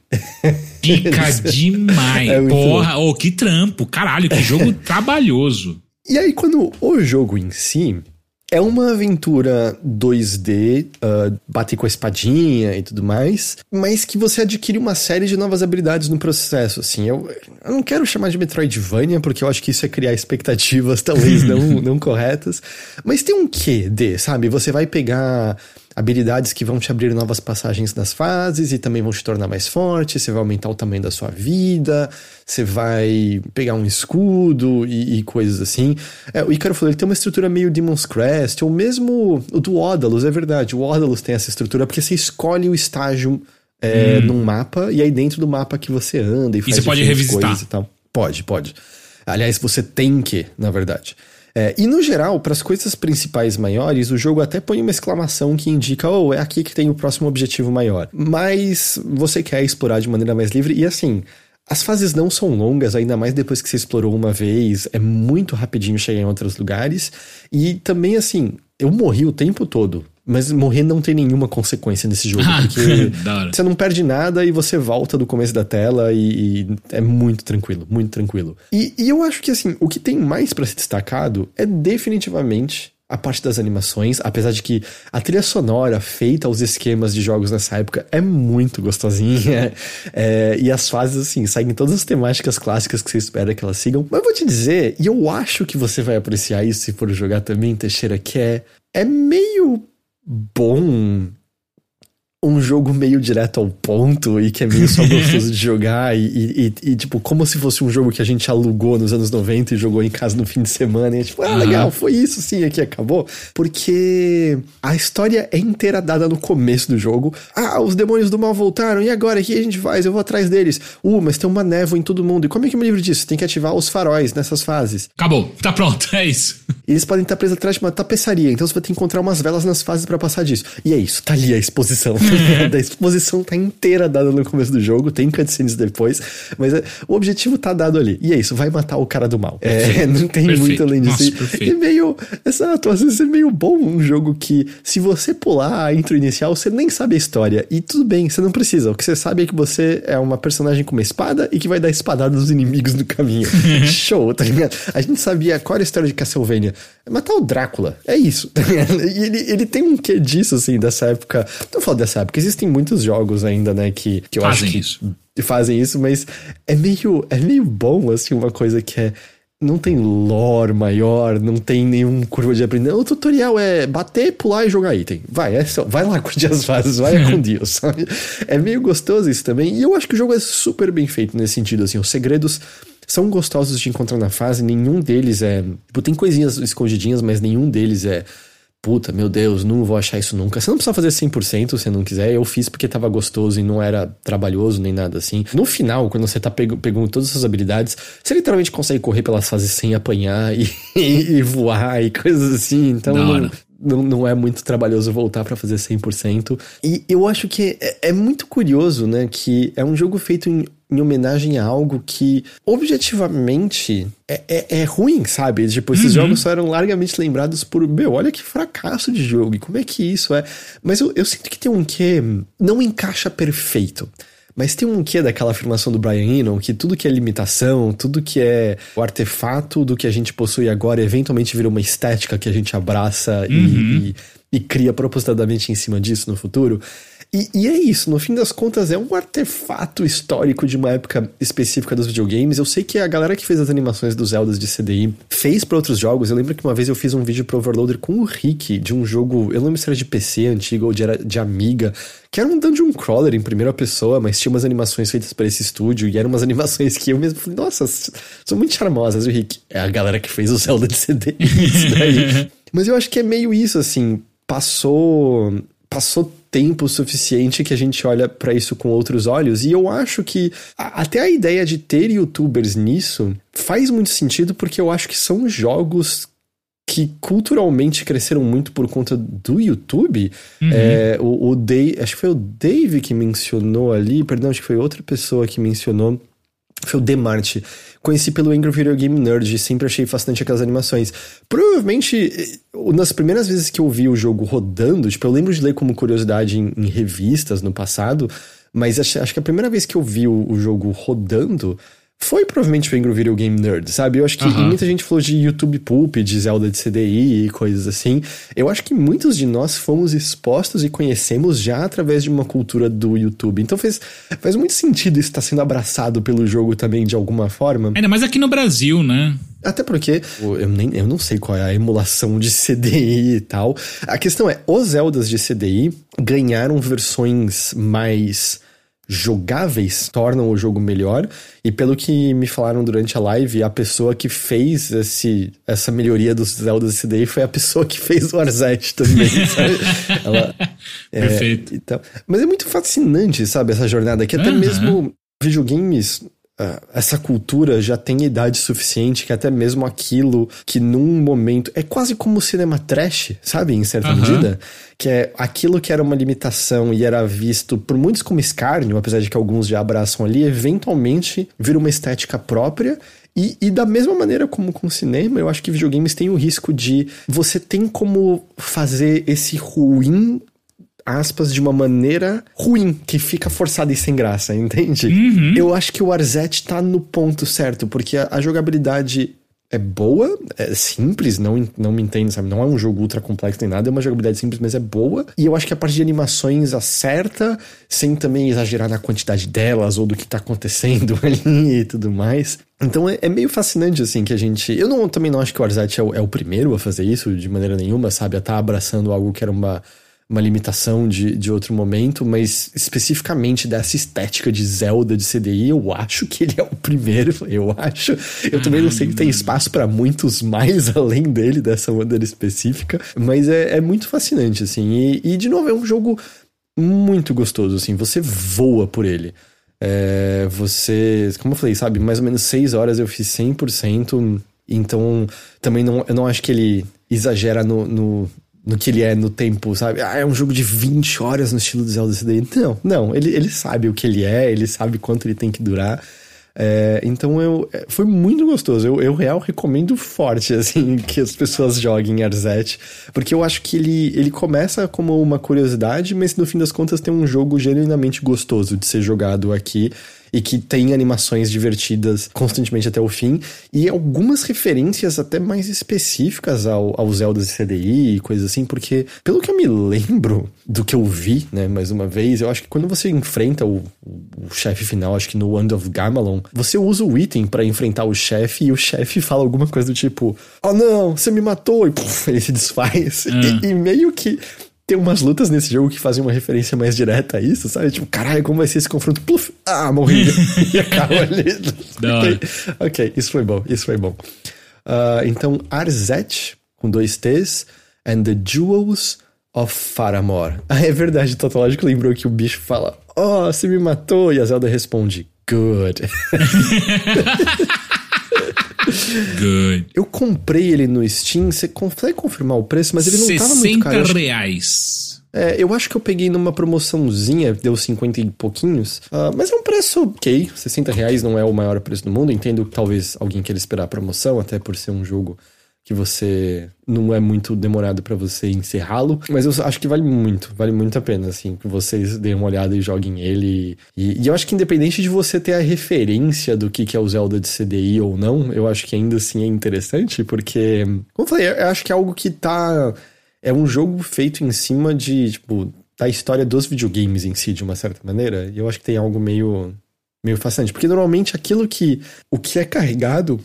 Pica demais. É porra, ô, que trampo. Caralho, que jogo trabalhoso. E aí, quando o jogo em si é uma aventura 2D, ah, bate com a espadinha e tudo mais, mas que você adquire uma série de novas habilidades no processo, assim. Eu, eu não quero chamar de Metroidvania, porque eu acho que isso é criar expectativas talvez não, não corretas, mas tem um quê de, sabe? Você vai pegar habilidades que vão te abrir novas passagens nas fases e também vão te tornar mais forte, você vai aumentar o tamanho da sua vida, você vai pegar um escudo e, e coisas assim. É, o Icaro falou, ele tem uma estrutura meio Demon's Crest, ou mesmo o do Odalus, é verdade, o Odalus tem essa estrutura porque você escolhe o estágio é, num mapa e aí dentro do mapa que você anda e faz você pode revisitar. coisas e tal. Pode, pode. Aliás, você tem que, na verdade. É, e no geral, para as coisas principais maiores, o jogo até põe uma exclamação que indica, oh, é aqui que tem o próximo objetivo maior. Mas você quer explorar de maneira mais livre e assim. As fases não são longas, ainda mais depois que você explorou uma vez, é muito rapidinho chegar em outros lugares. E também, assim, eu morri o tempo todo, mas morrer não tem nenhuma consequência nesse jogo, Ah, porque você não perde nada e você volta do começo da tela e, e é muito tranquilo, muito tranquilo. E, e eu acho que assim, o que tem mais pra ser destacado é definitivamente a parte das animações, apesar de que a trilha sonora feita aos esquemas de jogos nessa época é muito gostosinha. é, e as fases, assim, seguem todas as temáticas clássicas que você espera que elas sigam. Mas eu vou te dizer, e eu acho que você vai apreciar isso se for jogar também, Teixeira, que é, é meio bom um jogo meio direto ao ponto e que é meio só gostoso de jogar e, e- e- tipo, como se fosse um jogo que a gente alugou nos anos 90 e jogou em casa no fim de semana e é tipo, ah, legal, foi isso sim, aqui acabou. Porque a história é inteira dada no começo do jogo. Ah, os demônios do mal voltaram, e agora? O que a gente faz? Eu vou atrás deles. Uh, mas tem uma névoa em todo mundo. E como é que eu me livro disso? Tem que ativar os faróis nessas fases. Acabou, tá pronto, é isso. E eles podem estar presos atrás de uma tapeçaria, então você vai ter que encontrar umas velas nas fases pra passar disso. E é isso, tá ali a exposição. a exposição tá inteira dada no começo do jogo, tem cutscenes depois, mas é, o objetivo tá dado ali. E é isso, vai matar o cara do mal. É, não tem Perfeito. muito além disso. Nossa, E- e meio, exato, às vezes é meio bom um jogo que, se você pular a intro inicial, você nem sabe a história. E tudo bem, você não precisa. O que você sabe é que você é uma personagem com uma espada e que vai dar espadada nos inimigos no caminho. Show, tá ligado? A gente sabia qual era a história de Castlevania. É matar o Drácula. É isso, tá ligado? E ele, ele tem um quê disso, assim, dessa época. Não falo dessa época, existem muitos jogos ainda, né, que, que eu Fazem acho que isso. fazem isso, mas é meio, é meio bom, assim, uma coisa que é. Não tem lore maior, não tem nenhum curva de aprendizado. O tutorial é bater, pular e jogar item. Vai, é só, vai lá curtir as fases, vai com Deus, sabe? É meio gostoso isso também. E eu acho que o jogo é super bem feito nesse sentido, assim. Os segredos são gostosos de encontrar na fase, nenhum deles é. Tipo, tem coisinhas escondidinhas, mas nenhum deles é. Puta, meu Deus, não vou achar isso nunca. Você não precisa fazer 100% se não quiser. Eu fiz porque tava gostoso e não era trabalhoso nem nada assim. No final, quando você tá pego- pegando todas essas habilidades, você literalmente consegue correr pelas fases sem apanhar e, e voar e coisas assim. Então, hora. não, não, não é muito trabalhoso voltar pra fazer 100%. E eu acho que é, é muito curioso, né? Que é um jogo feito em, em homenagem a algo que, objetivamente, é, é, é ruim, sabe? Tipo, esses jogos só eram largamente lembrados por, meu, olha que fracasso de jogo, e como é que isso é? Mas eu, eu sinto que tem um quê, não encaixa perfeito. Mas tem um quê daquela afirmação do Brian Eno, que tudo que é limitação, tudo que é o artefato do que a gente possui agora, eventualmente vira uma estética que a gente abraça e- e, e cria propositadamente em cima disso no futuro. E, e é isso, no fim das contas, é um artefato histórico de uma época específica dos videogames. Eu sei que a galera que fez as animações dos Zeldas de CDI fez para outros jogos. Eu lembro que uma vez eu fiz um vídeo pro Overloader com o Rick de um jogo, eu não lembro se era de PC antigo ou de, era de Amiga, que era um dungeon crawler em primeira pessoa, mas tinha umas animações feitas para esse estúdio e eram umas animações que eu mesmo falei, nossa, são muito charmosas. E o Rick, é a galera que fez o Zelda de CDI, isso daí. mas eu acho que é meio isso, assim, passou passou tempo suficiente que a gente olha para isso com outros olhos. E eu acho que a, até a ideia de ter youtubers nisso faz muito sentido porque eu acho que são jogos que culturalmente cresceram muito por conta do YouTube. Uhum. É, o, o Dave, acho que foi o Dave que mencionou ali, perdão, acho que foi outra pessoa que mencionou. Foi o Demart. Conheci pelo Angry Video Game Nerd, sempre achei fascinante aquelas animações. Provavelmente, eh, nas primeiras vezes que eu vi o jogo rodando, tipo, eu lembro de ler como curiosidade em, em revistas no passado, mas acho, acho, que a primeira vez que eu vi o, o jogo rodando foi provavelmente o Angry Video Game Nerd, sabe? Eu acho que uhum. muita gente falou de YouTube Poop, de Zelda de CDI e coisas assim. Eu acho que muitos de nós fomos expostos e conhecemos já através de uma cultura do YouTube. Então faz, faz muito sentido isso estar sendo abraçado pelo jogo também de alguma forma. Ainda mais aqui no Brasil, né? Até porque eu, nem, eu não sei qual é a emulação de CDI e tal. A questão é, os Zeldas de CDI ganharam versões mais jogáveis tornam o jogo melhor. E pelo que me falaram durante a live, a pessoa que fez esse, essa melhoria dos Zelda CDI foi a pessoa que fez o Arzette também, sabe? Ela, é, Perfeito. Então, mas é muito fascinante, sabe, essa jornada que até uhum. mesmo videogames essa cultura já tem idade suficiente que até mesmo aquilo que num momento é quase como o cinema trash, sabe, em certa uhum. medida, que é aquilo que era uma limitação e era visto por muitos como escárnio, apesar de que alguns já abraçam ali, eventualmente vira uma estética própria e, e, da mesma maneira como com o cinema, eu acho que videogames têm o risco de você tem como fazer esse ruim aspas, de uma maneira ruim, que fica forçada e sem graça, entende? Uhum. Eu acho que o Arzette tá no ponto certo, porque a, a jogabilidade é boa, é simples, não, não me entendo, sabe? Não é um jogo ultra complexo nem nada, é uma jogabilidade simples, mas é boa. E eu acho que a parte de animações acerta, sem também exagerar na quantidade delas ou do que tá acontecendo ali e tudo mais. Então é, é meio fascinante, assim, que a gente. Eu não, também não acho que o Arzette é o, é o primeiro a fazer isso de maneira nenhuma, sabe? A tá abraçando algo que era uma uma limitação de, de outro momento, mas especificamente dessa estética de Zelda de CDI, eu acho que ele é o primeiro, eu acho. Eu também não sei que tem espaço para muitos mais além dele, dessa maneira específica, mas é, é muito fascinante, assim. E, e, de novo, é um jogo muito gostoso, assim, você voa por ele. É, você, como eu falei, sabe, mais ou menos 6 horas eu fiz 100%, então também não, eu não acho que ele exagera no, no no que ele é no tempo, sabe? Ah, é um jogo de 20 horas no estilo do Zelda CD. Não, não, ele, ele sabe o que ele é, ele sabe quanto ele tem que durar. É, então eu é, foi muito gostoso. Eu, eu real recomendo forte assim que as pessoas joguem Arzette, porque eu acho que ele, ele começa como uma curiosidade, mas no fim das contas tem um jogo genuinamente gostoso de ser jogado aqui e que tem animações divertidas constantemente até o fim, e algumas referências até mais específicas ao, ao Zelda CDI e coisas assim, porque pelo que eu me lembro do que eu vi, né, mais uma vez, eu acho que quando você enfrenta o, o chefe final, acho que no Wand of Gamelon, você usa o item para enfrentar o chefe e o chefe fala alguma coisa do tipo: Oh não, você me matou! E puf, ele se desfaz. E, e meio que tem umas lutas nesse jogo que fazem uma referência mais direta a isso, sabe? Tipo, caralho, como vai ser esse confronto? Pluf, ah, morri. e acaba ali. ok, ok, isso foi bom, isso foi bom. Uh, então, Arzet, com dois T's, and the Jewels of Faramor. Ah, é verdade, o Totológico lembrou que o bicho fala, oh, você me matou, e a Zelda responde, good. Good. Eu comprei ele no Steam, você consegue confirmar o preço, mas ele não tava muito caro. 60 reais. É, eu acho que eu peguei numa promoçãozinha, deu 50 e pouquinhos. Uh, mas é um preço ok. 60 reais não é o maior preço do mundo. Entendo que talvez alguém queira esperar a promoção, até por ser um jogo que você não é muito demorado para você encerrá-lo, mas eu acho que vale muito, vale muito a pena, assim, que vocês deem uma olhada e joguem ele. E, e, eu acho que independente de você ter a referência do que, que é o Zelda de CDI ou não, eu acho que ainda assim é interessante, porque, como eu falei, eu acho que é algo que tá. É um jogo feito em cima de, tipo, da história dos videogames em si, de uma certa maneira, e eu acho que tem algo meio. meio fascinante, porque normalmente aquilo que. o que é carregado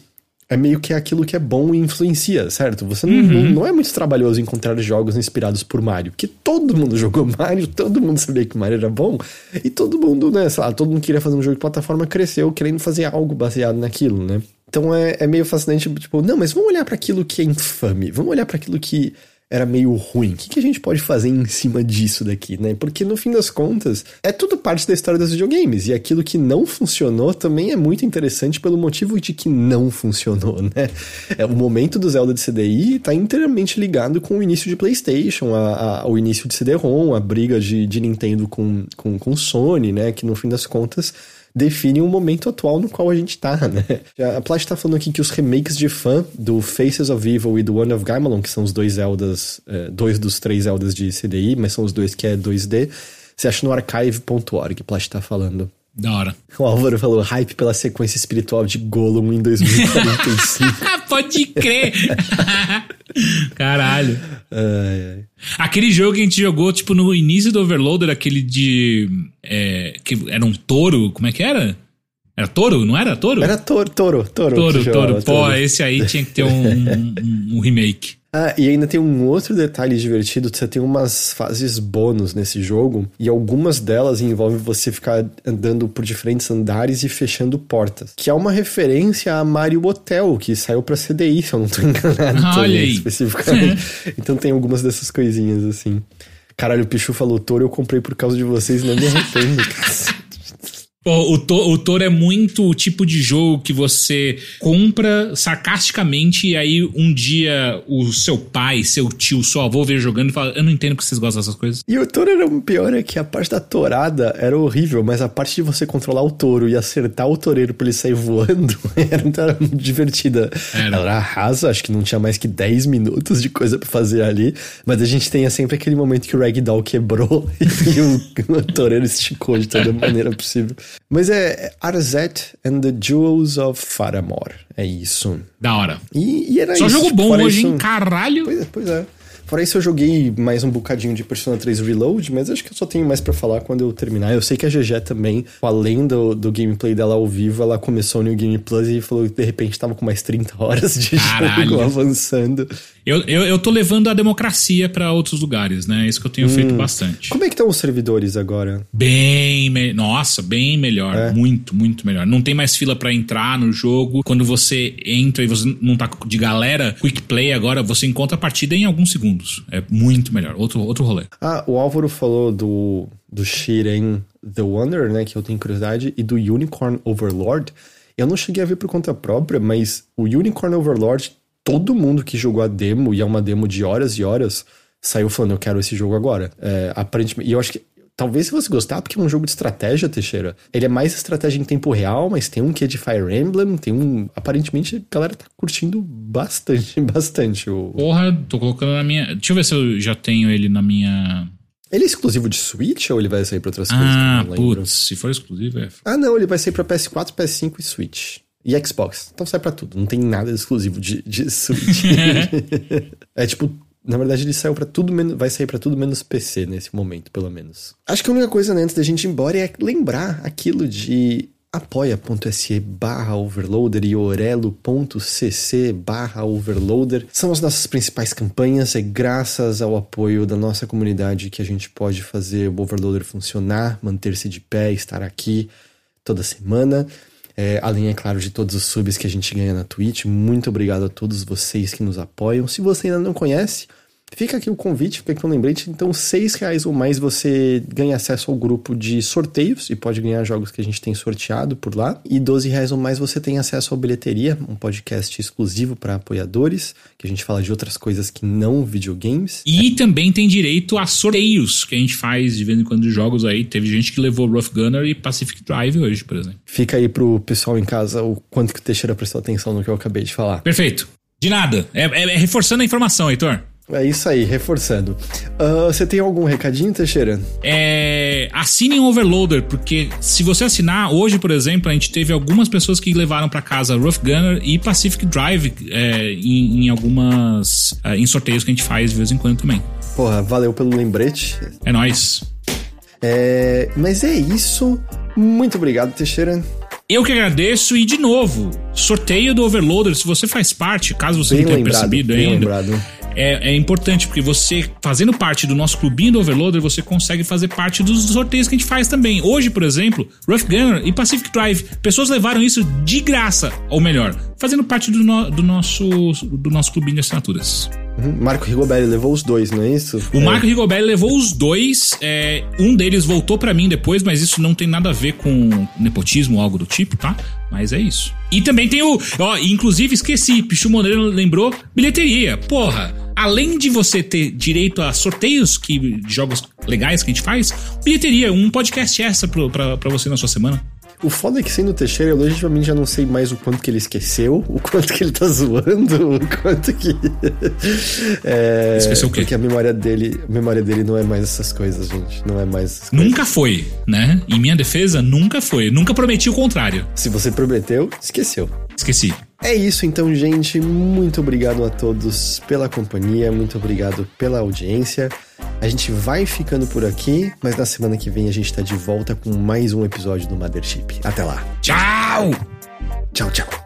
é meio que aquilo que é bom e influencia, certo? Você uhum. não, não, é muito trabalhoso encontrar jogos inspirados por Mario, porque todo mundo jogou Mario, todo mundo sabia que Mario era bom, e todo mundo, né, sei lá, todo mundo queria fazer um jogo de plataforma, cresceu querendo fazer algo baseado naquilo, né? Então é, é meio fascinante, tipo, não, mas vamos olhar para aquilo que é infame, vamos olhar para aquilo que era meio ruim. O que, que a gente pode fazer em cima disso daqui, né? Porque no fim das contas, é tudo parte da história dos videogames. E aquilo que não funcionou também é muito interessante pelo motivo de que não funcionou, né? É, o momento do Zelda de CDI está inteiramente ligado com o início de PlayStation, a, a, o início de CD-ROM, a briga de, de Nintendo com, com, com Sony, né? Que no fim das contas definem o momento atual no qual a gente tá, né? A Plat tá falando aqui que os remakes de fã do Faces of Evil e do One of Gamelon, que são os dois Zeldas, é, dois dos três Zeldas de CDI, mas são os dois que é 2D, você acha no archive.org, Plat tá falando. Da hora. O Álvaro falou hype pela sequência espiritual de Gollum em 2045. Pode crer! Caralho. Ai, ai. Aquele jogo que a gente jogou, tipo, no início do Overloader, aquele de. É, que era um touro, como é que era? Era touro, não era touro? Era touro, touro, touro. Touro, touro. Pô, esse aí tinha que ter um, um, um remake. Ah, e ainda tem um outro detalhe divertido: você tem umas fases bônus nesse jogo, e algumas delas envolvem você ficar andando por diferentes andares e fechando portas. Que é uma referência a Mario Hotel, que saiu pra CDI, se eu não tô enganado. Olha aí. Especificamente. então tem algumas dessas coisinhas assim. Caralho, o Pichu falou, Toro, eu comprei por causa de vocês e não me arrependo, cara. O, to, o Toro é muito o tipo de jogo que você compra sarcasticamente e aí um dia o seu pai, seu tio, seu avô vê jogando e fala: Eu não entendo que vocês gostam dessas coisas. E o Toro era o pior, é que a parte da torada era horrível, mas a parte de você controlar o touro e acertar o toureiro pra ele sair voando era, era muito divertida. Era. Ela era rasa, acho que não tinha mais que 10 minutos de coisa pra fazer ali, mas a gente tem sempre aquele momento que o Ragdoll quebrou e o, o toureiro esticou de toda maneira possível. Mas é Arzet and the Jewels of Faramor. É isso. Da hora. E, e era Só isso. jogo tipo, bom fora hoje, isso- hein? Caralho. Pois é, pois é. Fora isso, eu joguei mais um bocadinho de Persona 3 Reload, mas acho que eu só tenho mais pra falar quando eu terminar. Eu sei que a GG também, além do, do gameplay dela ao vivo, ela começou no New Game Plus e falou que de repente tava com mais 30 horas de Caralho. jogo avançando. Eu, eu, eu tô levando a democracia pra outros lugares, né? É isso que eu tenho feito bastante. Como é que estão os servidores agora? Bem, me... nossa, bem melhor, É. muito, muito melhor. Não tem mais fila pra entrar no jogo. Quando você entra e você não tá de galera, quick play agora, você encontra a partida em alguns segundos. É muito melhor. Outro, outro rolê. Ah, o Álvaro falou do, do Shiren The Wonder, né? Que eu tenho curiosidade, e do Unicorn Overlord. Eu não cheguei a ver por conta própria, mas o Unicorn Overlord, todo mundo que jogou a demo, e é uma demo de horas e horas, saiu falando, eu quero esse jogo agora. É, aparentemente, e eu acho que. Talvez se você gostar, porque é um jogo de estratégia, Teixeira. Ele é mais estratégia em tempo real, mas tem um que é de Fire Emblem, tem um. Aparentemente, a galera tá curtindo bastante, bastante o. Porra, tô colocando na minha. Deixa eu ver se eu já tenho ele na minha. Ele é exclusivo de Switch ou ele vai sair pra outras coisas? Ah, não lembro? putz, se for exclusivo é. Ah, não, ele vai sair pra PS4, PS5 e Switch. E Xbox. Então sai pra tudo. Não tem nada exclusivo de, de Switch. é tipo, na verdade ele saiu para tudo menos, vai sair pra tudo menos PC nesse momento, pelo menos. Acho que a única coisa né, antes da gente ir embora é lembrar aquilo de apoia.se barra overloader e orelo.cc barra overloader são as nossas principais campanhas, é graças ao apoio da nossa comunidade que a gente pode fazer o overloader funcionar, manter-se de pé, estar aqui toda semana. É, além, é claro, de todos os subs que a gente ganha na Twitch. Muito obrigado a todos vocês que nos apoiam. Se você ainda não conhece, fica aqui o convite, fica aqui um lembrete. Então, seis reais ou mais você ganha acesso ao grupo de sorteios e pode ganhar jogos que a gente tem sorteado por lá. E 12 reais ou mais você tem acesso ao Bilheteria, um podcast exclusivo para apoiadores, que a gente fala de outras coisas que não videogames. E também tem direito a sorteios que a gente faz de vez em quando de jogos aí. Teve gente que levou Rough Gunner e Pacific Drive hoje, por exemplo. Fica aí pro pessoal em casa o quanto que o Teixeira prestou atenção no que eu acabei de falar. Perfeito. De nada. É, é- é reforçando a informação, Heitor. É isso aí, reforçando. Ah, você tem algum recadinho, Teixeira? É, assinem o Overloader, porque se você assinar, hoje, por exemplo, a gente teve algumas pessoas que levaram pra casa Rough Gunner e Pacific Drive é, em, em algumas. é, em sorteios que a gente faz de vez em quando também. Porra, valeu pelo lembrete. É nóis. É, mas é isso. Muito obrigado, Teixeira. Eu que agradeço e, de novo, sorteio do Overloader, se você faz parte, caso você Bem não tenha lembrado, percebido ainda. lembrado. É, é importante, porque você, fazendo parte do nosso clubinho do Overloader, você consegue fazer parte dos sorteios que a gente faz também. Hoje, por exemplo, Rough Gunner e Pacific Drive. Pessoas levaram isso de graça, ou melhor, fazendo parte do, no- do nosso, do nosso clubinho de assinaturas. Uhum. Marco Rigobert levou os dois, não é isso? O é. Marco Rigobert levou os dois. É, um deles voltou para mim depois, mas isso não tem nada a ver com nepotismo ou algo do tipo, tá? Mas é isso. E também tem o. Ó, inclusive esqueci, Pichu Moreira lembrou bilheteria. Porra! Além de você ter direito a sorteios que, de jogos legais que a gente faz, bilheteria, um podcast pra, pra você na sua semana. O foda é que sendo Teixeira, eu legitimamente já não sei mais o quanto que ele esqueceu, o quanto que ele tá zoando, o quanto que. é, esqueceu o quê? Porque a memória dele, a memória dele não é mais essas coisas, gente. Não é mais. Nunca foi, né? Em minha defesa, nunca foi. Nunca prometi o contrário. Se você prometeu, esqueceu. Esqueci. É isso então, gente. Muito obrigado a todos pela companhia, muito obrigado pela audiência. A gente vai ficando por aqui, mas na semana que vem a gente tá de volta com mais um episódio do Mothership. Até lá. Tchau! Tchau, tchau.